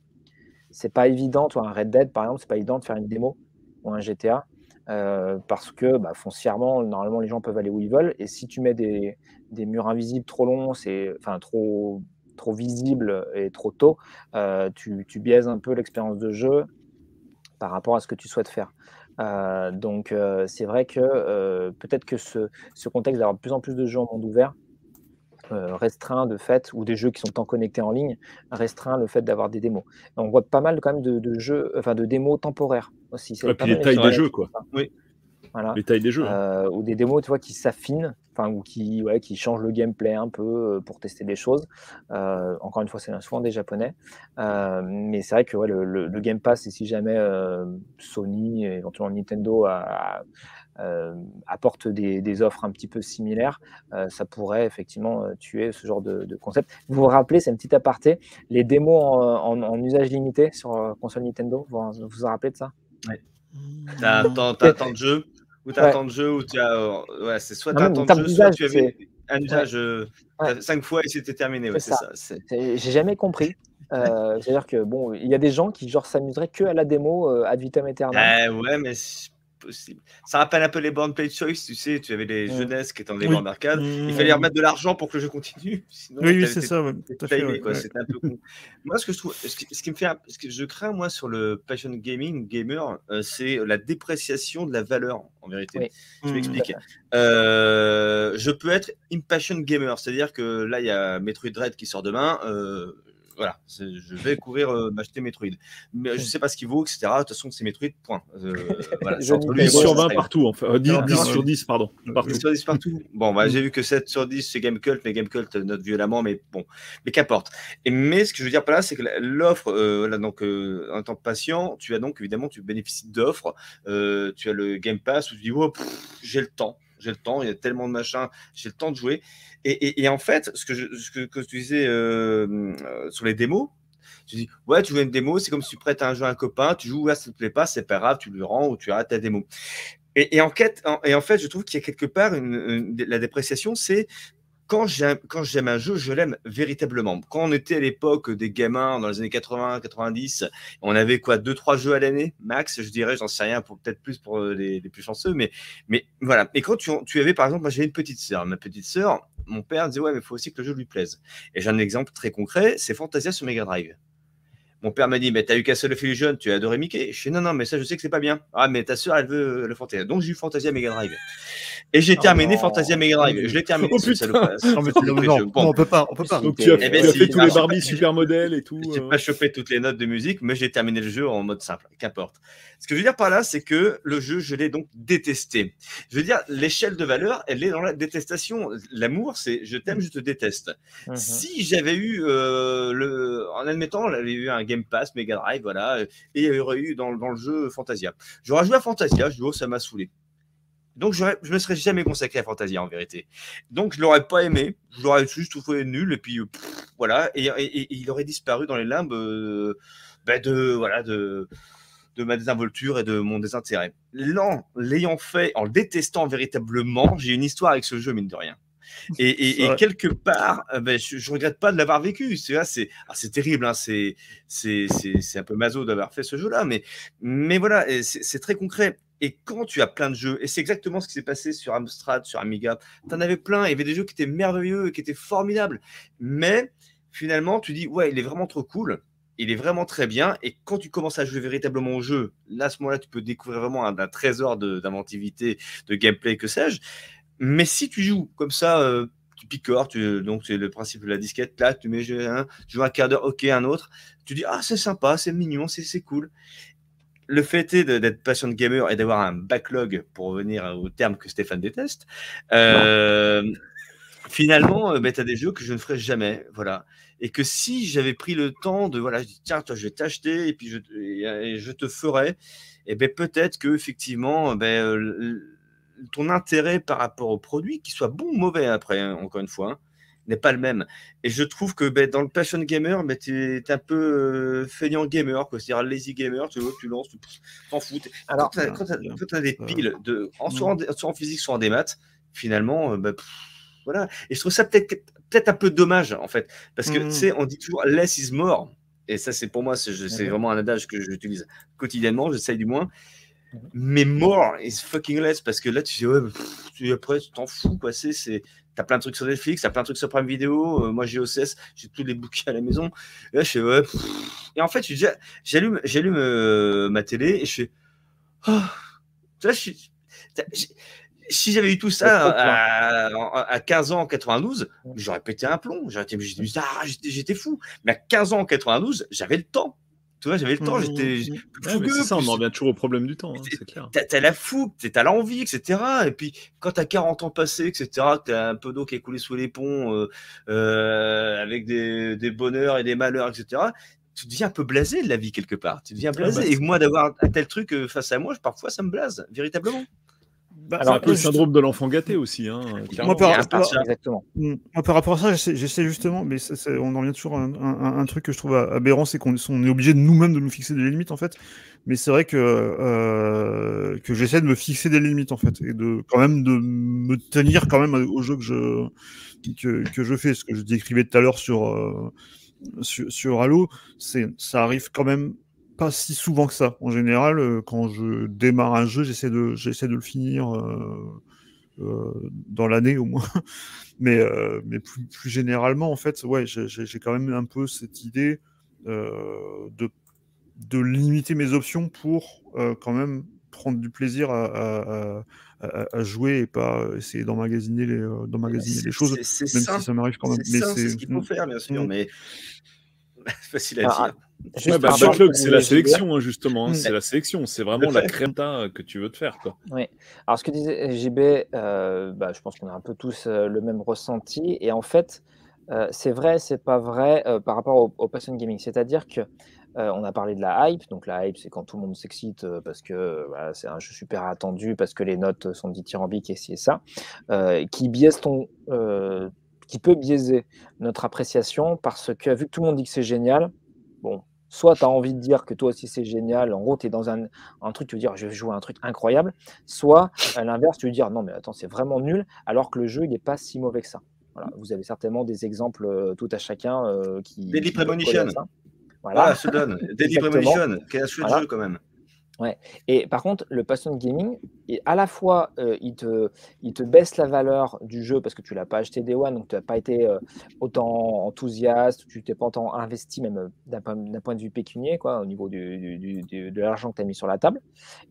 c'est pas évident. Toi, un Red Dead, par exemple, c'est pas évident de faire une démo ou un GTA. Euh, parce que bah, foncièrement, normalement, les gens peuvent aller où ils veulent. Et si tu mets des, murs invisibles trop longs, c'est enfin trop trop visible et trop tôt, euh, tu, tu, biaises un peu l'expérience de jeu par rapport à ce que tu souhaites faire. donc c'est vrai que peut-être que ce, contexte d'avoir de plus en plus de jeux en monde ouvert euh, restreint de fait, ou des jeux qui sont en connectés en ligne, restreint le fait d'avoir des démos. on voit pas mal quand même de, jeux, enfin de démos temporaires aussi. Et puis les tailles des jeux, quoi. Oui. Voilà. Les tailles des jeux. Euh, ou des démos, tu vois, qui s'affinent, enfin, ou qui, ouais, qui changent le gameplay un peu euh, pour tester des choses. encore une fois, c'est souvent des japonais. mais c'est vrai que ouais, le, Game Pass, et si jamais Sony, éventuellement Nintendo, a, euh, apporte des, offres un petit peu similaires, euh, ça pourrait effectivement euh, tuer ce genre de, concept. Vous vous rappelez, c'est un petit aparté, les démos en, usage limité sur console Nintendo, vous vous, en rappelez de ça? Oui. T'as temps de jeu ou t'as temps de jeu ou tu as. ouais, c'est soit t'as temps de jeu, soit tu avais un usage cinq fois et c'était terminé. Ouais, c'est ça. J'ai jamais compris. C'est-à-dire que bon, il y a des gens qui genre s'amuseraient que à la démo ad vitam aeternam. ouais, mais possible. Ça rappelle un peu les bornes Play Choice, tu sais, tu avais les Mm. jeunesses qui étaient dans les Oui. Mmh. Il fallait remettre de l'argent pour que le jeu continue. Sinon, Oui, oui, c'est ça, ouais, timé, ouais, quoi. ouais. Un peu con. Moi, ce que je trouve, ce qui, ce qui me fait, ce que je crains moi sur le passion gaming gamer, euh, c'est la dépréciation de la valeur en vérité. Oui. Je Mmh. m'explique. Euh, je peux être impassion gamer, c'est-à-dire que là, il y a Metroid Dread qui sort demain. euh, voilà, je vais courir euh, m'acheter Metroid. Mais je sais pas ce qu'il vaut, etc. De toute façon, c'est Metroid, point. Euh, voilà, entre n'y lui et 10 moi, sur ça 20 serait- partout, enfin. Euh, 10, Non, 10 non, sur 10, pardon. Partout. 10 sur 10 partout. Bon, bah, j'ai vu que 7 sur 10, c'est Gamecult, mais Gamecult note violemment, mais bon, mais qu'importe. Mais ce que je veux dire par là, c'est que l'offre, euh, là, donc, euh, en tant que patient, tu as donc évidemment, tu bénéficies d'offres. Euh, tu as le Game Pass où tu dis, oh, j'ai le temps, j'ai le temps, il y a tellement de machins, j'ai le temps de jouer. Et, et- en fait, ce que, je, ce que, que tu disais euh, euh, sur les démos, tu dis, ouais, tu joues une démo, c'est comme si tu prêtes un jeu à un copain, tu joues, ouais, ça te plaît pas, c'est pas grave, tu lui rends ou tu arrêtes ta démo. Et, et en, quête, et en fait, je trouve qu'il y a quelque part la dépréciation, c'est quand j'aime, un jeu, je l'aime véritablement. Quand on était à l'époque des gamins dans les années 80, 90, on avait quoi, deux, trois jeux à l'année, max, je dirais, j'en sais rien, pour peut-être plus pour euh, les, plus chanceux, mais, mais voilà. Et quand tu, tu avais, par exemple, moi j'ai une petite sœur, ma petite sœur, mon père disait, ouais, mais il faut aussi que le jeu lui plaise. Et j'ai un exemple très concret, c'est Fantasia sur Mega Drive. Mon père m'a dit, mais t'as eu Castle of Illusion, tu as adoré Mickey. Je dis, non, non, mais ça, je sais que c'est pas bien. Ah, mais ta soeur, elle veut le Fantasia. Donc, j'ai eu Fantasia Mega Drive. Et j'ai Oh terminé non. Fantasia Mega Drive. Je l'ai terminé. Oh, ce putain. salope. Non, mais non, on peut pas, on peut pas. Donc tu as, Eh ben, tu as si, fait tous les Barbie supermodèles et tout. J'ai euh. pas chopé toutes les notes de musique, mais j'ai terminé le jeu en mode simple, qu'importe. Ce que je veux dire par là, c'est que le jeu, je l'ai donc détesté. Je veux dire, l'échelle de valeur, elle est dans la détestation. L'amour, c'est je t'aime, je te déteste. Mhm. Si j'avais eu, euh, le, en admettant, j'avais eu un Game Pass, Mega Drive, voilà, et il y aurait eu dans, le jeu Fantasia. J'aurais joué à Fantasia, je dis, oh, ça m'a saoulé. Donc, je me serais jamais consacré à Fantasia en vérité. Donc, je l'aurais pas aimé, je l'aurais juste trouvé nul, et puis euh, voilà, et, il aurait disparu dans les limbes euh, ben, de, voilà, de, de ma désinvolture et de mon désintérêt. Non, l'ayant fait, en le détestant véritablement, j'ai une histoire avec ce jeu, mine de rien. Et, quelque part, euh, ben, je, je regrette pas de l'avoir vécu. C'est là, c'est ah, terrible, hein, c'est c'est c'est c'est un peu maso d'avoir fait ce jeu-là, mais mais voilà, c'est très concret. Et quand tu as plein de jeux, et c'est exactement ce qui s'est passé sur Amstrad, sur Amiga, tu en avais plein, il y avait des jeux qui étaient merveilleux, qui étaient formidables, mais finalement, tu dis, ouais, il est vraiment trop cool, il est vraiment très bien, et quand tu commences à jouer véritablement au jeu, là, à ce moment-là, tu peux découvrir vraiment un, un trésor de- d'inventivité, de, gameplay, que sais-je. Mais si tu joues comme ça, euh, tu picores, tu, donc c'est le principe de la disquette, là, tu mets un, tu joues un quart d'heure, ok, un autre, tu dis, ah, c'est sympa, c'est mignon, c'est cool. Le fait est d'être passion gamer et d'avoir un backlog, pour revenir au terme que Stéphane déteste, euh, finalement, tu as des jeux que je ne ferai jamais. Voilà. Et que si j'avais pris le temps de, voilà, je dis, tiens, toi, je vais t'acheter et puis je, je te ferai, et ben peut-être que effectivement, ben, euh, l- ton intérêt par rapport au produit, qu'il soit bon ou mauvais après, hein, encore une fois, hein, n'est pas le même. Et je trouve que ben, dans le passion gamer, ben, tu es, un peu euh, feignant gamer, c'est-à-dire lazy gamer, tu, vois, tu lances, tu t'en fous. Alors, quand tu as, t'as des Euh, piles, de, en, soit, mm. en, soit en physique, soit en démat, finalement, euh, ben, pff, voilà. Et je trouve ça peut-être peut-être un peu dommage, en fait, parce que Mm. tu sais, on dit toujours less is more. Et ça, c'est pour moi, c'est Mhm. vraiment un adage que j'utilise quotidiennement, j'essaye du moins. Mhm. Mais more is fucking less, parce que là, tu dis, ouais, pff, après, tu t'en fous, quoi. C'est, c'est, t'as plein de trucs sur Netflix, t'as plein de trucs sur Prime Video. euh, moi, j'ai OCS, j'ai tous les bouquins à la maison. Et là, je fais, ouais, pff. Et en fait, j'allume, j'allume euh, ma télé et je fais, oh. Tu vois, je suis- si j'avais eu tout ça plein. à, à 15 ans en 92, j'aurais pété un plomb. Ah, j'étais, j'étais fou. Mais à 15 ans en 92, j'avais le temps. Tu vois, j'avais le temps, Mmh, j'étais mmh. Ouais, mais ça, on en revient toujours au problème du temps, hein, C'est- clair. t'as, la fougue, t'as l'envie, etc. Et puis, quand t'as 40 ans passés, etc., t'as un peu d'eau qui est coulé sous les ponts, euh, euh, avec des, des bonheurs et des malheurs, etc., tu deviens un peu blasé de la vie quelque part. Tu deviens blasé. bah, et moi, d'avoir un tel truc euh, face à moi, parfois, ça me blase, véritablement. Bah, C'est un peu le syndrome de l'enfant gâté aussi. Hein. Moi, par, Exactement. Mm. Moi, par rapport à ça, j'essaie justement, mais ça- ça- on en revient toujours à un, un- un truc que je trouve aberrant, c'est qu'on on est obligé de nous-mêmes de nous fixer des limites en fait. Mais c'est vrai que euh, que j'essaie de me fixer des limites en fait et de quand même de me tenir quand même au jeu que je que, que je fais. Ce que je décrivais tout à l'heure sur, euh, sur sur Halo, c'est ça arrive quand même pas si souvent que ça. En général, euh, quand je démarre un jeu, j'essaie de, j'essaie de le finir euh, euh, dans l'année au moins. mais mais plus, plus, généralement, en fait, ouais, j'ai quand même un peu cette idée de, de limiter mes options pour quand même prendre du plaisir à, à, jouer et pas essayer d'emmagasiner les, choses, même si ça m'arrive quand même. C'est ce qu'il faut faire, bien sûr, mm. mais facile à ah, dire. Bah, c'est la sélection, hein, justement. Hein, c'est la sélection. C'est vraiment la créta que tu veux te faire. Quoi. Oui. Alors, ce que disait JB, euh, bah, je pense qu'on a un peu tous euh, le même ressenti. Et en fait, euh, c'est vrai, c'est pas vrai par rapport au, au passion gaming. C'est-à-dire que on a parlé de la hype. Donc, la hype, c'est quand tout le monde s'excite parce que c'est un jeu super attendu, parce que les notes sont dithyrambiques et ci et ça, qui biaise ton qui peut biaiser notre appréciation parce que vu que tout le monde dit que c'est génial, bon, soit tu as envie de dire que toi aussi c'est génial, en gros tu es dans un, un, truc, tu veux dire je vais jouer un truc incroyable, soit à l'inverse tu veux dire non mais attends c'est vraiment nul alors que le jeu il n'est pas si mauvais que ça. Voilà, vous avez certainement des exemples euh, tout à chacun euh, qui... Daily Premonition. Voilà, voilà se donne. Daily Premonition, qui est un chouette jeu quand même. Ouais. Et par contre, le passion gaming, et à la fois, euh, il, te, il te baisse la valeur du jeu parce que tu l'as pas acheté Day One, donc tu n'as pas été euh, autant enthousiaste, tu t'es pas autant investi, même euh, d'un point de vue pécunier, quoi, au niveau du, du, de l'argent que tu as mis sur la table.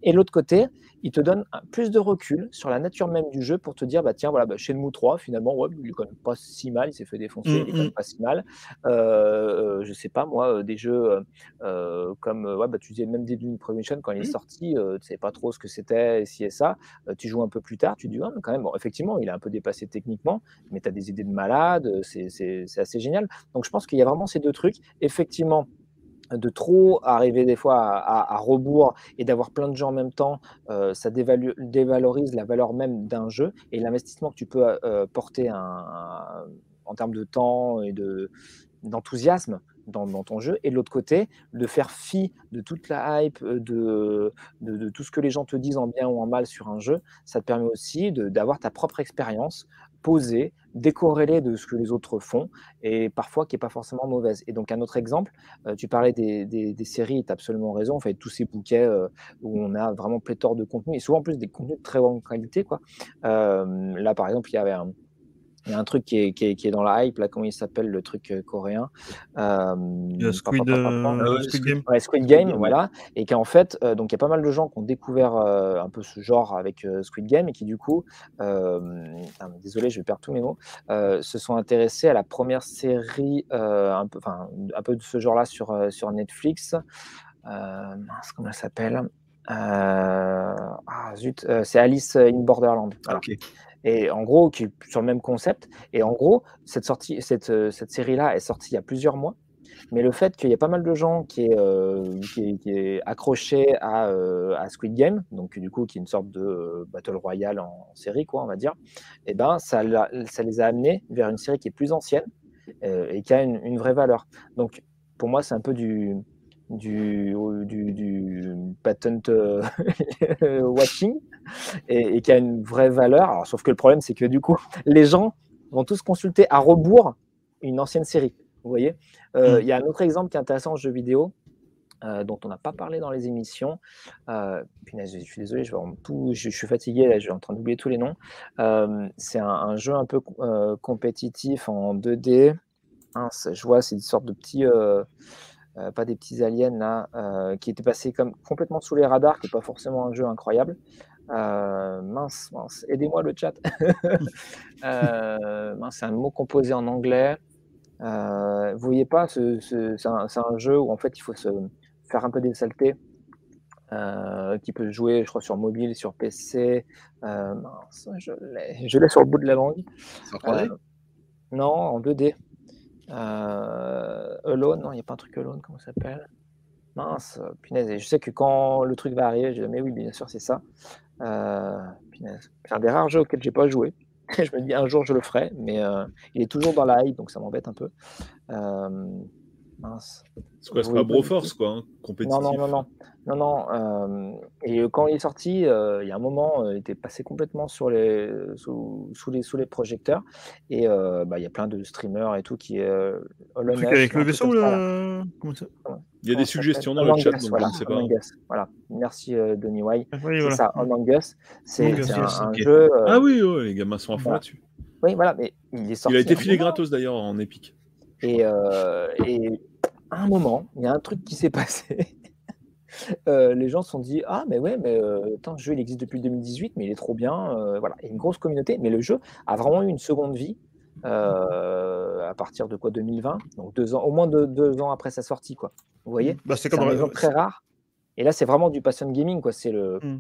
Et l'autre côté, il te donne plus de recul sur la nature même du jeu pour te dire, bah tiens, voilà, bah, Shenmue 3, finalement, ouais, il est quand même pas si mal, il s'est fait défoncer, il est quand même pas si mal. Euh, je sais pas, moi, des jeux comme, ouais, bah, tu disais même des Premonition, quand il est mmh. sorti, tu ne savais pas trop ce que c'était, si et ça. tu joues un peu plus tard, tu dis, quand même, bon, effectivement, il est un peu dépassé techniquement, mais tu as des idées de malade, c'est assez génial. Donc je pense qu'il y a vraiment ces deux trucs. Effectivement, de trop arriver des fois à, rebours et d'avoir plein de gens en même temps, ça dévalorise la valeur même d'un jeu et l'investissement que tu peux porter en termes de temps et d'enthousiasme dans, ton jeu, et de l'autre côté, de faire fi de toute la hype, euh, de, de, tout ce que les gens te disent en bien ou en mal sur un jeu, ça te permet aussi d'avoir ta propre expérience posée, décorrélée de ce que les autres font, et parfois qui n'est pas forcément mauvaise. Et donc un autre exemple, euh, tu parlais des, des, séries, tu as absolument raison, en fait, tous ces bouquets euh, où on a vraiment pléthore de contenu, et souvent en plus des contenus de très bonne qualité. Quoi. là, par exemple, il y avait un il y a un truc qui est, qui est, qui est dans la hype, là, comment il s'appelle le truc euh, coréen euh, Squid, euh, Squid, Game. Ouais, Squid Game, voilà. Et qu'en fait, euh, donc il y a pas mal de gens qui ont découvert euh, un peu ce genre avec Squid Game et qui, du coup, ah, désolé, je vais perdre tous mes mots, se sont intéressés à la première série un, peu, un peu de ce genre-là sur, sur Netflix. comment elle s'appelle? Ah, zut, c'est Alice in Borderland. Voilà. Et en gros, sur le même concept. Et en gros, cette, sortie, cette, euh, cette série-là est sortie il y a plusieurs mois. Mais le fait qu'il y a pas mal de gens qui est, euh, accroché à, euh, à, Squid Game, donc du coup qui est une sorte de battle royale en, série, quoi, on va dire, et eh ben ça, ça les a amenés vers une série qui est plus ancienne et qui a une, vraie valeur. Donc pour moi, c'est un peu du, du, du patent watching et, qui a une vraie valeur. Alors, sauf que le problème, c'est que du coup, les gens vont tous consulter à rebours une ancienne série. Vous voyez euh, mm. Il y a un autre exemple qui est intéressant en jeu vidéo. Euh, dont on n'a pas parlé dans les émissions. Euh, je suis désolé, je, tout, je, suis fatigué, là, je suis en train d'oublier tous les noms. c'est un, jeu un peu compétitif en 2D. je vois, c'est une sorte de petit, pas des petits aliens là, qui était passé comme complètement sous les radars, qui n'est pas forcément un jeu incroyable. Euh, mince, mince, aidez-moi le chat. euh, c'est un mot composé en anglais. Euh, vous voyez pas, c'est un, jeu où en fait il faut se faire un peu des saletés. Euh, qui peut jouer, je crois, sur mobile, sur PC. mince, je l'ai sur le bout de la langue. Non, en 2D. Alone, non, il n'y a pas un truc Alone, comment ça s'appelle? Mince, punaise. Et je sais que quand le truc va arriver, je dis, mais oui, bien sûr, c'est ça. Euh, c'est un des rares jeux auxquels j'ai pas joué. je me dis un jour je le ferai, mais euh, il est toujours dans la hype, donc ça m'embête un peu. Euh, mince. C'est quoi, c'est Oui, pas Broforce, quoi, hein, compétitif. Non, non, non, non. Non, non. euh, et quand il est sorti, euh, il y a un moment, euh, il était passé complètement sur les, sous, sous les, sous les projecteurs. Et euh, bah, il y a plein de streamers et tout qui. Euh, Le truc avec le vaisseau, là. là Comment ça Il y a des suggestions dans le chat, Among Us, donc voilà, je ne sais pas. Us, voilà. Merci, euh, Denis White. Oui, C'est voilà. ça, Among Us. C'est c'est un, jeu. euh, Ah oui, ouais, les gamins sont à fond Voilà. là-dessus. Oui, voilà, mais il est sorti. Il a été filé gratos d'ailleurs en Epic. Et, euh, et à un moment, il y a un truc qui s'est passé. Euh, les gens se sont dit Ah, mais ouais, mais euh, attends, ce jeu il existe depuis 2018, mais il est trop bien. euh, voilà, il y a une grosse communauté. Mais le jeu a vraiment eu une seconde vie euh, à partir de quoi 2020, donc deux ans, au moins deux, deux ans après sa sortie, quoi. Vous voyez? Bah, c'est C'est comme un dans- exemple très rare. Et là, c'est vraiment du passion gaming, quoi. C'est le. Mm.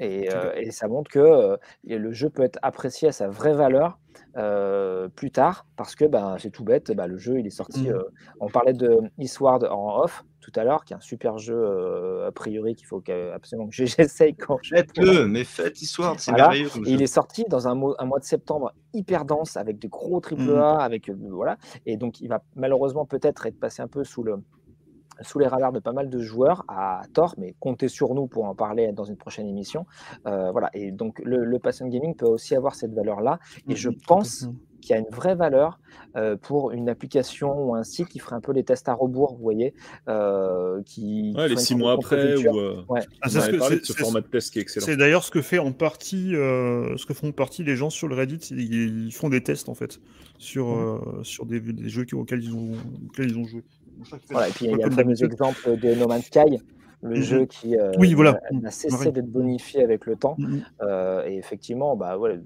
Et, euh, et ça montre que euh, le jeu peut être apprécié à sa vraie valeur euh, plus tard, parce que bah, c'est tout bête. Bah, le jeu, il est sorti. Mm. euh, on parlait de Eastward en off tout à l'heure, qui est un super jeu a priori qu'il faut absolument que j'essaye quand je Faites-le, mais faites histoire, c'est Voilà. merveilleux il est sorti dans un, mo- un mois de septembre hyper dense avec de gros triple Mhm. A, avec voilà. Et donc il va malheureusement peut-être être passé un peu sous le sous les radars de pas mal de joueurs à tort, mais comptez sur nous pour en parler dans une prochaine émission. Euh, voilà. Et donc le, le passion gaming peut aussi avoir cette valeur-là. Et je Mhm, pense qu'il y a une vraie valeur euh, pour une application ou un site qui ferait un peu les tests à rebours, vous voyez, euh, qui Ouais, les six mois après, ou. euh, Ouais. Ah, c'est ce de ce format de test qui est excellent. C'est d'ailleurs ce que fait en partie, euh, ce que font partie les gens sur le Reddit, ils, ils font des tests en fait sur euh, sur des, des jeux auxquels ils ont auxquels ils ont joué. Voilà, et puis il y a le fameux exemple de No Man's Sky, le Mhm. jeu qui euh, Oui, voilà. n'a Mhm. cessé d'être bonifié avec le temps. Mhm. Euh, et effectivement, bah, ouais,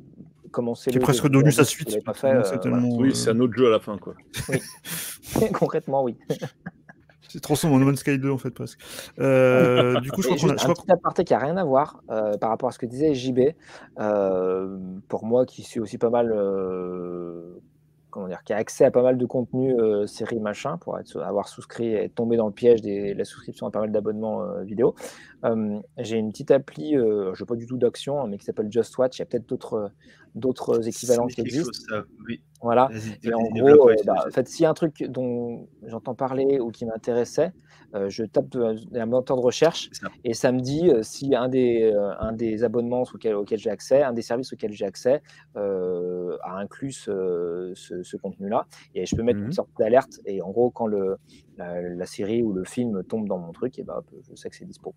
commencer Qui est presque devenu sa suite. Pas fait, euh, voilà. Oui, c'est un autre jeu à la fin, quoi. Concrètement, oui. c'est transformé en No Man's Sky 2 en fait presque. Euh, du coup, je crois qu'on a. je un crois petit aparté qui n'a rien à voir euh, par rapport à ce que disait JB. Euh, pour moi, qui suis aussi pas mal, euh, comment dire, qui a accès à pas mal de contenu euh, série machin, pour être, avoir souscrit et être tombé dans le piège de la souscription à pas mal d'abonnements euh, vidéo. Euh, J'ai une petite appli, euh, je n'ai pas du tout d'action, hein, mais qui s'appelle Just Watch. Il y a peut-être d'autres d'autres équivalents qui existent. chose, ça. Oui. Voilà. Et en gros, euh, bah, en fait, s'il y a un truc dont j'entends parler ou qui m'intéressait, je tape un moteur de recherche ça. et ça me dit si un des, un des abonnements auxquels, auxquels j'ai accès, un des services auxquels j'ai accès a inclus ce, ce- ce contenu-là. Et je peux mettre une sorte d'alerte. Et en gros, quand le, la, la série ou le film tombe dans mon truc, et bah, hop, je sais que c'est dispo.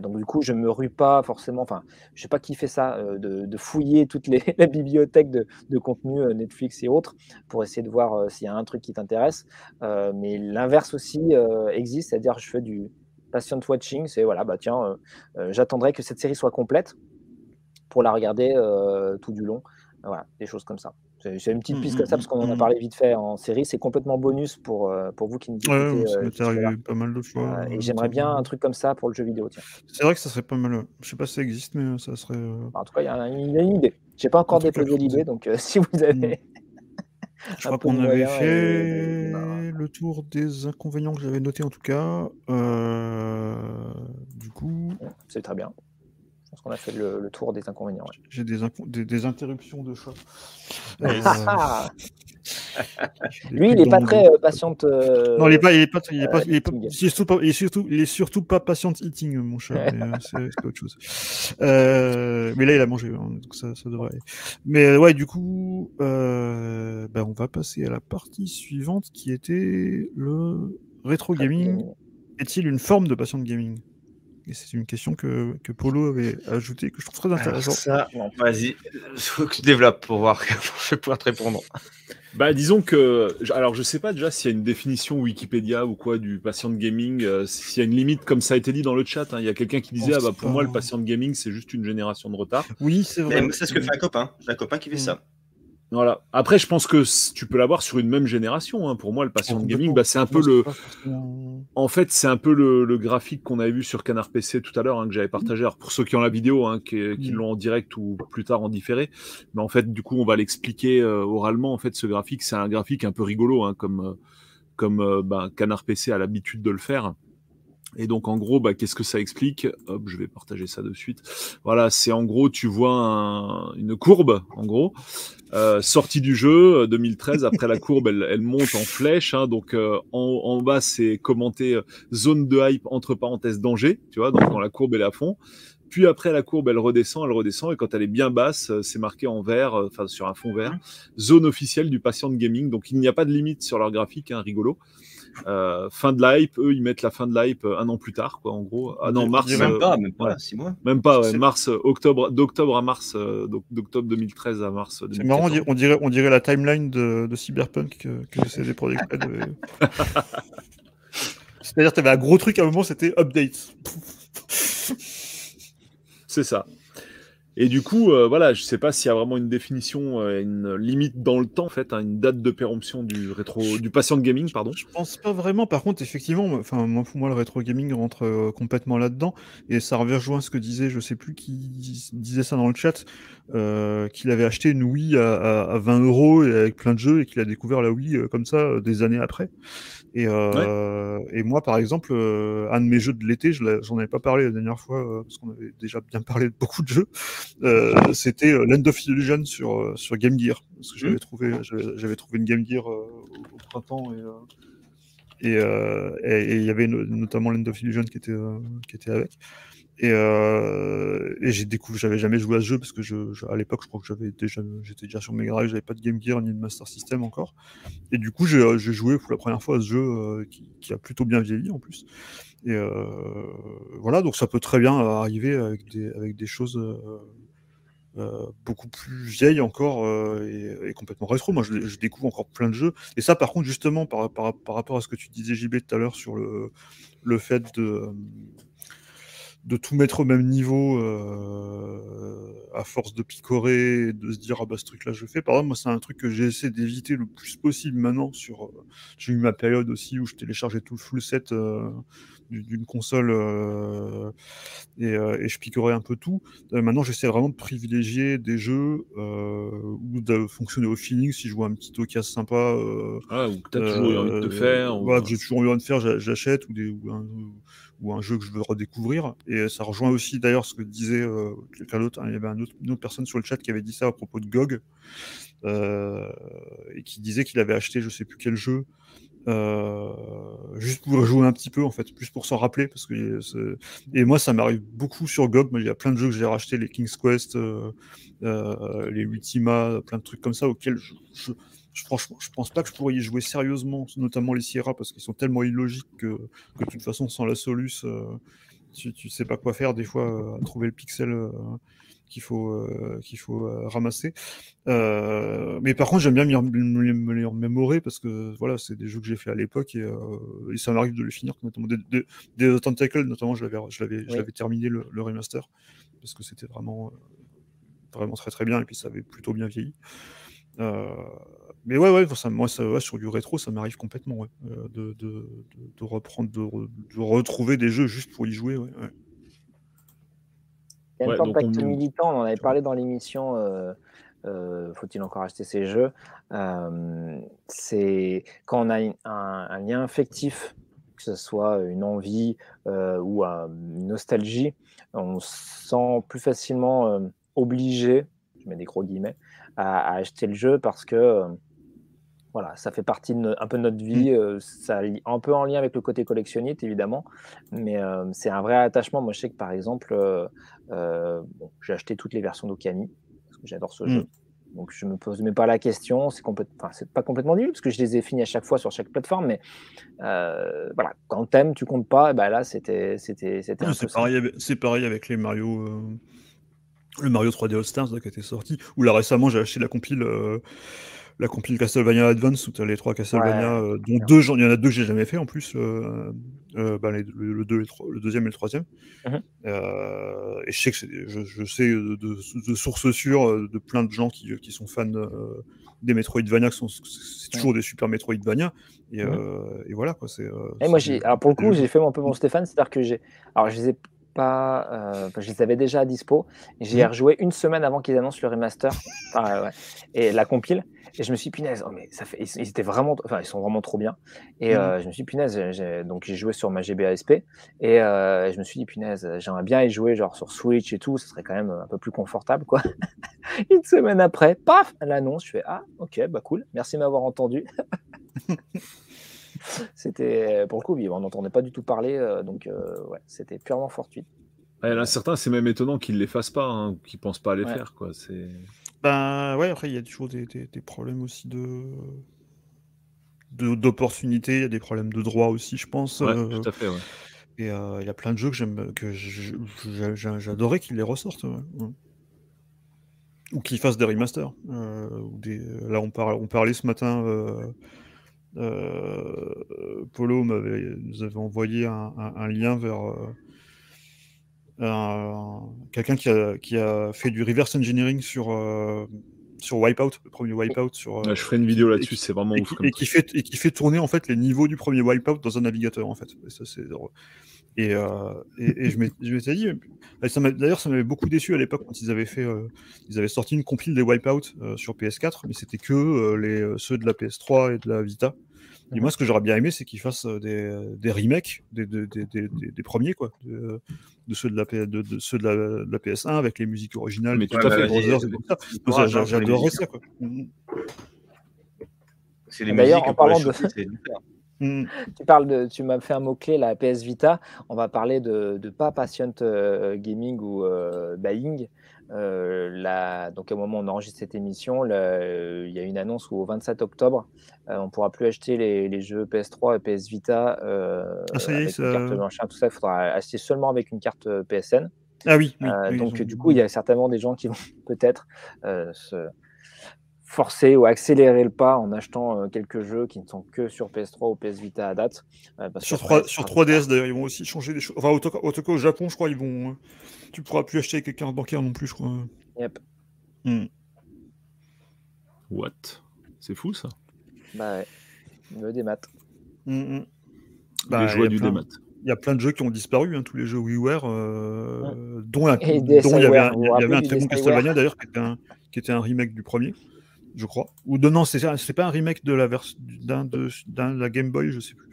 Donc, du coup, je me rue pas forcément. Enfin, je sais pas qui fait ça, euh, de, fouiller toute les, la bibliothèque de, contenu euh, Netflix et autres pour essayer de voir euh, s'il y a un truc qui t'intéresse. Mais l'inverse aussi existe, c'est-à-dire je fais du patient watching, c'est voilà, bah tiens, j'attendrai que cette série soit complète pour la regarder tout du long. Voilà, des choses comme ça. C'est une petite Mm, piste mm, comme ça parce qu'on en a parlé vite fait en série. C'est complètement bonus pour, euh, pour vous qui nous Ouais, écoutez. ouais, ça euh, m'est jusque-là. arrivé pas mal de fois. Euh, et j'aimerais bien un truc comme ça pour le jeu vidéo. C'est vrai que ça serait pas mal. Je sais pas si ça existe, mais ça serait. euh, En tout cas, il y, a une idée. J'ai pas encore je- l'idée, donc si vous avez Je crois qu'on avait fait le tour des inconvénients que j'avais notés en tout cas. Du coup, c'est très bien. Pense qu'on a fait le, le tour des inconvénients. ouais. j'ai des, inco- des, des interruptions de chat. Ah, des Lui, il pubs est pas très euh, patiente. euh, Non, il est pas, il est pas, il est pas, euh, il est pas, eating. il est surtout pas, il est surtout, il est surtout pas patient eating, mon chat. euh, c'est autre chose. Euh, mais là, il a mangé, hein, donc ça, ça devrait aller. Mais euh, ouais, du coup, euh, ben, on va passer à la partie suivante qui était le rétro gaming. Est-il une forme de patient gaming? Et c'est une question que, que Polo avait ajoutée que je trouve très intéressante. ça, vas-y, faut que je développe pour voir comment je vais pouvoir te répondre. Bah, disons que. Alors, je sais pas déjà s'il y a une définition Wikipédia ou quoi du patient gaming, euh, s'il y a une limite, comme ça a été dit dans le chat. hein. Il y a quelqu'un qui disait Ah, bah, pour moi, le patient gaming, c'est juste une génération de retard. Oui, c'est vrai. C'est ce que fait un copain. J'ai un copain qui fait Mm. ça. Voilà. Après, je pense que tu peux l'avoir sur une même génération. hein. Pour moi, le patient gaming, bah, c'est un peu le. En fait, c'est un peu le, le graphique qu'on avait vu sur Canard PC tout à l'heure, hein, que j'avais partagé. Alors, pour ceux qui ont la vidéo, hein, qui, qui Mm. l'ont en direct ou plus tard en différé. Mais en fait, du coup, on va l'expliquer euh, oralement. En fait, ce graphique, c'est un graphique un peu rigolo, comme, euh, comme euh, ben, Canard PC a l'habitude de le faire. Et donc en gros, bah, qu'est-ce que ça explique? Hop, je vais partager ça de suite. Voilà, c'est en gros, tu vois un- une courbe, en gros, euh, sortie du jeu euh, 2013. Après la courbe, elle, elle monte en flèche. hein, donc euh, en, en bas, c'est commenté euh, zone de hype entre parenthèses danger. Tu vois, donc quand la courbe elle est à fond. Puis après la courbe, elle redescend, elle redescend, et quand elle est bien basse, euh, c'est marqué en vert, euh, enfin sur un fond vert, zone officielle du patient de gaming. Donc il n'y a pas de limite sur leur graphique, hein, rigolo. Euh, fin de l'hype, eux ils mettent la fin de l'hype euh, un an plus tard, quoi, en gros. Ah non, On mars. dirait euh, Même pas, même pas, ouais. six mois. Même pas, ouais, C'est- mars, octobre, d'octobre à mars, euh, d'oc- d'octobre 2013 à mars. C'est marrant, on 2014. dirait, on dirait, on dirait la timeline de, de Cyberpunk que, que exprès de- C'est-à-dire, tu avais un gros truc à un moment, c'était update. C'est ça. Et du coup, euh, voilà, je sais pas s'il y a vraiment une définition, euh, une limite dans le temps, en fait, hein, une date de péremption du rétro, du patient de gaming, pardon. Je pense pas vraiment. Par contre, effectivement, enfin, moi, pour moi, le rétro gaming rentre euh, complètement là-dedans. Et ça rejoint ce que disait, je sais plus qui dis- disait ça dans le chat, euh, qu'il avait acheté une Wii à, à- à 20 euros et avec plein de jeux et qu'il a découvert la Wii euh, comme ça des années après. Et, euh, et moi, par exemple, euh, un de mes jeux de l'été, j'en avais pas parlé la dernière fois euh, parce qu'on avait déjà bien parlé de beaucoup de jeux. euh, C'était Land of Illusion sur sur Game Gear parce que j'avais trouvé j'avais j'avais trouvé une Game Gear au, au printemps et il y avait no- notamment Land of Illusion qui était qui était avec. Et, euh, et j'ai découvert, j'avais jamais joué à ce jeu parce que à l'époque, je crois que j'avais déjà, j'étais déjà sur Mega Drive, j'avais pas de Game Gear ni de Master System encore. Et du coup, j'ai euh, joué pour la première fois à ce jeu euh, qui, a plutôt bien vieilli en plus. Et voilà, donc ça peut très bien arriver avec des, choses beaucoup plus vieilles encore et, complètement rétro. Moi, je, découvre encore plein de jeux. Et ça, par contre, justement, par, par, par rapport à ce que tu disais, JB, tout à l'heure sur le, le fait de, de tout mettre au même niveau euh, à force de picorer de se dire ah bah ce truc là je le fais par exemple moi c'est un truc que j'ai essayé d'éviter le plus possible maintenant sur euh, j'ai eu ma période aussi où je téléchargeais tout le full set euh, du- d'une console euh, et, euh, et je picorais un peu tout maintenant j'essaie vraiment de privilégier des jeux euh, ou de fonctionner au feeling si je vois un petit occasion sympa euh, Ah, ou que t'as toujours eu envie de faire. ou- voilà, que j'ai toujours eu envie de faire, j'a- j'achète, ou, des, ou, un, ou un jeu que je veux redécouvrir. Et ça rejoint aussi d'ailleurs ce que disait euh, quelqu'un d'autre. hein, il y avait autre- une autre personne sur le chat qui avait dit ça à propos de GOG, euh, et qui disait qu'il avait acheté je sais plus quel jeu. Euh, juste pour jouer un petit peu en fait, plus pour s'en rappeler parce que et moi ça m'arrive beaucoup sur GOG. Il y a plein de jeux que j'ai racheté, les King's Quest, euh, euh, les Ultima, plein de trucs comme ça auxquels je, je- je- franchement, je pense pas que je pourrais y jouer sérieusement, notamment les Sierra, parce qu'ils sont tellement illogiques que, que de toute façon, sans la Solus, euh, tu, tu sais pas quoi faire des fois à trouver le pixel qu'il faut, euh, qu'il faut euh, ramasser. Euh, mais par contre, j'aime bien me les, remémorer parce que voilà, c'est des jeux que j'ai fait à l'époque et, et ça m'arrive de les finir, notamment des, des, des Tentacles, notamment, je l'avais, je l'avais, l'avais terminé le, le remaster parce que c'était vraiment, vraiment très très bien et puis ça avait plutôt bien vieilli. Euh, mais ouais, ouais, ça, moi, ça, ouais, sur du rétro, ça m'arrive complètement ouais, de, de, reprendre, de, re- de retrouver des jeux juste pour y jouer. Ouais, ouais. Il y a Ouais, un donc contact on- militant, on en avait parlé dans l'émission. euh, euh, Faut-il encore acheter ces jeux Euh, C'est quand on a un, un lien affectif, que ce soit une envie ou un- une nostalgie, on se sent plus facilement obligé, je mets des gros guillemets, à, à acheter le jeu parce que voilà, ça fait partie de un peu de notre vie, euh, ça un peu en lien avec le côté collectionniste évidemment, mais euh, c'est un vrai attachement. Moi, je sais que par exemple, euh, euh, bon, j'ai acheté toutes les versions d'Okami parce que j'adore ce Mm. jeu. Donc je me pose même pas la question, c'est complète... enfin, c'est pas complètement nul parce que je les ai finis à chaque fois sur chaque plateforme, mais euh, voilà, quand t'aimes, tu comptes pas, et ben là c'était c'était c'était C'est pareil, pareil avec les Mario, euh, le Mario 3D All Stars là, qui était sorti. Ou là récemment, j'ai acheté la compile, euh, la compile Castlevania Advance où tu as les trois Castlevania, Ouais, euh, dont deux, il y en a deux que j'ai jamais fait en plus, euh, euh, bah, les- le, le deux et le, trois- le deuxième et le troisième. Mhm. Et je sais que je, je sais de, de, de sources sûres de plein de gens qui, qui sont fans des Metroidvania, qui sont c'est toujours des super Metroidvania. Et, Mhm. et voilà quoi. C'est. Et moi, c'est j'ai, des- alors pour le coup, j'ai fait un peu mon Stéphane, c'est-à-dire que j'ai, alors je les ai pas. euh, je les avais déjà à dispo. et J'y ai Mhm. rejoué une semaine avant qu'ils annoncent le remaster enfin, ouais, et la compile. Et je me suis dit, punaise, oh, mais ça fait, ils, ils étaient vraiment, enfin, ils sont vraiment trop bien. Et Mhm. euh, je me suis dit, punaise, j'ai- donc j'ai joué sur ma GBASP. Et euh, je me suis dit, punaise, j'aimerais bien y jouer genre sur Switch et tout. Ce serait quand même un peu plus confortable, quoi. une semaine après, paf, l'annonce. Je fais, ah, ok, bah cool. Merci de m'avoir entendu. C'était pour le coup, on n'entendait pas du tout parler, euh, donc euh, ouais, c'était purement fortuit. Ouais, là, certains, c'est même étonnant qu'ils les fassent pas, hein, qu'ils pensent pas à les Ouais. faire. Quoi. C'est... Ben ouais, après il y a toujours des, des- des problèmes aussi de d'opportunités, il y a des problèmes de droit aussi, je pense. Ouais, euh, tout à fait. Ouais. et euh, il y a plein de jeux que j'aime, que j'adorais qu'ils les ressortent. Ouais. Ou qu'ils fassent des remasters. euh, ou des, là, on, par- on parlait ce matin. Euh, Polo nous avait envoyé un, un- un lien vers euh, un- quelqu'un qui a, qui a fait du reverse engineering sur, euh, sur Wipeout, le premier Wipeout. Sur, je ferai une vidéo là-dessus, c'est vraiment et ouf. qui, comme et qui fait, et qui fait tourner en fait les niveaux du premier Wipeout dans un navigateur en fait. Et, ça, c'est et, euh, et, et je m'étais dit, d'ailleurs ça m'avait beaucoup déçu à l'époque quand ils avaient fait, euh, ils avaient sorti une compile des Wipeout euh, sur PS4, mais c'était que les, ceux de la PS3 et de la Vita. Et moi, ce que j'aurais bien aimé, c'est qu'ils fassent euh, des, des remakes des, des, des, des- des- des premiers, quoi, de, de ceux, de la, de, de ceux de la, de la PS1 avec les musiques originales, Mais tout tout à fait. Brothers et tout ça. J'a- J'adorais ça, quoi. Mhm. C'est les musiques en parlant de- chauffer, c'est super. Mhm. Tu parles de, tu m'as fait un mot clé la PS Vita. On va parler de, de pas patient euh, gaming ou euh, buying. Euh, la- donc au moment où on enregistre cette émission, le- il y a une annonce où au 27 octobre, euh, on pourra plus acheter les, les jeux PS3 et PS Vita euh, Ah, ça est, avec ça- une carte machin, tout ça. Il faudra acheter seulement avec une carte euh, PSN. Ah oui, oui, Euh, oui, donc du coup, il y a certainement des gens qui vont peut-être euh, se forcer ou accélérer le pas en achetant euh, quelques jeux qui ne sont que sur PS3 ou PS Vita à date. euh, parce Sur, qu'après, 3, sur enfin, 3DS d'ailleurs, ils vont aussi changer des choses. Enfin, tout cas, au Japon, je crois, ils vont. euh, Tu pourras plus acheter avec les cartes bancaires non plus, je crois. Yep. Hmm. What? C'est fou ça. Bah ouais, le démat. Hmm, hmm. les Bah, joies il y a du plein- démat. Il y a plein de jeux qui ont disparu, hein, tous les jeux WiiWare, euh, dont, un- Et dont il y avait un, y avait un très bon Castlevania d'ailleurs, qui, était un- qui était un remake du premier, je crois. Ou de, non, c'est pas un remake de la d'un de, la Game Boy, je sais plus.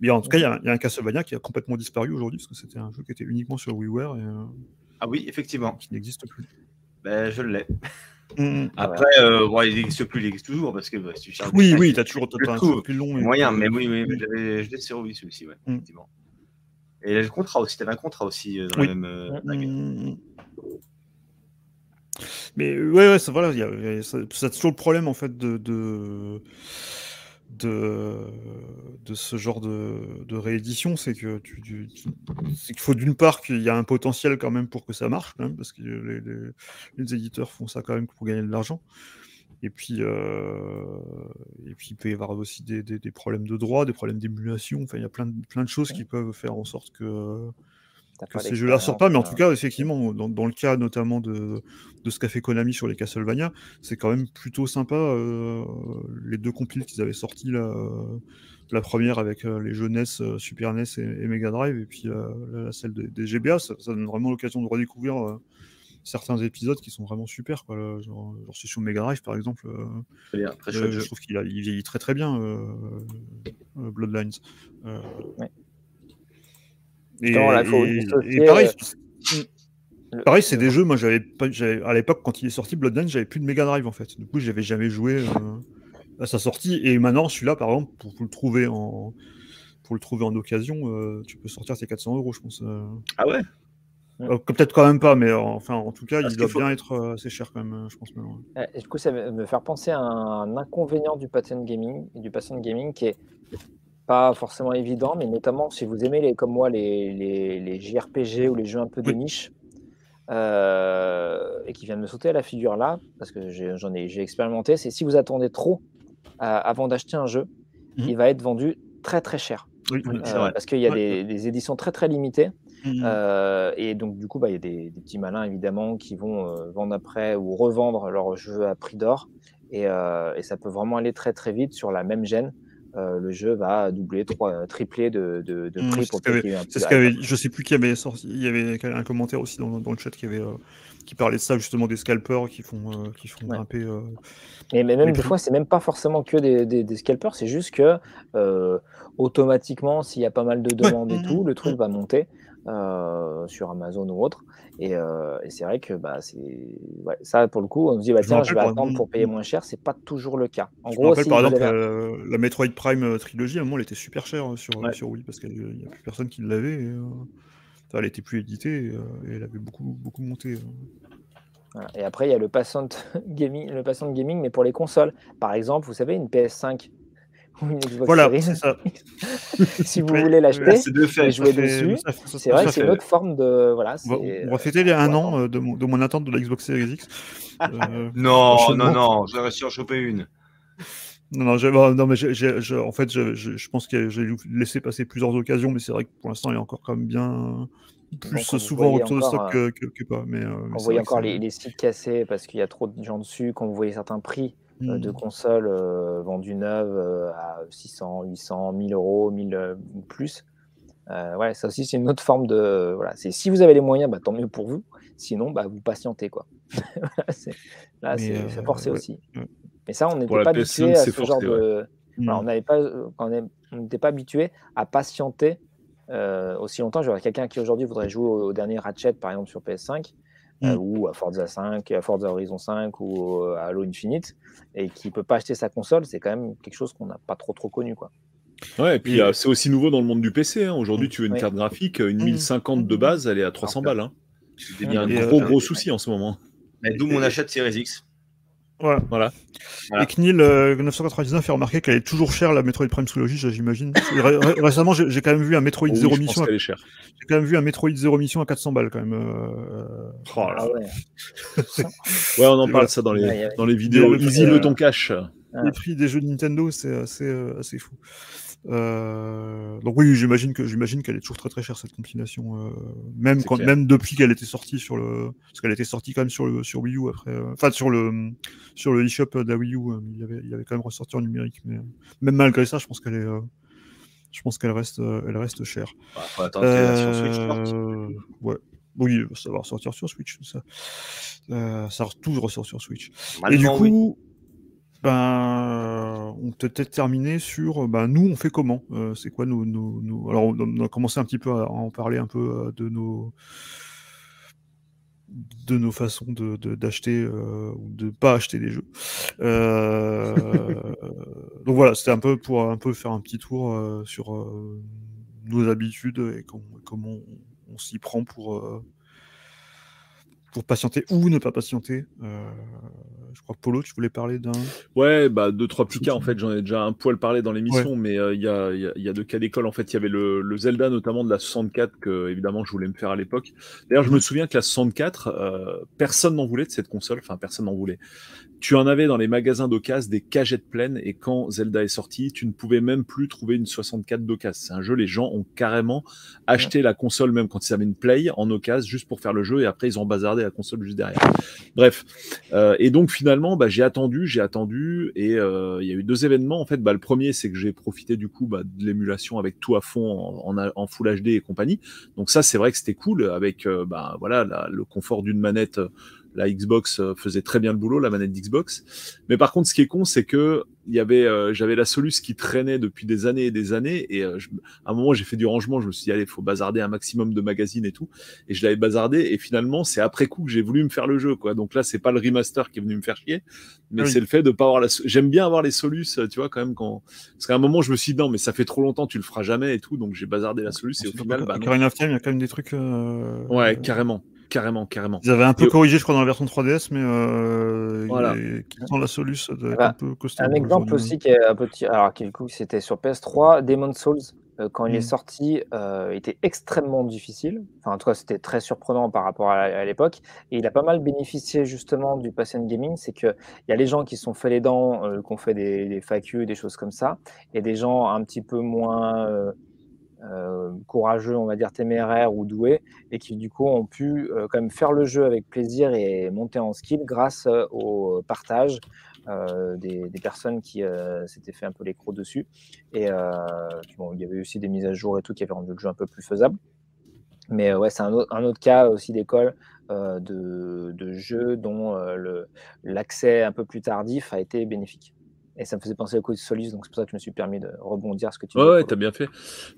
Mais en tout cas, il y, a un- il y a un Castlevania qui a complètement disparu aujourd'hui, parce que c'était un jeu qui était uniquement sur WiiWare et euh, Ah oui, effectivement. qui n'existe plus. Ben, je l'ai. Hmm. Après, euh, bon, il n'existe plus, il existe toujours parce que bah, si tu cherches Oui, oui, t'as toujours Je t'as un plus long. et- moyen, mais oui, oui, mais j'avais- je l'ai sur Wii celui-ci, ouais, Mm. effectivement. Et le contrat aussi, t'avais un contrat aussi euh, dans Oui. la même. Mm. Mais euh, ouais, ouais, ça, voilà, il y a, y a- ça, ça a toujours le problème en fait de de, de, de ce genre de, de réédition, c'est que tu, tu- tu- c'est qu'il faut d'une part qu'il y a un potentiel quand même pour que ça marche, quand même, parce que les, les- les éditeurs font ça quand même pour gagner de l'argent. Et puis, euh, et puis il peut y avoir aussi des, des- des problèmes de droit, des problèmes d'émulation. Enfin, il y a plein de, plein de choses qui peuvent faire en sorte que, ces jeux-là sortent pas, mais en tout l'expérience, cas, effectivement, dans, dans le cas notamment de, de ce qu'a fait Konami sur les Castlevania, c'est quand même plutôt sympa. euh, les deux compiles qu'ils avaient sortis, là, euh, la première avec euh, les jeux NES, euh, Super NES et, et Mega Drive, et puis euh, la, la- celle des, des GBA, ça, ça donne vraiment l'occasion de redécouvrir euh, certains épisodes qui sont vraiment super. Quoi, là, genre, genre celui sur Mega Drive, par exemple. euh, Très bien, très euh, chouette je jeu. trouve qu'il a- il vieillit très très bien, euh, euh, Bloodlines. Euh, Ouais. Et, Justement, là, il faut et- dissocier, et pareil, euh, c'est- le- pareil, c'est le- des jeux. Moi, j'avais pas, à l'époque quand il est sorti, Bloodlines, j'avais plus de Mega Drive en fait. Du coup, j'avais jamais joué euh, à sa sortie. Et maintenant, celui-là, par exemple, pour, pour le trouver en pour le trouver en occasion, euh, tu peux sortir tes 400 euros, je pense. euh. Ah ouais? Peut-être quand même pas, mais enfin, en tout cas, Parce il doit faut- bien être assez cher quand même, je pense maintenant. Et du coup, ça me faire penser à un inconvénient du pattern gaming, du pattern gaming qui est pas forcément évident, mais notamment si vous aimez les, comme moi les, les, les JRPG ou les jeux un peu de niche, euh, et qui vient de me sauter à la figure là, parce que j'en ai, j'ai expérimenté, c'est si vous attendez trop euh, avant d'acheter un jeu, Mhm. il va être vendu très très cher. Oui, Oui, Euh, parce qu'il y a Ouais. des, des éditions très très limitées. Mhm. Euh, et donc, du coup, bah, il y a des, des petits malins, évidemment, qui vont euh, vendre après ou revendre leur jeu à prix d'or. Et, et ça peut vraiment aller très, très vite sur la même gêne. Le jeu va doubler, trois, tripler de, de, mmh, prix pour ce qu'avait, je sais plus qui avait sorti, il y avait un commentaire aussi dans, dans le chat qui avait qui parlait de ça justement des scalpers qui font qui font grimper. mais, même des fois, c'est même pas forcément que des, des, scalpers, c'est juste que automatiquement, s'il y a pas mal de demandes et mmh, tout, le truc va monter. Euh, sur Amazon ou autre. Et, euh, et c'est vrai que bah, c'est ouais, ça, pour le coup, on se dit bah, tiens, je vais attendre pour payer moins car c'est pas toujours le cas. En je gros, rappelle, si par exemple, avez... la, Metroid Prime euh, trilogie, à un moment, elle était super chère hein, sur, ouais. sur Wii parce qu'il n'y a plus personne qui l'avait. Euh... Elle était plus éditée et, et, elle avait beaucoup, beaucoup monté. Voilà. Et après, il y a le passant gaming, le passant gaming, mais pour les consoles. Par exemple, vous savez, une PS5 voilà, c'est ça. si vous voulez l'acheter et jouer dessus, c'est vrai que c'est une autre forme de. Voilà, on va fêter les un an euh, de mon, de mon, attente de la Xbox Series X. Euh, non, non, non, j'ai réussi à en choper une. Non, non, non mais j en fait, je pense que j'ai laissé passer plusieurs occasions, mais c'est vrai que pour l'instant, il est encore quand même bien plus souvent retour de stock que, que, que, pas. Mais, euh, on voyait encore les, les, sites cassés parce qu'il y a trop de gens dessus. Quand vous voyez certains prix euh, de mmh. consoles euh, vendues neuves euh, à 600, 800, 1000 euros, 1000 ou plus. ouais, ça aussi, c'est une autre forme de. Voilà, c'est si vous avez les moyens, bah, tant mieux pour vous. Sinon, bah, vous patientez. Quoi. là, c'est forcé aussi. Mais ça, on n'était pas habitué à ce genre de. on n'avait pas, on n'était pas habitué à patienter aussi longtemps. J'aurais quelqu'un qui aujourd'hui voudrait jouer au, dernier Ratchet, par exemple, sur PS5. Mm. ou à Forza 5, à Forza Horizon 5 ou à Halo Infinite, et qui peut pas acheter sa console, c'est quand même quelque chose qu'on n'a pas trop trop connu, quoi. Ouais, et puis c'est aussi nouveau dans le monde du PC. Hein. Aujourd'hui, tu veux une carte graphique, une 1050 de base, elle est à 300 balles. Hein. Il y a un gros, gros souci en ce moment. D'où mon achat de Series X. Voilà. voilà. Et Knil euh, 999 fait remarquer qu'elle est toujours chère la Metroid Prime Trilogy, j'imagine. récemment, j'ai quand même vu un Metroid oh, Zero Mission. À... J'ai quand même vu un Metroid Zero Mission à 400 balles quand même. Euh... Oh là. Ah ouais. ouais. on en parle ça dans les, dans les vidéos. Easy le ton cash. Les prix des jeux Nintendo, c'est assez, euh, assez fou. Euh, donc oui, j'imagine que j'imagine qu'elle est toujours très très chère cette compilation, euh, même quand, même depuis qu'elle était sortie sur le, parce qu'elle était sortie quand même sur le sur Wii U après, euh, enfin sur le sur le eShop de la Wii U, il y avait il y avait quand même ressorti en numérique, mais même malgré ça, je pense qu'elle est, je pense qu'elle reste elle reste chère. Bah, faut attendre sur Switch. Ouais. Oui, ça va ressortir sur Switch, ça. ça tout ressort sur Switch. Et du coup, ben, on peut peut-être terminer sur, ben, nous, on fait comment euh, C'est quoi nos, nos, nos, Alors, on a commencé un petit peu à en parler un peu euh, de nos de nos façons de d'acheter euh, ou de pas acheter des jeux. Euh, donc voilà, c'était un peu pour un peu faire un petit tour euh, sur euh, nos habitudes et comment on, on s'y prend pour pour patienter ou ne pas patienter. Euh, je crois que Polo, tu voulais parler d'un. Ouais, bah deux trois plus cas en fait. J'en ai déjà un poil parlé dans l'émission, mais euh, il y, a, y, y, a, deux cas d'école en fait. Il y avait le, le, Zelda notamment de la 64 que évidemment je voulais me faire à l'époque. D'ailleurs, je me souviens que la 64, euh, personne n'en voulait de cette console. Enfin, personne n'en voulait. Tu en avais dans les magasins d'occasion des cagettes pleines et quand Zelda est sorti, tu ne pouvais même plus trouver une 64 d'occasion. C'est un jeu, les gens ont carrément acheté la console même quand ils avaient une Play en occasion juste pour faire le jeu et après ils ont bazardé la console juste derrière. Bref. Euh, et donc finalement, bah, j'ai attendu, j'ai attendu et euh, il y a eu deux événements en fait. Bah, le premier, c'est que j'ai profité du coup bah, de l'émulation avec tout à fond en, en, en, Full HD et compagnie. Donc ça, c'est vrai que c'était cool avec euh, bah, voilà la, le confort d'une manette la Xbox euh, faisait très bien le boulot, la manette d'Xbox. Mais par contre, ce qui est con, c'est que il y avait, euh, j'avais la Solus qui traînait depuis des années et des années. Et euh, à un moment, j'ai fait du rangement. Je me suis dit, allez, il faut bazarder un maximum de magazines et tout. Et je l'avais bazardé. Et finalement, c'est après coup que j'ai voulu me faire le jeu, quoi. Donc là, c'est pas le remaster qui est venu me faire chier, mais c'est le fait de pas avoir la. J'aime bien avoir les Solus, tu vois, quand même. Quand... Parce qu'à un moment, je me suis dit, non, mais ça fait trop longtemps, tu le feras jamais et tout. Donc j'ai bazardé la Solus. Et au final, bah, il y a quand même des trucs. Ouais, carrément carrément, carrément. Ils avaient un peu corrigé, je crois, dans la version 3DS, mais euh, voilà. qui sont la solution de bah, un peu costaud. Un exemple aussi qui est un petit, alors qui du coup c'était sur PS3, Demon Souls. Euh, quand il est mm. sorti, euh, était extrêmement difficile. Enfin, en tout cas, c'était très surprenant par rapport à, l'époque. Et il a pas mal bénéficié justement du patient gaming. C'est qu'il y a les gens qui se sont fait les dents, euh, qui ont fait des, des FAQ, des choses comme ça, et des gens un petit peu moins euh, courageux, on va dire téméraires ou doués, et qui du coup ont pu euh, quand même faire le jeu avec plaisir et monter en skill grâce euh, au partage des, personnes qui s'étaient fait un peu les crocs dessus. Et bon, il y avait aussi des mises à jour et tout qui avaient rendu le jeu un peu plus faisable. Mais ouais, c'est un, un, autre cas aussi d'école de, de jeu dont l'accès un peu plus tardif a été bénéfique. Et ça me faisait penser au coup de Solus, donc c'est pour ça que je me suis permis de rebondir ce que tu Ouais, ouais, t'as bien fait.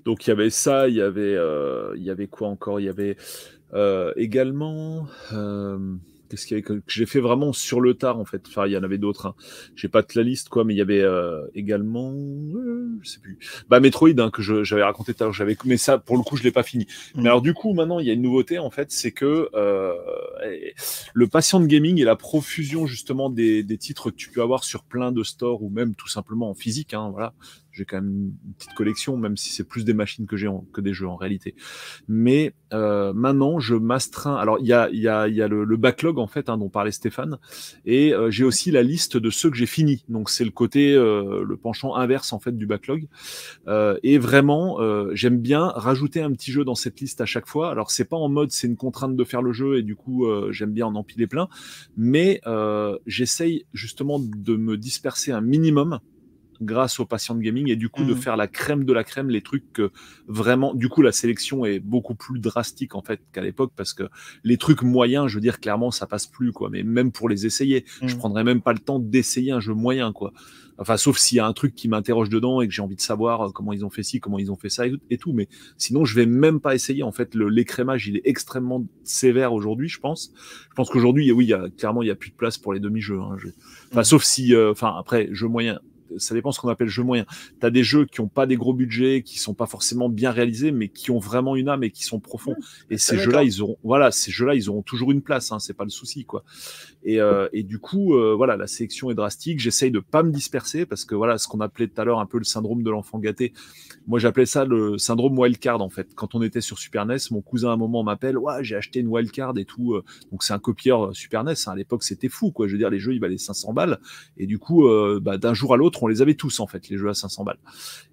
Donc il y avait ça, il y avait, euh, il y avait quoi encore? Il y avait euh, également. Qu'est-ce qu'il y avait que j'ai fait vraiment sur le tard en fait. Enfin, il y en avait d'autres. Hein. J'ai pas toute la liste quoi, mais il y avait euh, également, euh, je sais plus. Bah Metroid hein, que j'avais raconté tout à l'heure. J'avais, mais ça pour le coup je l'ai pas fini. Mm. Mais alors du coup maintenant il y a une nouveauté en fait, c'est que euh, le patient de gaming et la profusion justement des, des, titres que tu peux avoir sur plein de stores ou même tout simplement en physique. Hein, voilà, j'ai quand même une petite collection, même si c'est plus des machines que j'ai que des jeux en réalité. Mais euh, maintenant, je m'astreins. Alors, il y a, y a, y a le, le, backlog en fait hein, dont parlait Stéphane, et euh, j'ai aussi la liste de ceux que j'ai finis. Donc, c'est le côté, euh, le penchant inverse en fait du backlog. Euh, et vraiment, euh, j'aime bien rajouter un petit jeu dans cette liste à chaque fois. Alors, c'est pas en mode c'est une contrainte de faire le jeu et du coup, j'aime bien en empiler plein, mais j'essaye justement de me disperser un minimum grâce aux patients de gaming et du coup de mmh. faire la crème de la crème, les trucs que vraiment, du coup la sélection est beaucoup plus drastique en fait qu'à l'époque parce que les trucs moyens, je veux dire clairement ça passe plus quoi, mais même pour les essayer, je mmh. prendrais même pas le temps d'essayer un jeu moyen quoi. Enfin, sauf s'il y a un truc qui m'interroge dedans et que j'ai envie de savoir euh, comment ils ont fait ci, comment ils ont fait ça et, tout. Mais sinon, je vais même pas essayer. En fait, l'écrémage, il est extrêmement sévère aujourd'hui, je pense. Je pense qu'aujourd'hui, oui, il y a, clairement, il y a plus de place pour les demi-jeux. Hein. Enfin, mmh. sauf si, euh, enfin, après, jeu moyen, ça dépend ce qu'on appelle jeu moyen. Tu as des jeux qui ont pas des gros budgets, qui sont pas forcément bien réalisés, mais qui ont vraiment une âme et qui sont profonds. et ces jeux-là, ils auront, voilà, ces jeux-là, ils auront toujours une place. Hein, c'est pas le souci, quoi. Et, euh, et du coup, euh, voilà, la sélection est drastique. J'essaye de pas me disperser parce que voilà, ce qu'on appelait tout à l'heure un peu le syndrome de l'enfant gâté. Moi, j'appelais ça le syndrome wildcard en fait. Quand on était sur Super NES, mon cousin à un moment m'appelle, ouais, j'ai acheté une wildcard et tout. Euh. Donc c'est un copieur Super NES. Hein. À l'époque, c'était fou, quoi. Je veux dire, les jeux, ils valaient 500 balles. Et du coup, bah, d'un jour à l'autre, on les avait tous en fait les jeux à 500 balles.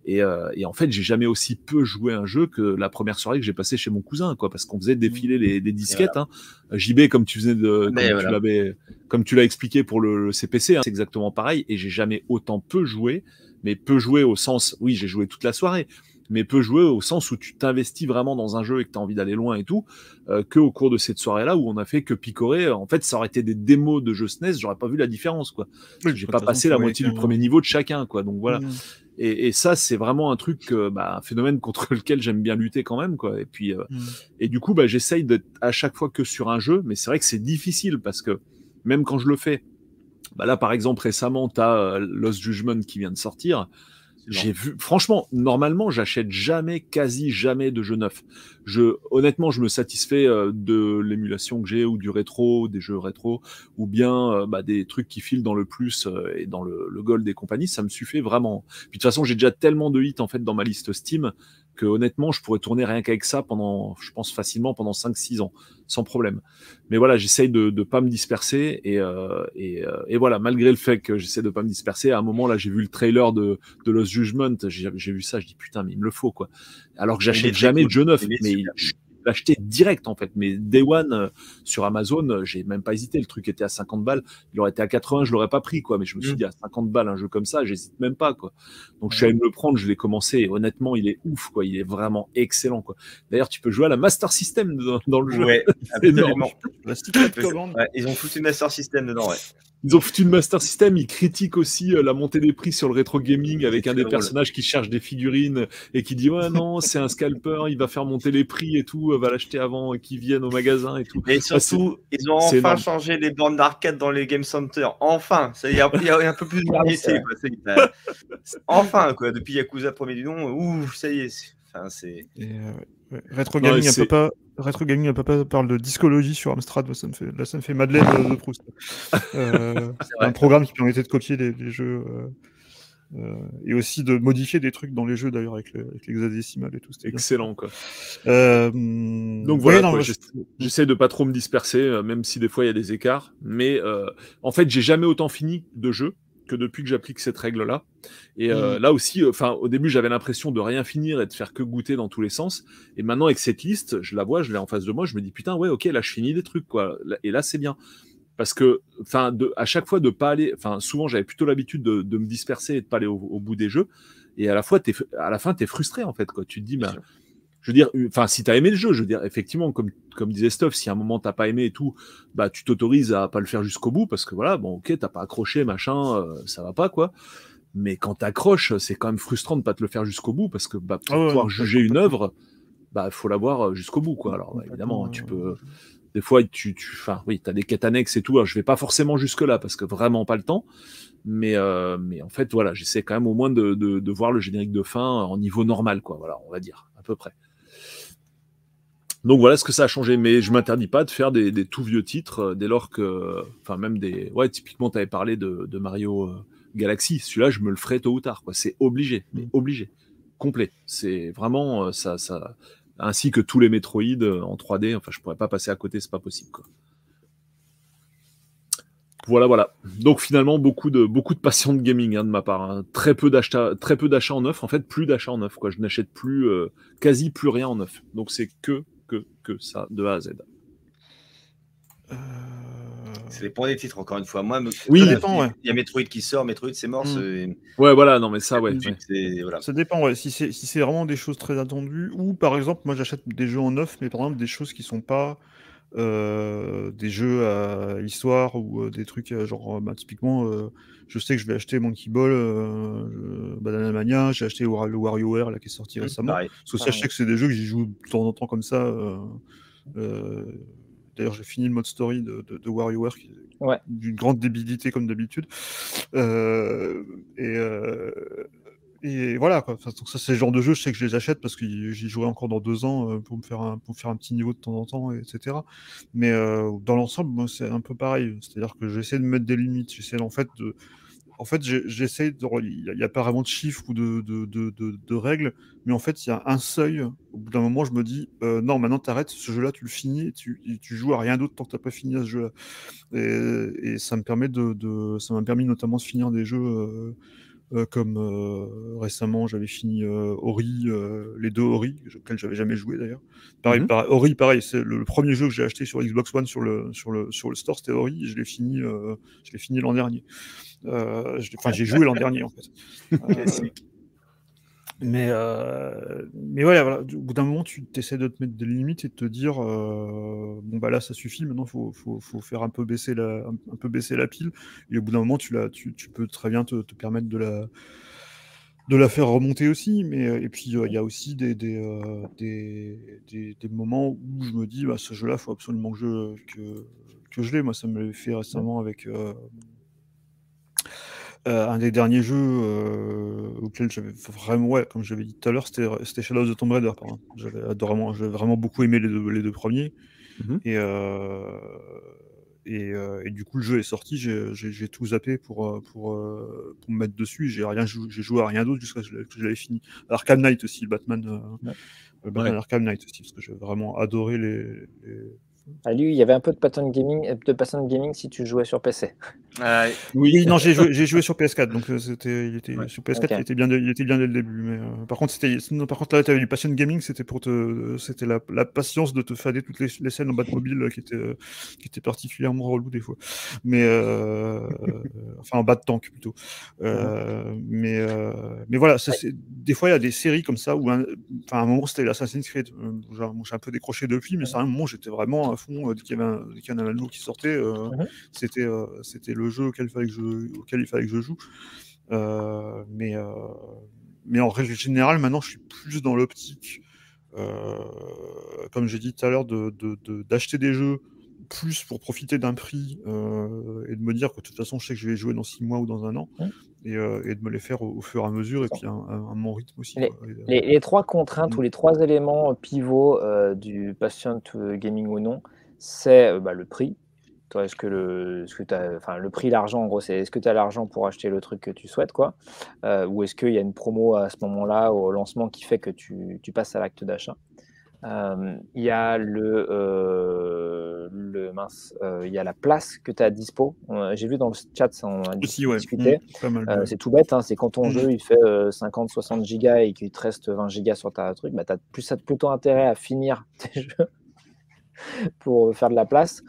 Et, euh, et en fait, j'ai jamais aussi peu joué un jeu que la première soirée que j'ai passé chez mon cousin, quoi, parce qu'on faisait défiler les, des disquettes. Hein. JB, comme tu faisais de, comme, tu l'avais, comme tu l'as expliqué pour le, CPC, hein, c'est exactement pareil. Et j'ai jamais autant peu joué, mais peu joué au sens, oui, j'ai joué toute la soirée, mais peu joué au sens où tu t'investis vraiment dans un jeu et que tu as envie d'aller loin et tout, euh, que au cours de cette soirée-là où on a fait que picorer. En fait, ça aurait été des démos de jeux SNES, j'aurais pas vu la différence, quoi. j'ai pas passé la moitié du premier niveau de chacun, quoi. Donc voilà. Mmh. Et, et, ça, c'est vraiment un truc, bah, un phénomène contre lequel j'aime bien lutter quand même, quoi. Et puis, euh, mmh. et du coup, bah, j'essaye d'être à chaque fois que sur un jeu, mais c'est vrai que c'est difficile parce que même quand je le fais, bah là, par exemple, récemment, tu as euh, Lost Judgment qui vient de sortir. J'ai vu, franchement, normalement, j'achète jamais, quasi jamais de jeux neufs. Je, honnêtement, je me satisfais euh, de l'émulation que j'ai ou du rétro, des jeux rétro, ou bien euh, bah, des trucs qui filent dans le plus euh, et dans le, le gold des compagnies. Ça me suffit vraiment. Puis de toute façon, j'ai déjà tellement de hits en fait dans ma liste Steam que honnêtement, je pourrais tourner rien qu'avec ça pendant, je pense facilement pendant 5-6 ans, sans problème. Mais voilà, j'essaye de ne pas me disperser et, euh, et, euh, et, voilà, malgré le fait que j'essaie de pas me disperser, à un moment là, j'ai vu le trailer de, de Lost Judgment, j'ai vu ça, je dis putain, mais il me le faut quoi. Alors que j'achète jamais de jeu neuf, mais l'acheter direct en fait. Mais Day One euh, sur Amazon, euh, j'ai même pas hésité. Le truc était à 50 balles. Il aurait été à 80, je l'aurais pas pris quoi. Mais je me suis mm. dit à 50 balles un jeu comme ça, j'hésite même pas quoi. Donc je suis allé me le prendre, je l'ai commencé. Et honnêtement, il est ouf quoi. Il est vraiment excellent quoi. D'ailleurs, tu peux jouer à la Master System dans, le jeu. Ouais, absolument. ils ont foutu Master System dedans. Ouais. Ils ont foutu une Master System, ils critiquent aussi euh, la montée des prix sur le rétro gaming avec un des personnages qui cherche des figurines et qui dit ouais non c'est un scalper, il va faire monter les prix et tout, euh, va l'acheter avant qu'ils viennent au magasin et tout. Et surtout, ils ont enfin changé les bornes d'arcade dans les game centers. Enfin, il y, a un peu plus de variété. enfin quoi, depuis Yakuza premier du nom, ouh ça y est. Enfin, c'est. Euh, Retro Gaming. Retro un papa parle de discologie sur Amstrad. Là, ça me fait, là, ça me fait Madeleine de, Proust. Euh, un programme qui permettait de copier les, jeux euh, euh, et aussi de modifier des trucs dans les jeux d'ailleurs avec l'hexadécimal et tout. Excellent quoi. Donc voilà, j'essaie de pas trop me disperser, même si des fois il y a des écarts. Mais en fait, j'ai jamais autant fini de jeux que depuis que j'applique cette règle-là. Et euh, mmh. là aussi, enfin, au début, j'avais l'impression de rien finir et de faire que goûter dans tous les sens. Et maintenant, avec cette liste, je la vois, je l'ai en face de moi, je me dis putain, ouais, ok, là, je finis des trucs, quoi. Et là, c'est bien. parce que, enfin, à chaque fois de pas aller, enfin, souvent j'avais plutôt l'habitude de, de, me disperser et de pas aller au, bout des jeux, et à la fois, es, à la fin, tu es frustré en fait, quoi. Tu te dis, bah, je veux dire, enfin, si tu as aimé le jeu, je veux dire, effectivement, comme, comme disait Stuff, si à un moment t'as pas aimé et tout, bah, tu t'autorises à pas le faire jusqu'au bout parce que voilà, bon, ok, t'as pas accroché, machin, euh, ça va pas, quoi. Mais quand t'accroches, c'est quand même frustrant de pas te le faire jusqu'au bout parce que bah, pour ah pouvoir juger une œuvre, bah, faut l'avoir euh, jusqu'au bout, quoi. Alors, évidemment, tu peux. Des fois, tu, tu, enfin, oui, t'as des quêtes annexes et tout. Alors, je vais pas forcément jusque là parce que vraiment pas le temps. Mais, euh, mais en fait, voilà, j'essaie quand même au moins de, de, de, voir le générique de fin en niveau normal, quoi. Voilà, on va dire à peu près. Donc voilà ce que ça a changé. Mais je m'interdis pas de faire des, des, tout vieux titres euh, dès lors que, enfin même des, ouais, typiquement, tu avais parlé de, de Mario Galaxy. Celui-là, je me le ferai tôt ou tard. Quoi. C'est obligé, mais mm. obligé, complet. C'est vraiment euh, ça, ça, ainsi que tous les Metroid euh, en 3D. Enfin, je pourrais pas passer à côté, c'est pas possible. Quoi. Voilà, voilà. Donc finalement, beaucoup de, beaucoup de passion de gaming hein, de ma part. Hein. Très peu d'achats, très peu d'achats en neuf. En fait, plus d'achats en neuf. Quoi. Je n'achète plus, euh, quasi plus rien en neuf. Donc c'est que, que, que ça, de A à Z. Euh... Ça dépend des titres, encore une fois. Moi, oui, ça dépend. Il y a Metroid qui sort, Metroid c'est mort. Mm. Ouais, voilà, non, mais ça, ouais. Voilà. Ça dépend, ouais. Si c'est si vraiment des choses très attendues, ou par exemple, moi j'achète des jeux en neuf, mais par exemple des choses qui sont pas euh, des jeux à histoire ou euh, des trucs euh, genre, bah, typiquement, je sais que je vais acheter Monkey Ball, Banana Mania, j'ai acheté le WarioWare là, qui est sorti récemment. Parce que ça, je sais que c'est des jeux que j'y joue de temps en temps comme ça. D'ailleurs, j'ai fini le mode story de, de, WarioWare, qui est d'une grande débilité comme d'habitude. Et, et, voilà, quoi. donc ça, c'est le genre de jeu, je sais que je les achète parce que j'y jouerai encore dans deux ans euh, pour me faire un, pour faire un petit niveau de temps en temps, etc. Mais dans l'ensemble, c'est un peu pareil. C'est-à-dire que j'essaie de mettre des limites. J'essaie en fait de en fait, j'essaie, il n'y a, pas vraiment de chiffres ou de, de, de, de, règles, mais en fait, il y a un seuil. Au bout d'un moment, je me dis, euh, non, maintenant, t'arrêtes, ce jeu-là, tu le finis, et tu, tu joues à rien d'autre tant que tu n'as pas fini à ce jeu-là. Et, et, ça me permet de, ça m'a permis notamment de finir des jeux euh, euh, comme récemment, j'avais fini Ori, les deux Ori, auxquels j'avais jamais joué d'ailleurs. Pareil, mmh Ori, pareil, c'est le, premier jeu que j'ai acheté sur Xbox One sur le, sur le, sur le store, c'était Ori, et je l'ai fini, je l'ai fini l'an dernier. Euh, enfin, j'ai joué l'an dernier en fait. Euh, mais, euh, mais voilà, au bout d'un moment, tu essaies de te mettre des limites et de te dire bon, bah là, ça suffit, maintenant, il faut, faut, faut, faire un peu, baisser la, un, peu baisser la pile. Et au bout d'un moment, tu, tu, tu, peux très bien te, permettre de la, de la faire remonter aussi. Mais, et puis, il y a aussi des, des, des, des, moments où je me dis bah, ce jeu-là, il faut absolument que je, que, que je l'ai. Moi, ça me l'a fait récemment avec. Euh, un des derniers jeux euh, auxquels j'avais vraiment, ouais, comme j'avais dit tout à l'heure, c'était Shadow of the Tomb Raider. J'avais vraiment, vraiment beaucoup aimé les deux, les deux premiers. Mmh et, euh, et, et, du coup, le jeu est sorti, j'ai tout zappé pour, pour, pour me mettre dessus. J'ai rien j'ai joué à rien d'autre jusqu'à ce que je l'avais fini. Arkham Knight aussi, Batman, Batman Arkham Knight aussi, parce que j'ai vraiment adoré les, les ah, lui, il y avait un peu de pattern gaming, euh, de pattern gaming si tu jouais sur PC. Oui, non, j'ai joué, joué, sur PS4, donc euh, c'était, il était sur PS4, il était bien, il était bien dès le début. Mais euh, par contre, c'était, par contre là, tu avais du passion gaming, c'était pour te, c'était la, la, patience de te fader toutes les, les scènes en Batmobile qui étaient, qui était particulièrement relou des fois. Mais enfin en bas de tank plutôt. mais, mais voilà, ça, des fois il y a des séries comme ça où, enfin à un moment c'était l'Assassin's Creed. J'ai un peu décroché depuis, mais à un moment j'étais vraiment fond, dès qu'il y avait un, un qui sortait, euh, mmh c'était, euh, c'était le jeu auquel il fallait que je, auquel il fallait que je joue. Euh, mais, mais en règle générale, maintenant, je suis plus dans l'optique, comme j'ai dit tout à l'heure, d'acheter de, de, des jeux plus pour profiter d'un prix et de me dire que de toute façon, je sais que je vais jouer dans six mois ou dans un an. Mmh. Et, et, de me les faire au, fur et à mesure, et puis un, un, mon rythme aussi. Les, les, trois contraintes mmh. ou les trois éléments pivots du Passion Gaming ou non, c'est bah, le prix. Toi, est-ce que le, ce que as, enfin, le prix, l'argent, en gros, c'est est-ce que tu as l'argent pour acheter le truc que tu souhaites, quoi Ou est-ce qu'il y a une promo à ce moment-là, au lancement, qui fait que tu, tu passes à l'acte d'achat? Il y a le, euh, le mince, euh, il y a la place que tu as dispo. J'ai vu dans le chat, on a discuté. Mmh, euh, c'est tout bête, hein, c'est quand ton mmh. jeu il fait 50-60 gigas et qu'il te reste 20 gigas sur ta truc, bah, tu as plus, plutôt intérêt à finir tes jeux pour faire de la place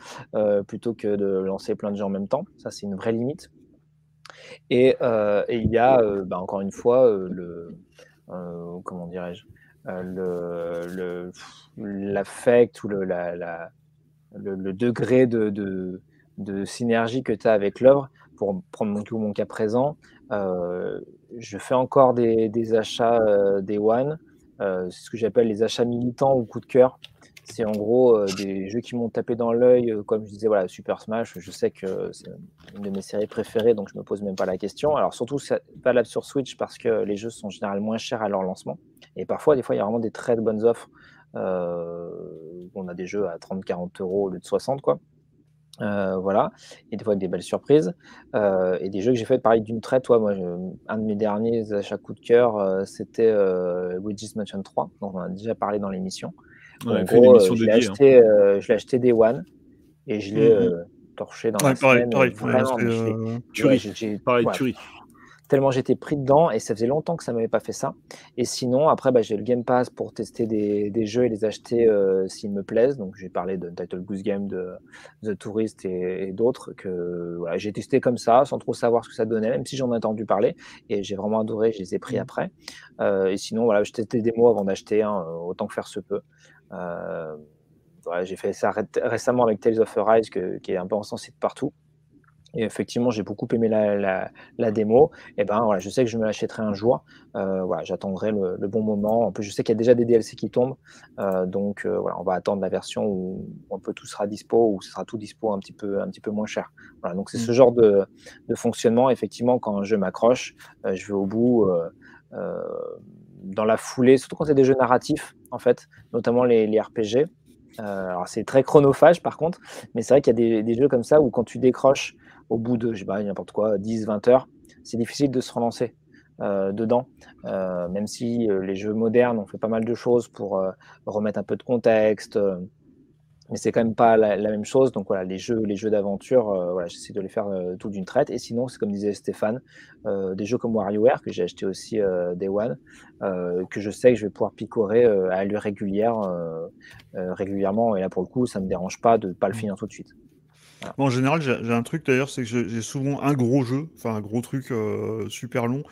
plutôt que de lancer plein de jeux en même temps. Ça, c'est une vraie limite. Et, il y a, bah, encore une fois, le comment dirais-je, le l'affect ou le, la, le, degré de, de, de, synergie que tu as avec l'œuvre. Pour prendre mon, cas présent, je fais encore des, achats des One. c'est ce que j'appelle les achats militants ou coup de cœur. C'est en gros euh, des jeux qui m'ont tapé dans l'œil, euh, comme je disais, voilà, Super Smash, je sais que c'est une de mes séries préférées, donc je me pose même pas la question. Alors surtout, c'est valable sur Switch parce que les jeux sont généralement moins chers à leur lancement. Et parfois, des fois, il y a vraiment des très bonnes offres. Euh, on a des jeux à 30-40 euros au lieu de 60, quoi. voilà, et des fois avec des belles surprises. et des jeux que j'ai fait pareil d'une traite. Toi, moi, un de mes derniers achats coup de cœur, c'était Luigi's Mansion 3, dont on a déjà parlé dans l'émission. Ouais, gros, euh, je l'ai acheté, hein. euh, acheté Day One et je l'ai mm-hmm. euh, torché dans ouais, la pareil, semaine. Pareil, vraiment, euh, tuerie. pareil, tuerie tellement j'étais pris dedans et ça faisait longtemps que ça m'avait pas fait ça. Et sinon, après, bah, j'ai le Game Pass pour tester des, des jeux et les acheter euh, s'ils me plaisent. Donc, j'ai parlé de Title Goose Game, de The Tourist et, d'autres que voilà, j'ai testé comme ça, sans trop savoir ce que ça donnait, même si j'en ai entendu parler. Et j'ai vraiment adoré, je les ai pris mmh. après. Euh, et sinon, voilà, je testais des mots avant d'acheter, hein, autant que faire se peut. Euh, j'ai fait ça récemment avec Tales of Arise, qui est un peu encensé de partout. Et effectivement, j'ai beaucoup aimé la, la, démo. Et ben voilà, je sais que je me l'achèterai un jour. Euh, voilà, j'attendrai le, bon moment. En plus, je sais qu'il y a déjà des DLC qui tombent. Euh, donc euh, voilà, on va attendre la version où un peu tout sera dispo, où ce sera tout dispo un petit peu, un petit peu moins cher. Voilà, donc c'est ce mmh. genre de, de, fonctionnement. Effectivement, quand un jeu m'accroche, je vais au bout. Dans la foulée, surtout quand c'est des jeux narratifs, en fait, notamment les, les RPG. alors c'est très chronophage par contre, mais c'est vrai qu'il y a des, des, jeux comme ça où quand tu décroches au bout de, je sais pas, n'importe quoi, 10, 20 heures, c'est difficile de se relancer euh, dedans. Euh, même si euh, les jeux modernes ont fait pas mal de choses pour remettre un peu de contexte, mais c'est quand même pas la, même chose. Donc voilà, les jeux, les jeux d'aventure, voilà, j'essaie de les faire tout d'une traite. Et sinon, c'est comme disait Stéphane, des jeux comme WarioWare que j'ai acheté aussi Day One, que je sais que je vais pouvoir picorer à allure régulière, régulièrement. Et là, pour le coup, ça me dérange pas de ne pas le finir tout de suite en général, j'ai un truc d'ailleurs, c'est que j'ai souvent un gros jeu, enfin un gros truc euh, super long,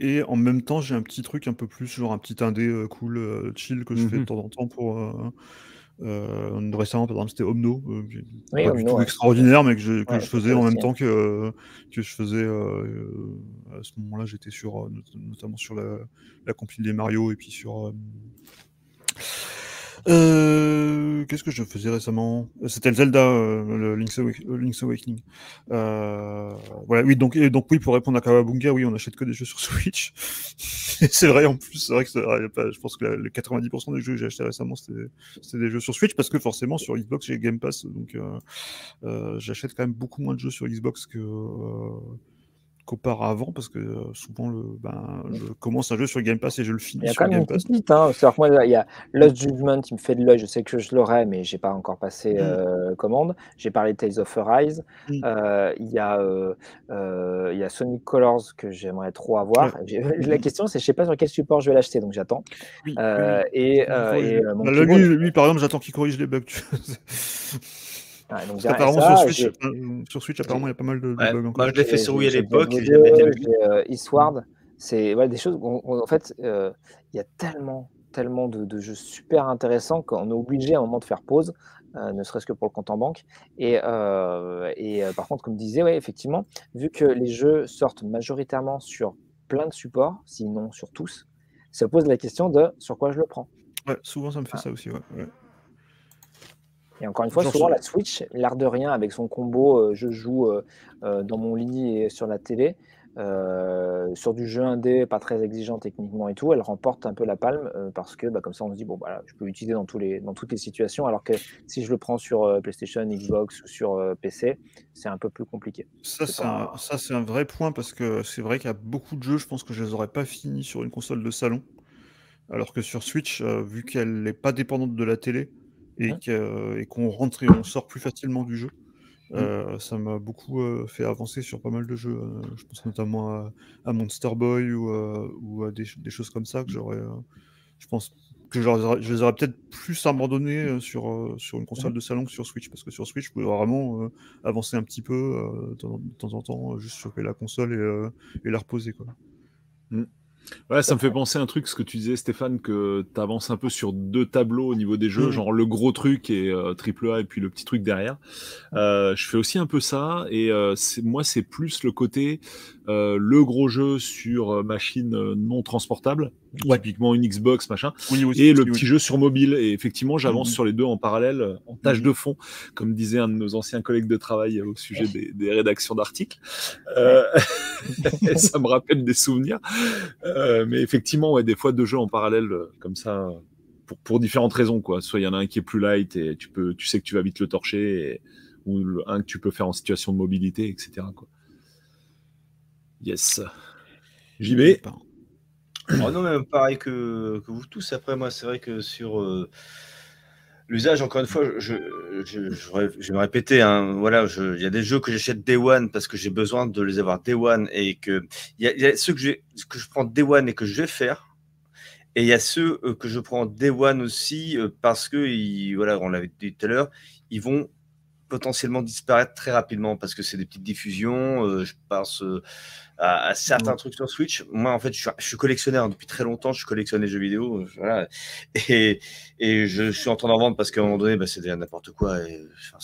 et en même temps, j'ai un petit truc un peu plus, genre un petit indé euh, cool, euh, chill que je fais de mmh temps en temps pour. Récemment, par exemple, c'était Omno, qui oui, pas du tout extraordinaire, mais que je, que je faisais en même temps que, que je faisais. à ce moment-là, j'étais sur, notamment sur la, la des Mario et puis sur. Euh, qu'est-ce que je faisais récemment? C'était le Zelda, euh, le Link's, Awakening. Euh, voilà, oui, donc, donc oui, pour répondre à Kawabunga, oui, on n'achète que des jeux sur Switch. c'est vrai en plus, c'est vrai que je pense que les 90% des jeux que j'ai achetés récemment, c'était des jeux sur Switch, parce que forcément, sur Xbox, j'ai Game Pass, donc j'achète quand même beaucoup moins de jeux sur Xbox que qu'auparavant parce que souvent le, ben, je commence un jeu sur Game Pass et je le finis. Il y a quand même une petite, hein. moi, il y a Lost Judgment qui me fait de l'œil, je sais que je l'aurai, mais j'ai pas encore passé mmh. commande. J'ai parlé de Tales of Arise. Mmh. il, y a, il y a Sonic Colors que j'aimerais trop avoir. La question, c'est je sais pas sur quel support je vais l'acheter, donc j'attends. et, et lui, lui, par exemple, j'attends qu'il corrige les bugs. apparemment, sur, Switch, sur, Switch, apparemment, il y a pas mal de, bugs. Moi, je l'ai fait sur Wii à l'époque. Euh, Eastward, c'est ouais, des choses. en fait, euh, il y a tellement, tellement de, jeux super intéressants qu'on est obligé à un moment de faire pause. Euh, ne serait-ce que pour le compte en banque. Et, et par contre, comme disait, ouais, effectivement, vu que les jeux sortent majoritairement sur plein de supports, sinon sur tous, ça pose la question de sur quoi je le prends. Ouais, souvent ça me fait ça aussi. Ouais. Et encore une fois, souvent la Switch, l'art de rien avec son combo, euh, je joue euh, euh, dans mon lit et sur la télé, sur du jeu indé, pas très exigeant techniquement et tout, elle remporte un peu la palme parce que bah, comme ça on se dit, bon, voilà, je peux l'utiliser dans, tous les, dans toutes les situations, alors que si je le prends sur PlayStation, Xbox ou sur PC, c'est un peu plus compliqué. Ça, c'est un, vrai point parce que c'est vrai qu'il y a beaucoup de jeux, je pense que je les aurais pas finis sur une console de salon. Alors que sur Switch, vu qu'elle n'est pas dépendante de la télé, et qu'on rentre et on sort plus facilement du jeu. Mmh. Euh, ça m'a beaucoup euh, fait avancer sur pas mal de jeux. Euh, je pense notamment à, Monster Boy ou, ou à des, choses comme ça que j'aurais, je pense, que je, les aurais- peut-être plus abandonnés sur, sur une console de salon que sur Switch, parce que sur Switch, je pouvais vraiment avancer un petit peu de temps- en temps, juste choper la console et, et la reposer. Quoi. Ouais, ça me fait penser à un truc, ce que tu disais, Stéphane, que tu avances un peu sur deux tableaux au niveau des jeux, Mhm. genre le gros truc et euh, triple A et puis le petit truc derrière. Euh, je fais aussi un peu ça, et euh, moi, c'est plus le côté euh, le gros jeu sur euh, machine euh, non transportable, Ouais. typiquement une Xbox, machin, Oui, aussi, et le oui, petit jeu sur mobile. Et effectivement, j'avance Mhm. sur les deux en parallèle, euh, en tâche Mhm. de fond, comme disait un de nos anciens collègues de travail au sujet des, des rédactions d'articles. Euh, ça me rappelle des souvenirs. Euh, mais effectivement, ouais, des fois deux jeux en parallèle euh, comme ça, euh, pour, pour différentes raisons. Quoi. Soit il y en a un qui est plus light et tu, peux, tu sais que tu vas vite le torcher, et- ou le- un que tu peux faire en situation de mobilité, etc. Quoi. Yes. J'y Oh non, même pareil que, que vous tous. Après, moi, c'est vrai que sur euh, l'usage, encore une fois, je, je, je, vais me répéter. Hein, voilà, il y a des jeux que j'achète Day One parce que j'ai besoin de les avoir Day One et que il y a, ceux que, que je prends Day One et que je vais faire. Et il y a ceux euh, que je prends Day One aussi euh, parce que, voilà, on l'avait dit tout à l'heure, ils vont potentiellement disparaître très rapidement parce que c'est des petites diffusions. euh, je pense euh, à, à certains trucs sur Switch. Moi, en fait, je suis, je suis collectionneur hein, depuis très longtemps. Je collectionne les jeux vidéo. euh, Voilà. Et, et je suis en train d'en vendre parce qu'à un moment donné, bah, c'est n'importe quoi. Et, enfin,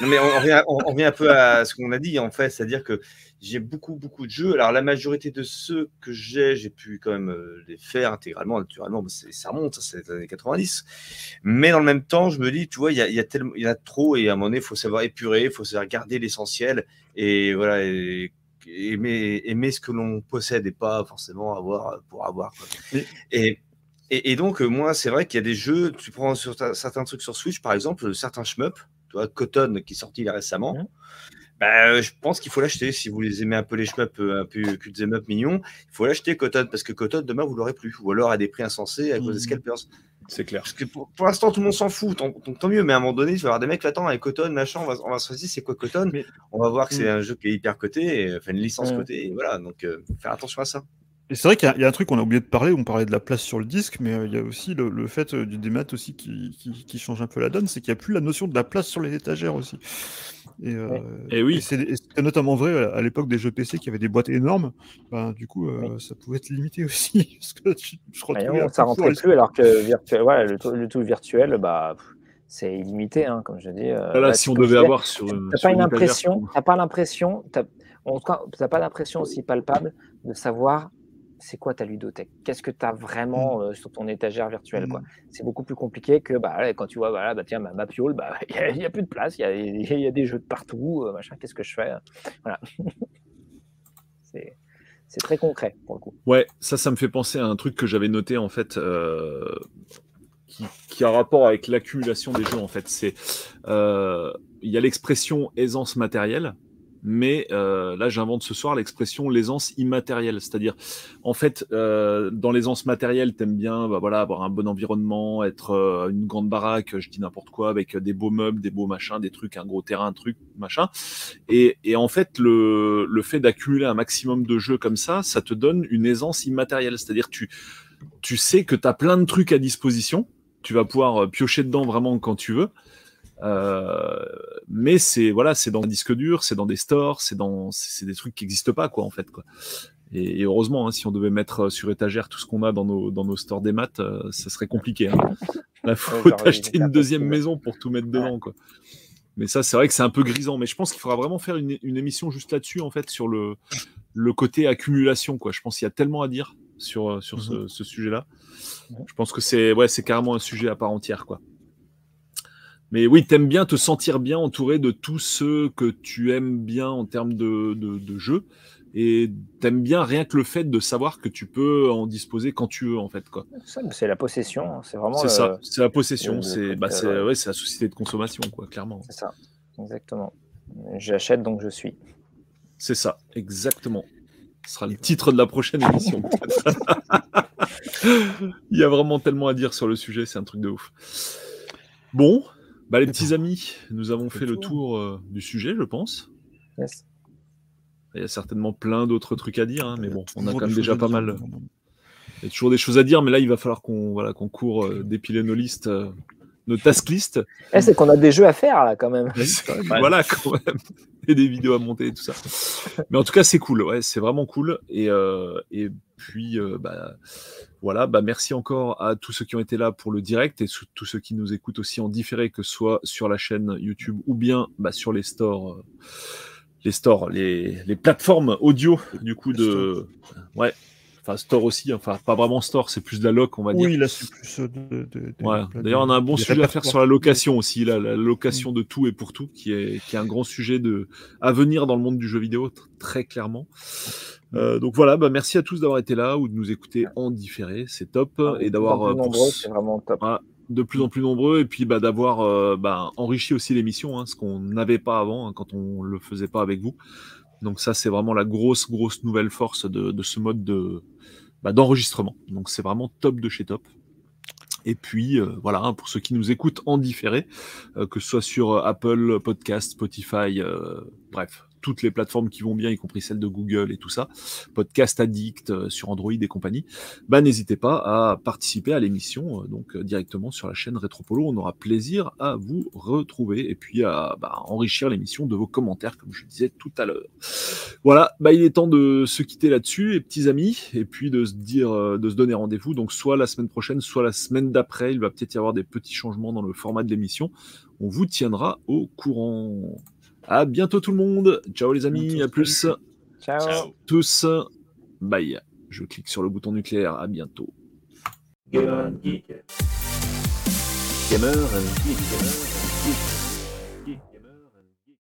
Non, mais on, on revient, on- on revient un peu à ce qu'on a dit, en fait. C'est-à-dire que j'ai beaucoup, beaucoup de jeux. Alors, la majorité de ceux que j'ai, j'ai pu quand même euh, les faire intégralement, naturellement. ça remonte, c'est les années 90. Mais dans le même temps, je me dis, tu vois, il y, a, y, a y en a trop. Et à un moment donné, il faut savoir épurer, il faut savoir garder l'essentiel. Et voilà. Et, aimer, aimer ce que l'on possède et pas forcément avoir pour avoir. quoi. Et, et, et donc, euh, moi, c'est vrai qu'il y a des jeux, tu prends sur ta- certains trucs sur Switch, par exemple, certains shmup, tu vois, Cotton qui est sorti là récemment. Bah, je pense qu'il faut l'acheter si vous les aimez un peu les shmup euh, un peu cul up mignons. Il faut l'acheter Cotton parce que Cotton demain vous l'aurez plus ou alors à des prix insensés à cause des Mhm. scalpers. C'est clair. Parce que pour, pour l'instant tout le monde s'en fout, tant, tant- mieux. Mais à un moment donné, tu vas avoir des mecs attends avec Cotton machin, on va, on va se dire c'est quoi Cotton? Mais- On va voir que c'est Mhm. un jeu qui est hyper coté, et- enfin une licence cotée. Et voilà, donc euh, faut faire attention à ça. Et c'est vrai qu'il y, a- il y a un truc qu'on a oublié de parler, on parlait de la place sur le disque, mais euh, il y a aussi le, le fait euh, du démat aussi qui, qui- qui change un peu la donne, c'est qu'il n'y a plus la notion de la place sur les étagères aussi. Et, euh, Ouais. Et oui. c'était notamment vrai à, à l'époque des jeux PC qui avaient des boîtes énormes. Ben, du coup, euh, ça pouvait être limité aussi. parce que tu- je un ça rentrait plus alors que virtuel, ouais, le, tout- le tout virtuel, bah, c'est illimité, hein, comme je dis. euh, Là, là, si tu on devait avoir sur. T'as pas une impression, t'as pas l'impression, t'as- en tout cas, t'as pas l'impression aussi palpable de savoir c'est quoi ta ludothèque, qu'est-ce que tu as vraiment euh, sur ton étagère virtuelle, quoi? C'est beaucoup plus compliqué que bah, quand tu vois, voilà, bah, tiens, ma, ma piole, bah, il n'y a, plus de place, il y a, il y a des jeux de partout, euh, machin, qu'est-ce que je fais? Voilà. c'est c'est très concret pour le coup. Ouais, ça, ça me fait penser à un truc que j'avais noté en fait, euh, qui, qui a rapport avec l'accumulation des jeux en fait. C'est euh, il y a l'expression aisance matérielle, mais euh, là j'invente ce soir l'expression l'aisance immatérielle, c'est-à-dire en fait euh, dans l'aisance matérielle t'aimes bien bah, voilà avoir un bon environnement, être euh, une grande baraque, je dis n'importe quoi avec des beaux meubles, des beaux machins, des trucs, un gros terrain, un truc machin. Et, et en fait, le, fait d'accumuler un maximum de jeux comme ça, ça te donne une aisance immatérielle. C'est-à-dire tu, tu sais que tu as plein de trucs à disposition. Tu vas pouvoir piocher dedans vraiment quand tu veux. Euh, mais c'est voilà, c'est dans des disques durs, c'est dans des stores, c'est dans c'est des trucs qui n'existent pas quoi en fait quoi. Et, et heureusement, hein, si on devait mettre sur étagère tout ce qu'on a dans nos, dans nos stores des maths, euh, ça serait compliqué. Hein. Là, faut Ouais, genre, t'acheter il y a une deuxième maison pour tout mettre dedans quoi. Mais ça, c'est vrai que c'est un peu grisant. Mais je pense qu'il faudra vraiment faire une, une émission juste là-dessus, en fait, sur le, le côté accumulation. Quoi. Je pense qu'il y a tellement à dire sur, euh, sur ce, ce sujet-là. Je pense que c'est ouais, c'est carrément un sujet à part entière. Quoi. Mais oui, t'aimes bien te sentir bien entouré de tous ceux que tu aimes bien en termes de, de, de jeu. Et t'aimes bien rien que le fait de savoir que tu peux en disposer quand tu veux, en fait. quoi. C'est la possession, hein, c'est vraiment C'est le- ça, c'est la possession, c'est bah, euh, ouais. la société de consommation, quoi, clairement. C'est ça, exactement. J'achète donc je suis. C'est ça, exactement. Ce sera le titre de la prochaine émission. Il y a vraiment tellement à dire sur le sujet, c'est un truc de ouf. Bon, bah les petits amis, nous avons fait le tour euh, du sujet, je pense. Yes. Il y a certainement plein d'autres trucs à dire, hein, mais bon, on a quand même déjà pas dire, mal. Il y a toujours des choses à dire, mais là, il va falloir qu'on voilà, qu'on court euh, dépiler nos listes, euh, nos task lists. Eh, c'est qu'on a des jeux à faire là quand même. voilà, quand même. Et des vidéos à monter et tout ça. Mais en tout cas, c'est cool. Ouais, c'est vraiment cool. Et, euh, et puis, euh, bah, voilà, bah, merci encore à tous ceux qui ont été là pour le direct et tous ceux qui nous écoutent aussi en différé, que ce soit sur la chaîne YouTube ou bien bah, sur les stores, euh, les stores, les, les plateformes audio du coup de, ouais, enfin store aussi, enfin pas vraiment store, c'est plus de la loc, on va dire. Oui, là, c'est plus euh, de. de- de- Ouais. D'ailleurs, on a un bon sujet à faire sur la location aussi, là, la location de tout et pour tout, qui est, qui est un grand sujet de, à venir dans le monde du jeu vidéo, tr- très clairement. Euh, donc voilà, bah, merci à tous d'avoir été là ou de nous écouter en différé, c'est top. et d'avoir De plus en euh, c'est vraiment top. voilà, de plus en plus nombreux et puis bah, d'avoir euh, bah, enrichi aussi l'émission, hein, ce qu'on n'avait pas avant hein, quand on le faisait pas avec vous. Donc ça, c'est vraiment la grosse, grosse nouvelle force de, ce mode de bah, d'enregistrement. Donc c'est vraiment top de chez top. Et puis euh, voilà, hein, pour ceux qui nous écoutent en différé, euh, que ce soit sur euh, Apple Podcast, Spotify, euh, bref, toutes les plateformes qui vont bien, y compris celles de Google et tout ça, Podcast Addict euh, sur Android et compagnie, bah, n'hésitez pas à participer à l'émission euh, donc euh, directement sur la chaîne Retropolo. On aura plaisir à vous retrouver et puis à bah, enrichir l'émission de vos commentaires, comme je disais tout à l'heure. Voilà, bah, il est temps de se quitter là-dessus, les petits amis, et puis de se dire, de se donner rendez-vous. Donc soit la semaine prochaine, soit la semaine d'après. Il va peut-être y avoir des petits changements dans le format de l'émission. On vous tiendra au courant. À bientôt tout le monde. Ciao les amis, Bientôt, à plus. Ciao. Ciao. Tous. Bye. Je clique sur le bouton nucléaire. À bientôt. Gamer and Geek. Gamer and Geek. Gamer and Geek.